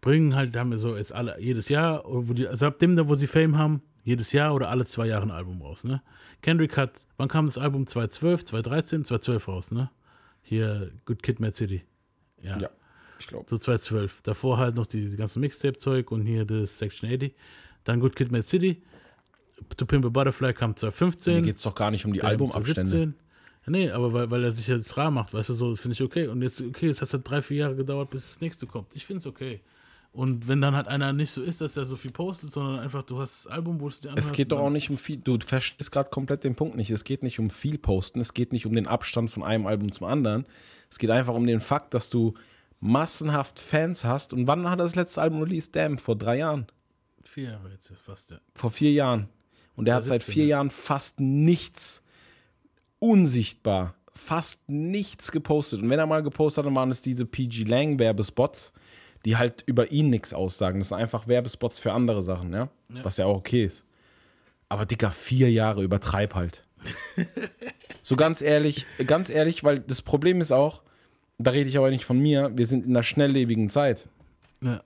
B: bringen halt, haben wir so jetzt alle, jedes Jahr, wo die, also ab dem, da wo sie Fame haben, jedes Jahr oder alle zwei Jahre ein Album raus, ne? Kendrick hat, wann kam das Album? 2012, 2013, 2012 raus, ne? Hier, Good Kid, Mad City. Ja.
A: Ja, ich glaube.
B: So 2012. Davor halt noch die, die ganze Mixtape-Zeug und hier das Section 80. Dann Good Kid, Mad City. To Pimp a Butterfly kam 2015.
A: Mir geht es doch gar nicht um die Albumabstände.
B: 2017. Ja, nee, aber weil, weil er sich jetzt rar macht, weißt du, so finde ich okay. Und jetzt, okay, es hat halt drei, vier Jahre gedauert, bis das nächste kommt. Ich finde es okay. Und wenn dann halt einer nicht so ist, dass er so viel postet, sondern einfach, du hast das Album, wo es dir
A: Es geht doch auch nicht um viel, du verstehst gerade komplett den Punkt nicht. Es geht nicht um viel Posten, es geht nicht um den Abstand von einem Album zum anderen. Es geht einfach um den Fakt, dass du massenhaft Fans hast. Und wann hat er das letzte Album released? Damn, vor drei Jahren.
B: Vier Jahre jetzt fast, ja.
A: Vor vier Jahren. Und er hat seit
B: 2017,
A: vier
B: ja.
A: Jahren fast nichts, unsichtbar, fast nichts gepostet. Und wenn er mal gepostet hat, dann waren es diese PG Lang Werbespots, die halt über ihn nichts aussagen. Das sind einfach Werbespots für andere Sachen, ja?
B: Ja.
A: Was ja auch okay ist. Aber Dicker, vier Jahre übertreib halt. so ganz ehrlich, ganz ehrlich, weil das Problem ist auch, da rede ich aber nicht von mir, wir sind in einer schnelllebigen Zeit.
B: Ja.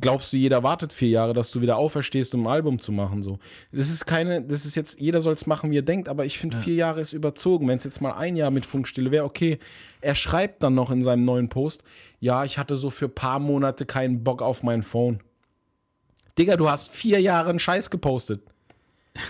A: Glaubst du, jeder wartet vier Jahre, dass du wieder auferstehst, um ein Album zu machen? So. Das ist keine, das ist jetzt, jeder soll es machen, wie er denkt, aber ich finde, vier Jahre ist überzogen. Wenn es jetzt mal ein Jahr mit Funkstille wäre, okay. Er schreibt dann noch in seinem neuen Post, ja, ich hatte so für ein paar Monate keinen Bock auf mein Phone. Digga, du hast vier Jahre einen Scheiß gepostet.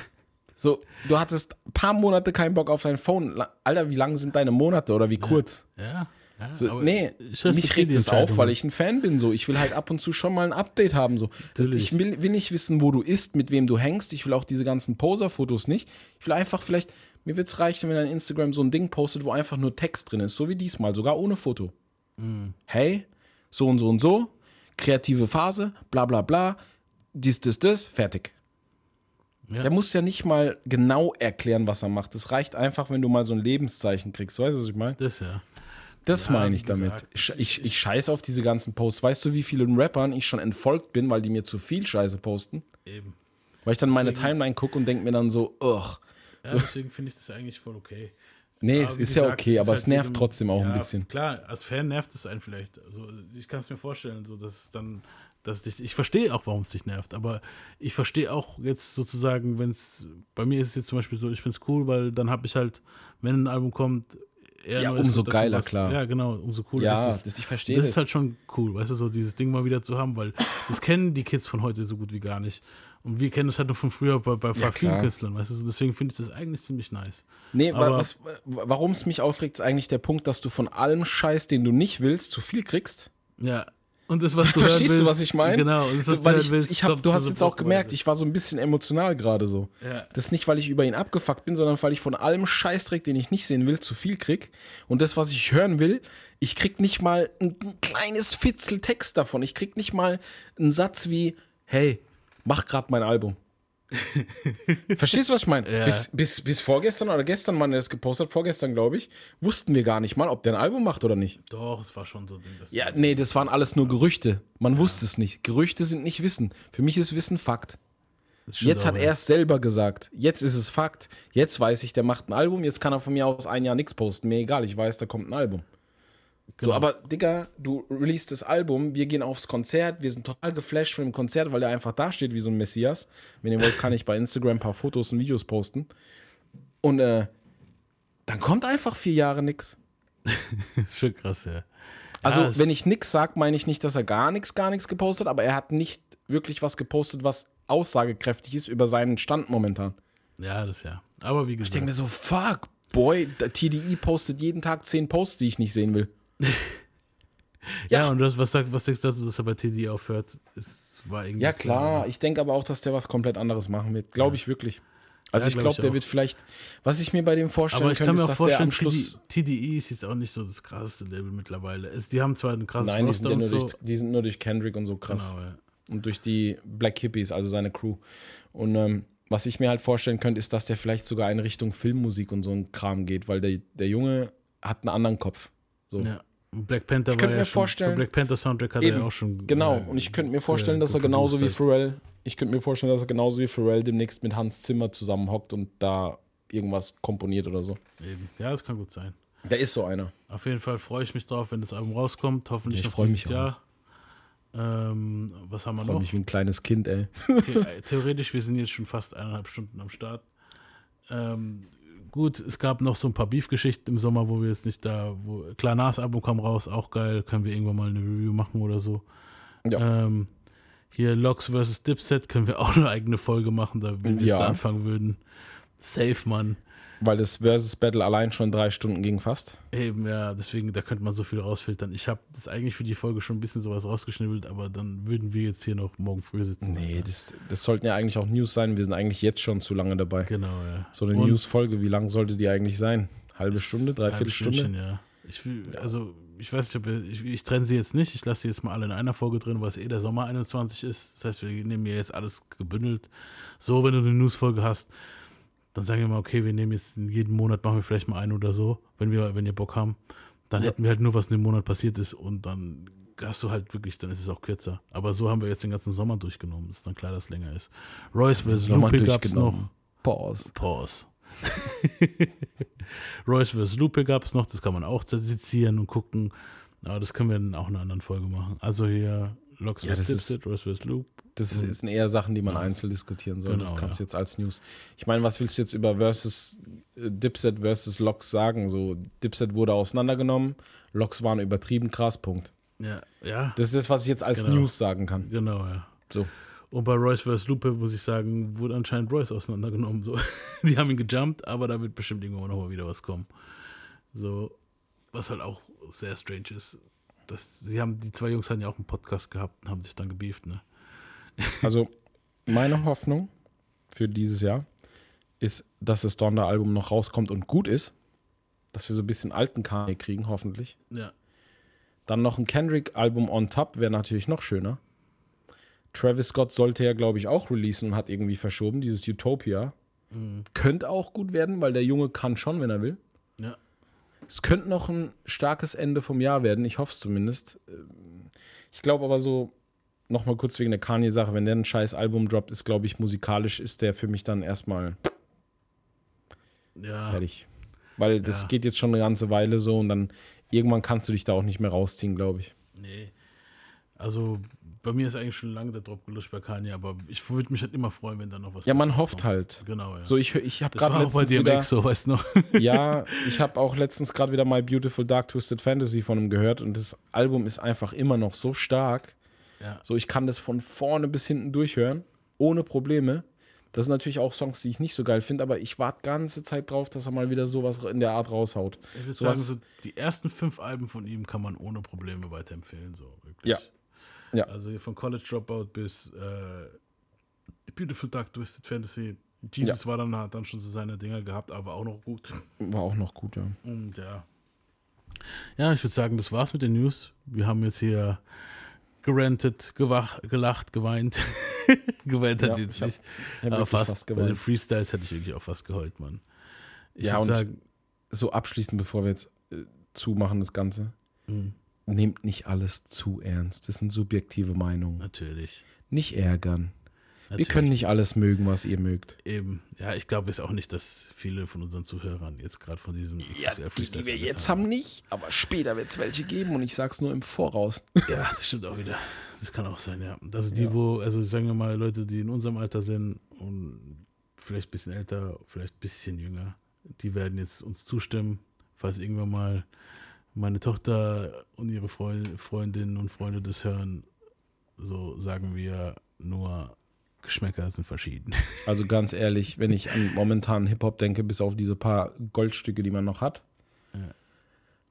A: So, du hattest ein paar Monate keinen Bock auf dein Phone. Alter, wie lang sind deine Monate oder wie kurz?
B: Ja, ja.
A: So, nee,
B: ich
A: mich regt es auf, weil ich ein Fan bin. So. Ich will halt ab und zu schon mal ein Update haben. So. Das,
B: Natürlich.
A: ich will, will nicht wissen, wo du isst, mit wem du hängst. Ich will auch diese ganzen Poser-Fotos nicht. Ich will einfach vielleicht, mir wird es reichen, wenn dein Instagram so ein Ding postet, wo einfach nur Text drin ist. So wie diesmal, sogar ohne Foto.
B: Mhm.
A: Hey, so und so und so, kreative Phase, bla bla bla, dies, das, das, fertig.
B: Ja.
A: Der muss ja nicht mal genau erklären, was er macht. Es reicht einfach, wenn du mal so ein Lebenszeichen kriegst. Weißt du, was ich meine?
B: Das ja.
A: Das
B: Ja,
A: meine ich damit.
B: gesagt,
A: Ich, ich, scheiße auf diese ganzen Posts. Weißt du, wie vielen Rappern ich schon entfolgt bin, weil die mir zu viel Scheiße posten?
B: Eben.
A: Weil ich dann meine
B: Deswegen-
A: Timeline gucke und denke mir dann so, ugh.
B: Ja, deswegen finde ich das eigentlich voll okay.
A: Nee,
B: Aber
A: es ist ja
B: gesagt,
A: okay,
B: ist
A: aber
B: halt
A: es nervt
B: jedem-
A: trotzdem auch
B: ja,
A: ein bisschen.
B: Klar, als Fan nervt es einen vielleicht. Also ich kann es mir vorstellen, so dass es dann, dass dich, ich verstehe auch, warum es dich nervt, aber ich verstehe auch jetzt sozusagen, wenn es, bei mir ist es jetzt zum Beispiel so, ich finde es cool, weil dann habe ich halt, wenn ein Album kommt, eher
A: Ja, umso geiler,
B: was-
A: klar.
B: Ja, genau, umso cooler
A: Ja,
B: ist es.
A: das- ich verstehe
B: Das
A: das.
B: ist halt schon cool, weißt du, so dieses Ding mal wieder zu haben, weil das kennen die Kids von heute so gut wie gar nicht. Und wir kennen es halt nur von früher bei, bei
A: Ja,
B: vielen
A: klar.
B: Künstlern, weißt du, deswegen finde ich das eigentlich ziemlich nice.
A: Nee,
B: Aber-
A: warum es mich aufregt, ist eigentlich der Punkt, dass du von allem Scheiß, den du nicht willst, zu viel kriegst.
B: Ja. Und das, was du
A: Verstehst du,
B: willst-
A: was ich meine?
B: Genau, und das, was du
A: weil
B: hören
A: ich,
B: willst,
A: ich hab, du hast jetzt auch gemerkt, ich war so ein bisschen emotional gerade so.
B: Ja.
A: Das ist nicht, weil ich über ihn abgefuckt bin, sondern weil ich von allem Scheißdreck, den ich nicht sehen will, zu viel krieg. Und das, was ich hören will, ich krieg nicht mal ein, ein kleines Fitzel Text davon. Ich krieg nicht mal einen Satz wie, hey, mach grad mein Album. Verstehst du, was ich meine?
B: Ja.
A: Bis, bis, bis vorgestern oder gestern, er das gepostet vorgestern, glaube ich, wussten wir gar nicht mal, ob der ein Album macht oder nicht.
B: Doch, es war schon so. Das
A: Ja, nee, das waren alles nur Gerüchte. Man wusste es nicht. Gerüchte sind nicht Wissen. Für mich ist Wissen Fakt. Jetzt hat er
B: ja.
A: es selber gesagt. Jetzt ist es Fakt. Jetzt weiß ich, der macht ein Album. Jetzt kann er von mir aus ein Jahr nichts posten. Mir egal, ich weiß, da kommt ein Album.
B: Genau.
A: So, aber Digga, du releast das Album, wir gehen aufs Konzert, wir sind total geflasht von dem Konzert, weil der einfach da steht wie so ein Messias. Wenn ihr wollt, kann ich bei Instagram ein paar Fotos und Videos posten. Und äh, dann kommt einfach vier Jahre nix.
B: Ist schon krass, ja.
A: Also,
B: Ja,
A: wenn ich nix sag, meine ich nicht, dass er gar nichts, gar nichts gepostet, aber er hat nicht wirklich was gepostet, was aussagekräftig ist über seinen Stand momentan.
B: Ja, das ja. Aber wie
A: Ich
B: gesagt.
A: denke mir so, fuck, boy, TDI postet jeden Tag zehn Posts, die ich nicht sehen will.
B: Ja, und das, was, sagt, was sagst du dazu, dass er bei TD aufhört? Es war irgendwie.
A: Ja, klar, ich denke aber auch, dass der was komplett anderes machen wird. Glaube ich wirklich. Also
B: Ja,
A: ich
B: glaub
A: glaube,
B: ich
A: der wird vielleicht, was ich mir bei dem vorstellen
B: Aber ich kann
A: könnte,
B: mir
A: ist,
B: auch
A: dass der
B: vorstellen,
A: am Schluss.
B: TD, TDI ist jetzt auch nicht so das krasseste Label mittlerweile. Es, die haben zwar ein krasses
A: Nein, die sind, ja nur
B: so.
A: durch, die sind nur durch Kendrick und so krass.
B: Genau, ja.
A: Und durch die Black Hippies, also seine Crew. Und ähm, was ich mir halt vorstellen könnte, ist, dass der vielleicht sogar in Richtung Filmmusik und so ein Kram geht, weil der, der Junge hat einen anderen Kopf. So.
B: ja. Black Panther
A: Ich
B: war
A: könnte
B: ja
A: mir
B: schon,
A: vorstellen-
B: für Black Panther Soundtrack hat er ja auch schon.
A: Genau,
B: äh,
A: und ich könnte mir vorstellen,
B: äh,
A: dass er genauso wie. Pharrell, ich könnte mir vorstellen, dass er genauso wie Pharrell demnächst mit Hans Zimmer zusammenhockt und da irgendwas komponiert oder so.
B: Eben. Ja, das kann gut sein.
A: Der ist so einer.
B: Auf jeden Fall freue ich mich drauf, wenn das Album rauskommt. Hoffentlich
A: Ich
B: noch
A: freu
B: dieses
A: mich.
B: Jahr. Ähm, was haben wir
A: Ich freue
B: noch?
A: mich wie ein kleines Kind, ey.
B: Okay, äh, theoretisch, wir sind jetzt schon fast eineinhalb Stunden am Start. Ähm, gut, es gab noch so ein paar Beef-Geschichten im Sommer, wo wir jetzt nicht da, wo klar, Nas Album kam raus, auch geil, können wir irgendwann mal eine Review machen oder so.
A: Ja.
B: Ähm, hier Locks vs. Dipset können wir auch eine eigene Folge machen, da wenn wir
A: Ja.
B: jetzt da anfangen würden. Safe, Mann.
A: Weil das Versus Battle allein schon drei Stunden ging fast.
B: Eben, ja, deswegen, da könnte man so viel rausfiltern. Ich habe das eigentlich für die Folge schon ein bisschen sowas rausgeschnibbelt, aber dann würden wir jetzt hier noch morgen früh sitzen.
A: Nee, das, das sollten ja eigentlich auch News sein. Wir sind eigentlich jetzt schon zu lange dabei.
B: Genau, ja.
A: So eine News-Folge, wie lang sollte die eigentlich sein? Halbe Stunde, dreiviertel Stunde?
B: ja. Ich will, also, ich weiß nicht, ob wir, ich, ich trenne sie jetzt nicht. Ich lasse sie jetzt mal alle in einer Folge drin, weil es eh der Sommer 21 ist. Das heißt, wir nehmen hier jetzt alles gebündelt. So, wenn du eine News-Folge hast, dann sagen wir mal, okay, wir nehmen jetzt in jedem Monat, machen wir vielleicht mal eine oder so, wenn wir, wenn ihr Bock haben. Dann hätten wir halt nur, was in dem Monat passiert ist und dann hast du halt wirklich, dann ist es auch kürzer. Aber so haben wir jetzt den ganzen Sommer durchgenommen. Ist dann klar, dass es länger ist. Royce vs. Lupe gab's
A: durchgenommen.
B: noch.
A: Pause.
B: Pause. Royce vs. Lupe gab es noch, das kann man auch sezieren und gucken. Aber das können wir in auch in einer anderen Folge machen. Also hier Locks
A: Ja,
B: vs. Royce vs. Loop.
A: Das
B: Mhm.
A: sind eher Sachen, die man
B: Ja.
A: einzeln diskutieren soll.
B: Genau,
A: das kannst du
B: ja.
A: jetzt als News. Ich meine, was willst du jetzt über versus äh, Dipset versus Locks sagen? So, Dipset wurde auseinandergenommen, Locks waren übertrieben krass, Punkt.
B: Ja, ja.
A: Das ist das, was ich jetzt als
B: Genau.
A: News sagen kann.
B: Genau, ja.
A: So.
B: Und bei Royce vs. Lupe, muss ich sagen, wurde anscheinend Royce auseinandergenommen. So. Die haben ihn gejumpt, aber da wird bestimmt irgendwann noch mal wieder was kommen. So, was halt auch sehr strange ist. Das, sie haben, die zwei Jungs hatten ja auch einen Podcast gehabt und haben sich dann gebieft, ne?
A: Also, meine Hoffnung für dieses Jahr ist, dass das Donner-Album noch rauskommt und gut ist. Dass wir so ein bisschen alten Kanye kriegen, hoffentlich.
B: Ja.
A: Dann noch ein Kendrick-Album on top wäre natürlich noch schöner. Travis Scott sollte ja, glaube ich, auch releasen und hat irgendwie verschoben, dieses Utopia.
B: Mhm.
A: Könnte auch gut werden, weil der Junge kann schon, wenn er will.
B: Ja.
A: Es könnte noch ein starkes Ende vom Jahr werden, ich hoffe es zumindest. Ich glaube aber so, nochmal kurz wegen der Kanye-Sache, wenn der ein scheiß Album droppt, ist, glaube ich, musikalisch ist der für mich dann erstmal
B: Ja.
A: fertig. Weil das
B: Ja.
A: geht jetzt schon eine ganze Weile so und dann irgendwann kannst du dich da auch nicht mehr rausziehen, glaube ich.
B: Nee. Also bei mir ist eigentlich schon lange der Drop gelöscht bei Kanye, aber ich würde mich halt immer freuen, wenn da noch was
A: Ja, man hofft
B: kommt.
A: halt.
B: Genau, ja.
A: So, ich, ich habe gerade
B: war auch bei
A: letztens
B: im
A: wieder,
B: Exo, weißt du noch?
A: Ja, ich habe auch letztens gerade wieder My Beautiful Dark Twisted Fantasy von ihm gehört und das Album ist einfach immer noch so stark.
B: Ja.
A: So, ich kann das von vorne bis hinten durchhören, ohne Probleme. Das sind natürlich auch Songs, die ich nicht so geil finde, aber ich warte ganze Zeit drauf, dass er mal wieder sowas in der Art raushaut.
B: Ich würde sagen, so die ersten fünf Alben von ihm kann man ohne Probleme weiterempfehlen. So, wirklich.
A: Ja. Ja.
B: Also hier von College Dropout bis äh, The Beautiful Dark Twisted Fantasy. Jesus war dann, hat dann schon so seine Dinger gehabt, aber auch noch gut.
A: War auch noch gut, ja.
B: Und ja. Ja, ich würde sagen, das war's mit den News. Wir haben jetzt hier gerantet, gewach, gelacht, geweint. geweint hat
A: Ja,
B: jetzt nicht.
A: hab
B: aber fast,
A: fast
B: bei den
A: geweint.
B: Freestyles hätte ich wirklich auch fast geheult, Mann. Ich
A: ja, und
B: sagen,
A: so abschließend, bevor wir jetzt äh, zumachen, das Ganze.
B: Mhm.
A: Nehmt nicht alles zu ernst. Das sind subjektive Meinungen.
B: natürlich.
A: Nicht ärgern.
B: Natürlich
A: wir können nicht alles mögen, was ihr mögt.
B: Eben, ja, ich glaube jetzt auch nicht, dass viele von unseren Zuhörern jetzt gerade von diesem XXL Freestyle
A: wir
B: Summit
A: jetzt haben nicht, aber später wird es welche geben und ich sag's nur im Voraus.
B: Ja, das stimmt auch wieder. Das kann auch sein, ja. Das sind die,
A: Ja.
B: wo, also sagen wir mal, Leute, die in unserem Alter sind und vielleicht ein bisschen älter, vielleicht ein bisschen jünger, die werden jetzt uns zustimmen, falls irgendwann mal meine Tochter und ihre Freund, Freundinnen und Freunde das hören, so sagen wir nur, Geschmäcker sind verschieden.
A: Also ganz ehrlich, wenn ich an momentanen Hip-Hop denke, bis auf diese paar Goldstücke, die man noch hat,
B: Ja.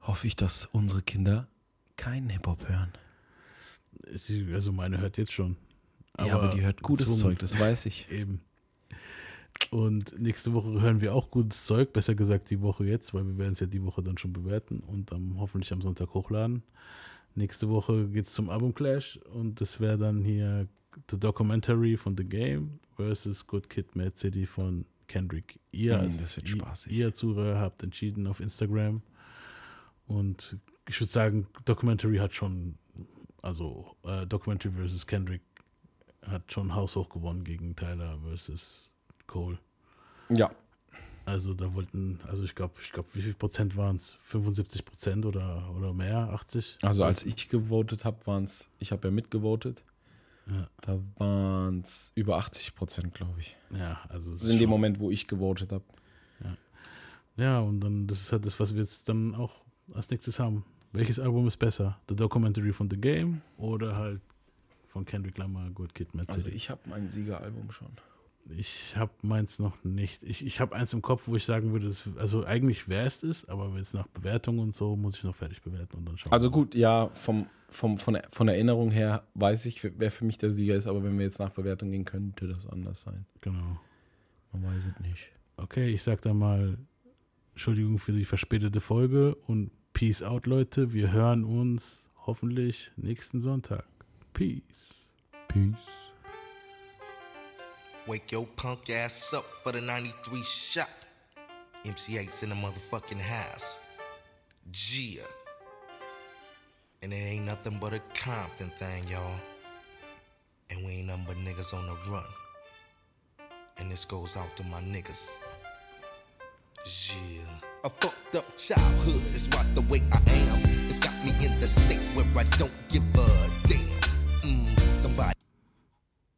A: hoffe ich, dass unsere Kinder keinen Hip-Hop hören.
B: Also meine hört jetzt schon.
A: ja, aber die hört gutes
B: gezwungen.
A: Zeug, das weiß ich.
B: Eben. Und nächste Woche hören wir auch gutes Zeug, besser gesagt die Woche jetzt, weil wir werden es ja die Woche dann schon bewerten und dann hoffentlich am Sonntag hochladen. Nächste Woche geht es zum Album Clash und das wäre dann hier The Documentary von The Game versus Good Kid, Mad City von Kendrick. Ihr,
A: Mm,
B: als- ihr- ihr Zuhörer habt entschieden auf Instagram und ich würde sagen, Documentary hat schon, also äh, Documentary versus Kendrick hat schon haushoch gewonnen gegen Tyler versus Cole.
A: Ja,
B: Also da wollten, also ich glaube, ich glaube, wie viel Prozent waren es? 75 Prozent oder, oder mehr? 80?
A: also als ich gewotet habe, waren es, ich habe ja mitgevotet,
B: Ja,
A: da waren es über 80 Prozent, glaube ich.
B: ja also ist
A: in dem Moment, wo ich gewotet habe.
B: Ja, und dann, das ist halt das, was wir jetzt dann auch als nächstes haben. Welches Album ist besser? The Documentary von The Game oder halt von Kendrick Lamar, Good Kid, Mad
A: Also ich habe mein Siegeralbum schon.
B: Ich habe meins noch nicht. Ich, ich habe eins im Kopf, wo ich sagen würde, das, also eigentlich wäre es es, aber jetzt nach Bewertung und so muss ich noch fertig bewerten und dann schauen.
A: Also gut, ja, vom, vom, von, von Erinnerung her weiß ich, wer für mich der Sieger ist, aber wenn wir jetzt nach Bewertung gehen, könnte das anders sein.
B: Genau.
A: Man weiß es nicht.
B: Okay, ich sag dann mal Entschuldigung für die verspätete Folge und Peace out, Leute. Wir hören uns hoffentlich nächsten Sonntag. Peace.
A: Peace.
H: Wake your punk ass up for the 93 shot. MC8's in the motherfucking house. Gia. And it ain't nothing but a Compton thing, y'all. And we ain't nothing but niggas on the run. And this goes out to my niggas. Yeah. A fucked up childhood is what the way I am. It's got me in the state where I don't give a damn. Mm, somebody.